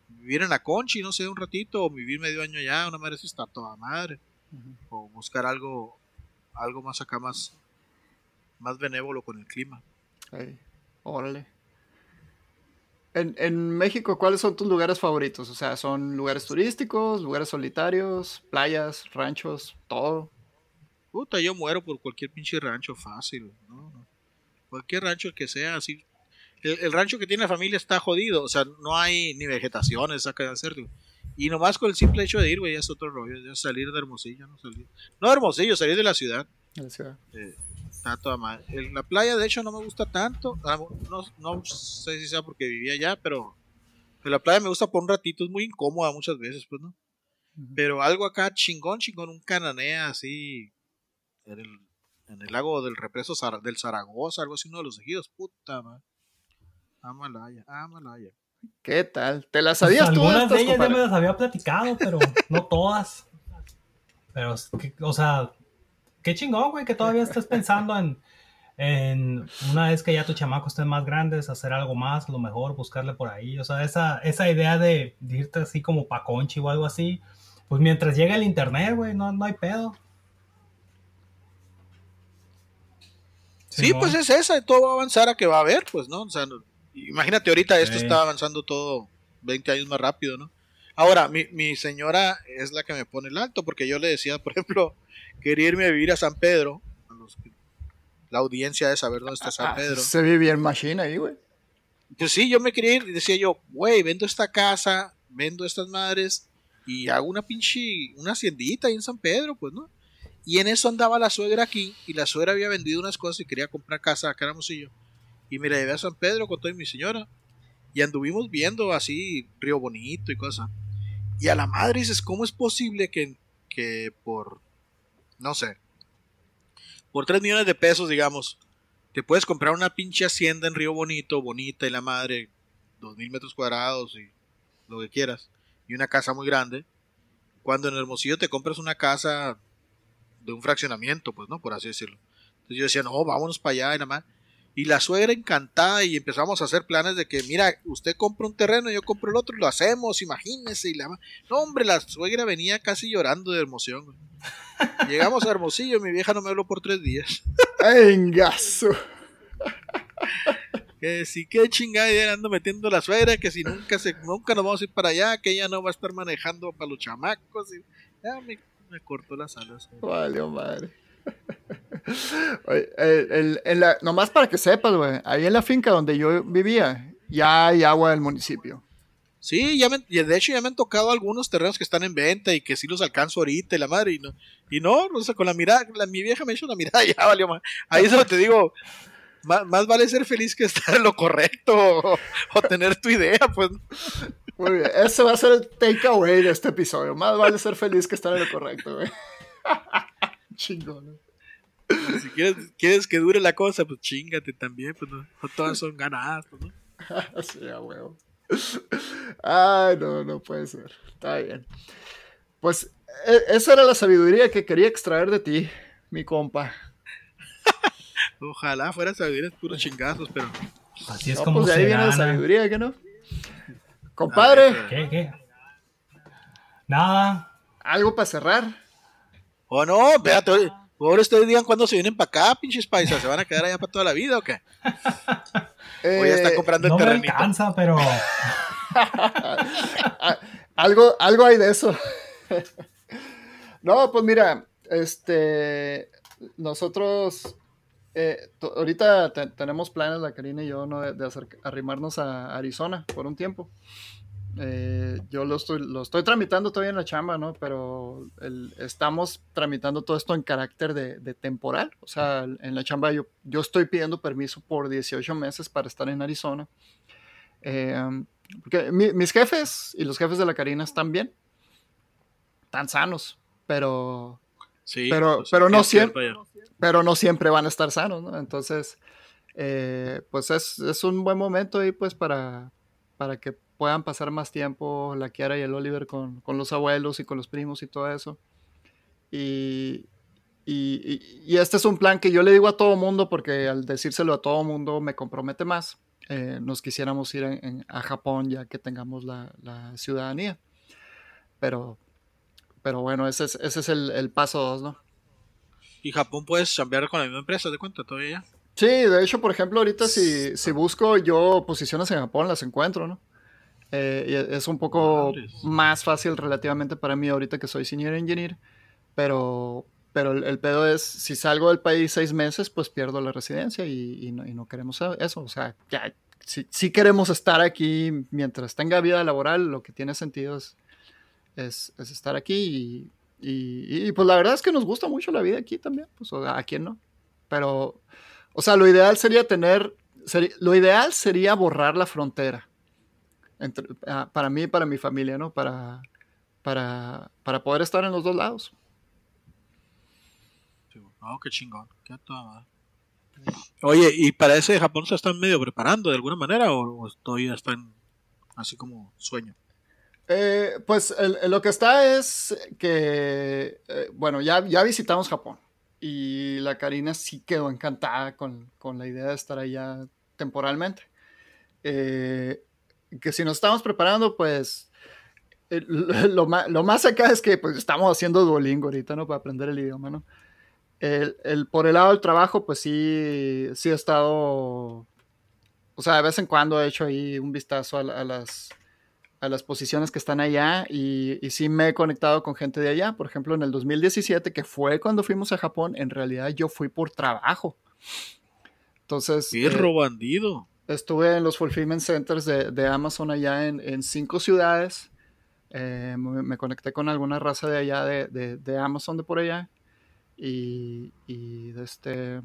vivir en la Conchi, no sé, un ratito, o vivir medio año allá, una madre si está toda madre. O buscar algo, algo más acá, más, más benévolo con el clima. Ey, órale. En, en México, ¿cuáles son tus lugares favoritos? O sea, ¿son lugares turísticos, lugares solitarios, playas, ranchos, todo? Puta, yo muero por cualquier pinche rancho fácil, ¿no? Cualquier rancho que sea así. El, el rancho que tiene la familia está jodido, o sea, no hay ni vegetaciones acá de hacer. Y nomás con el simple hecho de ir, güey, ya es otro rollo, ya salir de Hermosillo, no salir. No de Hermosillo, salir de la ciudad. En la ciudad. eh, está toda madre. El- la playa, de hecho, no me gusta tanto. ah, No, no sé si sea porque vivía allá, pero, pero la playa me gusta por un ratito. Es muy incómoda muchas veces, pues, ¿no? Pero algo acá chingón, chingón, un cananea así en el, en el lago del represo Zara- del Zaragoza, algo así, uno de los ejidos. Puta madre. Amalaya, Amalaya. ¿Qué tal? ¿Te las Pues sabías tú algunas estas, de ellas ya me las había platicado, pero no todas. Pero, es que, o sea, qué chingón, güey, que todavía estés pensando en, en una vez que ya tu chamaco estén más grandes, hacer algo más, a lo mejor buscarle por ahí. O sea, esa, esa idea de, de irte así como pa' conchi o algo así, pues mientras llega el internet, güey, no, no hay pedo. Sí, pues es esa, todo va a avanzar a que va a haber, pues, ¿no? O sea, no- imagínate ahorita esto Sí. está avanzando todo 20 años más rápido, ¿no? Ahora, mi, mi señora es la que me pone el alto, porque yo le decía, por ejemplo, quería irme a vivir a San Pedro, a los la audiencia de saber dónde está San Ah, Pedro. se vive bien machine ahí, güey. Pues sí, yo me quería ir y decía yo, güey, vendo esta casa, vendo estas madres y hago una pinche, una haciendita ahí en San Pedro, pues, ¿no? Y en eso andaba la suegra aquí y la suegra había vendido unas cosas y quería comprar casa acá en Hermosillo. Y me la llevé a San Pedro con toda mi señora y anduvimos viendo así Río Bonito y cosas. Y a la madre dices, ¿cómo es posible que, que por, no sé, por 3 millones de pesos, digamos, te puedes comprar una pinche hacienda en Río Bonito, bonita y la madre, dos mil metros cuadrados y lo que quieras, y una casa muy grande, cuando en Hermosillo te compras una casa de un fraccionamiento, pues, ¿no? Por así decirlo. Entonces yo decía, no, vámonos para allá y nada más. Y la suegra encantada y empezamos a hacer planes de que, mira, usted compra un terreno, yo compro el otro lo hacemos, imagínese. Y la No, hombre, la suegra venía casi llorando de emoción. Llegamos a Hermosillo mi vieja no me habló por tres días. ¡Engazo! Que si qué chingada idea ando metiendo la suegra, que si nunca se, nunca nos vamos a ir para allá, que ella no va a estar manejando para los chamacos. Y, ya me, me cortó las alas. Vale, madre. El- el- la- nomás para que sepas, güey, ahí en la finca donde yo vivía, ya hay agua del municipio. Sí, ya me, y de hecho ya me han tocado algunos terrenos que están en venta y que sí los alcanzo ahorita y la madre. Y no, y no o sea, con la mirada, la, mi vieja me hizo una mirada, ya valió más. Ahí donde te digo, más, más vale ser feliz que estar en lo correcto o, o tener tu idea, pues. Muy bien, ese va a ser el takeaway de este episodio. Más vale ser feliz que estar en lo correcto, güey. Chingón. Si quieres, quieres que dure la cosa, pues chingate también, pues no, no todas son ganadas, pues, ¿no? Sí, a huevo. Ay, no, no puede ser. Está bien. Pues e- esa era la sabiduría que quería extraer de ti, mi compa. Ojalá fuera sabiduría puros chingazos, pero Así es No, como pues de ahí se viene la sabiduría, ¿qué no? Compadre, ¿Qué, qué? Nada. algo para cerrar. O no, espérate, ahora ustedes digan cuándo se vienen para acá, pinches paisas, ¿se van a quedar allá para toda la vida o qué? O ya está Eh, comprando el No me alcanza, pero a- algo, algo hay de eso. no, pues mira, este, nosotros eh, ahorita te- tenemos planes, la Karina y yo, ¿no? de, de arrimarnos a Arizona por un tiempo. Eh, yo lo estoy, lo estoy tramitando todavía en la chamba, ¿no? Pero el- estamos tramitando todo esto en carácter de, de temporal. O sea, en la chamba yo, yo estoy pidiendo permiso por 18 meses para estar en Arizona. Eh, porque mi- mis jefes y los jefes de la Karina están bien. Están sanos, pero, Sí, Pero- pues, pero no siempre- pero no siempre van a estar sanos, ¿no? Entonces, eh, pues es, es un buen momento ahí, pues, para, para que puedan pasar más tiempo la Kiara y el Oliver con, con los abuelos y con los primos y todo eso. Y, y, y- y este es un plan que yo le digo a todo mundo, porque al decírselo a todo mundo me compromete más. Eh, nos quisiéramos ir en- en- a Japón ya que tengamos la, la ciudadanía. Pero, pero bueno, ese es, ese es el, el paso dos, ¿no? Y Japón puedes chambear con la misma empresa, ¿de cuenta todavía? Sí, de hecho, por ejemplo, ahorita si, si busco yo posiciones en Japón, las encuentro, ¿no? Eh, y es un poco más fácil relativamente para mí ahorita que soy senior engineer, pero, pero el, el pedo es, si salgo del país seis meses, pues pierdo la residencia y, y no, y no queremos eso. O sea, ya, si, si queremos estar aquí mientras tenga vida laboral, lo que tiene sentido es, es, es estar aquí y, y- y, pues la verdad es que nos gusta mucho la vida aquí también, pues o sea, a quién no. Pero, o sea, lo ideal sería tener, seri- lo ideal sería borrar la frontera. Entre- ah, para mí y para mi familia, ¿no? Para, para, para poder estar en los dos lados. Sí, No, qué chingón. Qué toda. Oye, ¿y para ese de Japón se están medio preparando de alguna manera o, o todavía están así como sueño? Eh, pues el- el- lo que está es que, eh, bueno, ya, ya visitamos Japón y la Karina sí quedó encantada con, con la idea de estar allá temporalmente. Eh, que si nos estamos preparando, pues eh, lo, lo más acá es que pues estamos haciendo Duolingo ahorita, ¿no? Para aprender el idioma, ¿no? El, el- por el lado del trabajo, pues sí, sí he estado, o sea, de vez en cuando he hecho ahí un vistazo a, a las a las posiciones que están allá y, y sí me he conectado con gente de allá. Por ejemplo, en el 2017, que fue cuando fuimos a Japón, en realidad yo fui por trabajo. Entonces, eh, Pirro bandido. Estuve en los fulfillment centers de, de Amazon allá en, en cinco ciudades. Eh, me, conecté con alguna raza de allá, de, de- Amazon de por allá. Y, y, este,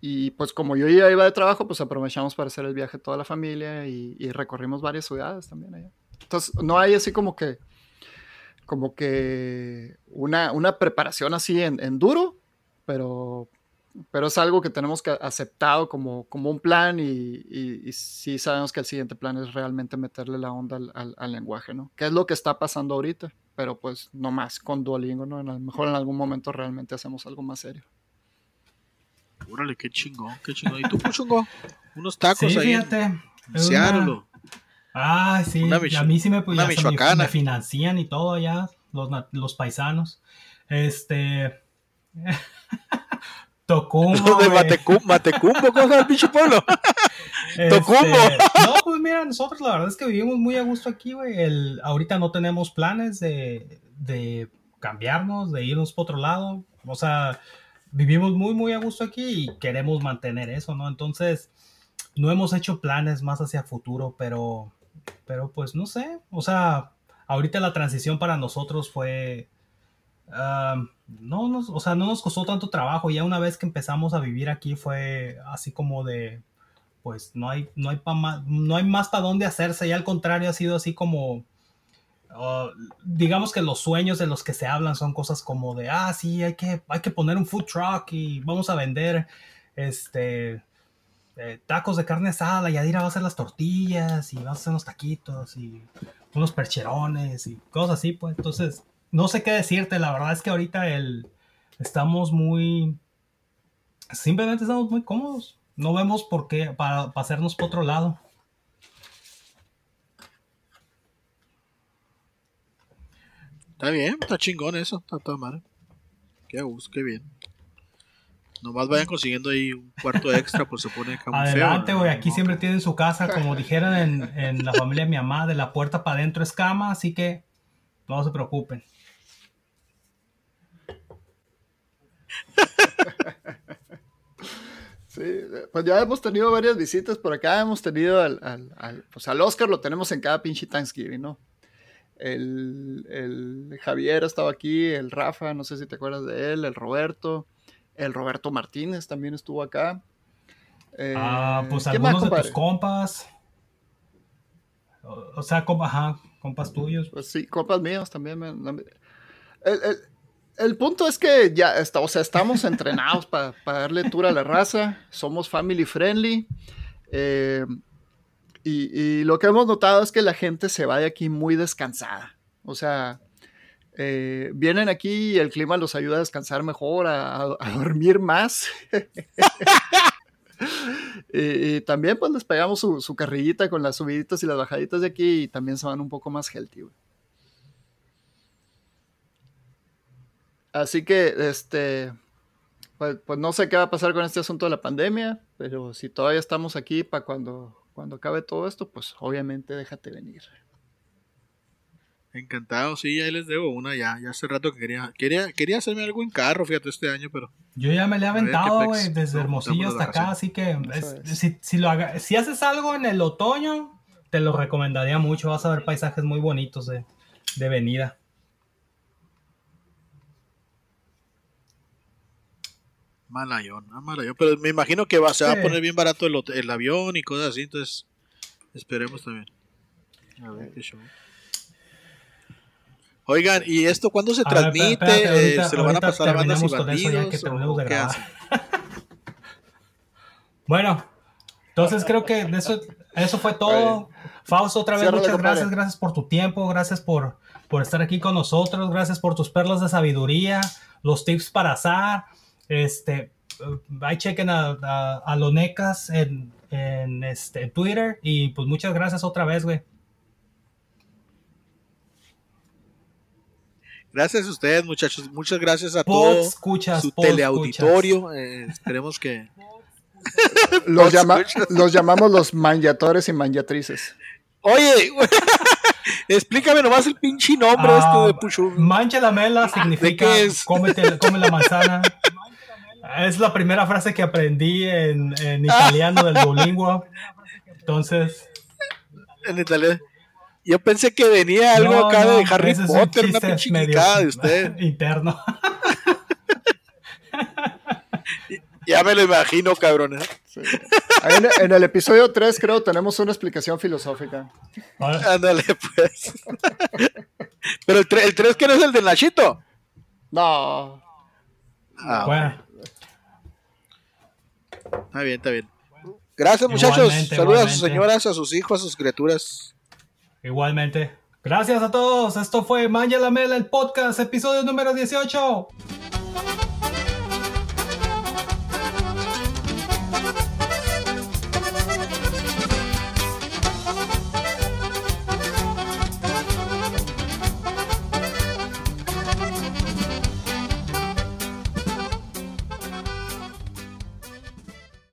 y pues como yo ya iba de trabajo, pues aprovechamos para hacer el viaje toda la familia y, recorrimos varias ciudades también allá. Entonces, no hay así como que, como que una, una preparación así en duro, pero, pero es algo que tenemos que aceptado como, como un plan y, y, y sí sabemos que el siguiente plan es realmente meterle la onda al, al- al lenguaje, ¿no? Que es lo que está pasando ahorita, pero pues no más con Duolingo, ¿no? A lo mejor en algún momento realmente hacemos algo más serio. Órale, qué chingón, qué chingón. ¿Y tú, Puchungo? Unos tacos sí, ahí fíjate. una- Ah, sí, Una a mí sí me, pues, una me- michoacana. me financian y todo allá, los, los paisanos. Este. Tocumbo. Los de güey. Matecu- Matecumbo, ¿cómo se llama el pinche pueblo? Este, Tocumbo. No, pues mira, nosotros la verdad es que vivimos muy a gusto aquí, güey. El, ahorita no tenemos planes de, de cambiarnos, de irnos por otro lado. O sea, vivimos muy, muy a gusto aquí y queremos mantener eso, ¿no? Entonces, no hemos hecho planes más hacia futuro, pero, pero pues no sé. O sea, ahorita la transición para nosotros fue... ah, no nos, o sea, no nos costó tanto trabajo. Ya una vez que empezamos a vivir aquí fue así como de, pues no hay, no hay, pa más, no hay más para dónde hacerse. Y al contrario, ha sido así como, ah, digamos que los sueños de los que se hablan son cosas como de, ah, sí, hay que, hay que poner un food truck y vamos a vender este eh, tacos de carne asada. Y Adira va a hacer las tortillas y va a hacer unos taquitos y unos percherones y cosas así, pues. Entonces, no sé qué decirte. La verdad es que ahorita el, estamos muy, simplemente estamos muy cómodos. no vemos por qué, para pasarnos por otro lado. Está bien, está chingón eso, está toda madre. Qué gusto, qué bien. Nomás vayan consiguiendo ahí un cuarto extra, pues se pone Adelante, ¿no? güey. Aquí No. siempre tienen su casa, como dijeron en, en la familia de mi mamá, de la puerta para adentro es cama, así que no se preocupen. Sí, pues ya hemos tenido varias visitas por acá. Hemos tenido al, al, al- pues al Oscar, lo tenemos en cada pinche Thanksgiving, ¿no? El, el Javier estaba aquí, el Rafa, no sé si te acuerdas de él, el Roberto, el Roberto Martínez también estuvo acá. Eh, Ah, pues ¿quién más, algunos de tus compas. O, o sea, compa- ajá, compas tuyos. Pues sí, compas míos también. me- no me- el, el- el punto es que ya está, o sea, estamos entrenados para darle tour a la raza. Somos family friendly. eh, y, lo que hemos notado es que la gente se va de aquí muy descansada. O sea, eh, vienen aquí y el clima los ayuda a descansar mejor, a, dormir más. y, también pues les pegamos su, carrillita con las subiditas y las bajaditas de aquí y también se van un poco más healthy. Así que, este, pues, pues no sé qué va a pasar con este asunto de la pandemia, pero si todavía estamos aquí para cuando, cuando acabe todo esto, pues obviamente déjate venir. Encantado, sí, ahí les debo una ya. Ya hace rato que quería, quería, quería hacerme algo en carro, fíjate, este año, pero Yo ya me le he aventado, güey, desde No, Hermosillo hasta acá, así que Eso es- es. si, si lo haga- si haces algo en el otoño, te lo recomendaría mucho. Vas a ver paisajes muy bonitos de, de venida. Malayón, ah, malayón. Pero me imagino que va, se va Sí. a poner bien barato el, avión y cosas así, entonces esperemos también. A ver qué show. Oigan, ¿y esto cuándo se A ver, transmite? Eh, ¿Se lo van a pasar a bandas y terminamos con eso ya que bandidos? o qué? Bueno, entonces creo que eso, eso fue todo. Fausto, otra vez muchas gracias, gracias por tu tiempo, gracias por, por estar aquí con nosotros, gracias por tus perlas de sabiduría, los tips para azar. Este, ahí chequen a, a, a Lonecas en, en este, Twitter y pues muchas gracias otra vez, güey. Gracias a ustedes, muchachos. Muchas gracias a Pod todo escuchas, su teleauditorio. Eh, esperemos que. Los, llama- los llamamos los manjatores y manjatrices. Oye, explícame nomás el pinche nombre Ah, este de Puchu. Mancha la mela significa qué es? cómete- come la manzana. Es la primera frase que aprendí en, en italiano del Duolingo. Entonces, En italiano. Yo pensé que venía algo no, acá no, de Harry es un Potter, una pinche de usted. Interno. Ya me lo imagino, cabrón. ¿eh? Sí. Ahí en, en el episodio 3 creo tenemos una explicación filosófica. Ándale, pues. Pero el 3, el tres que no es el de Nachito. No. Ah, bueno, Está bien, está bien. Gracias, muchachos. Saludos a sus señoras, a sus hijos, a sus criaturas. igualmente. Gracias a todos. Esto fue Manja la Mela, el podcast, episodio número 18.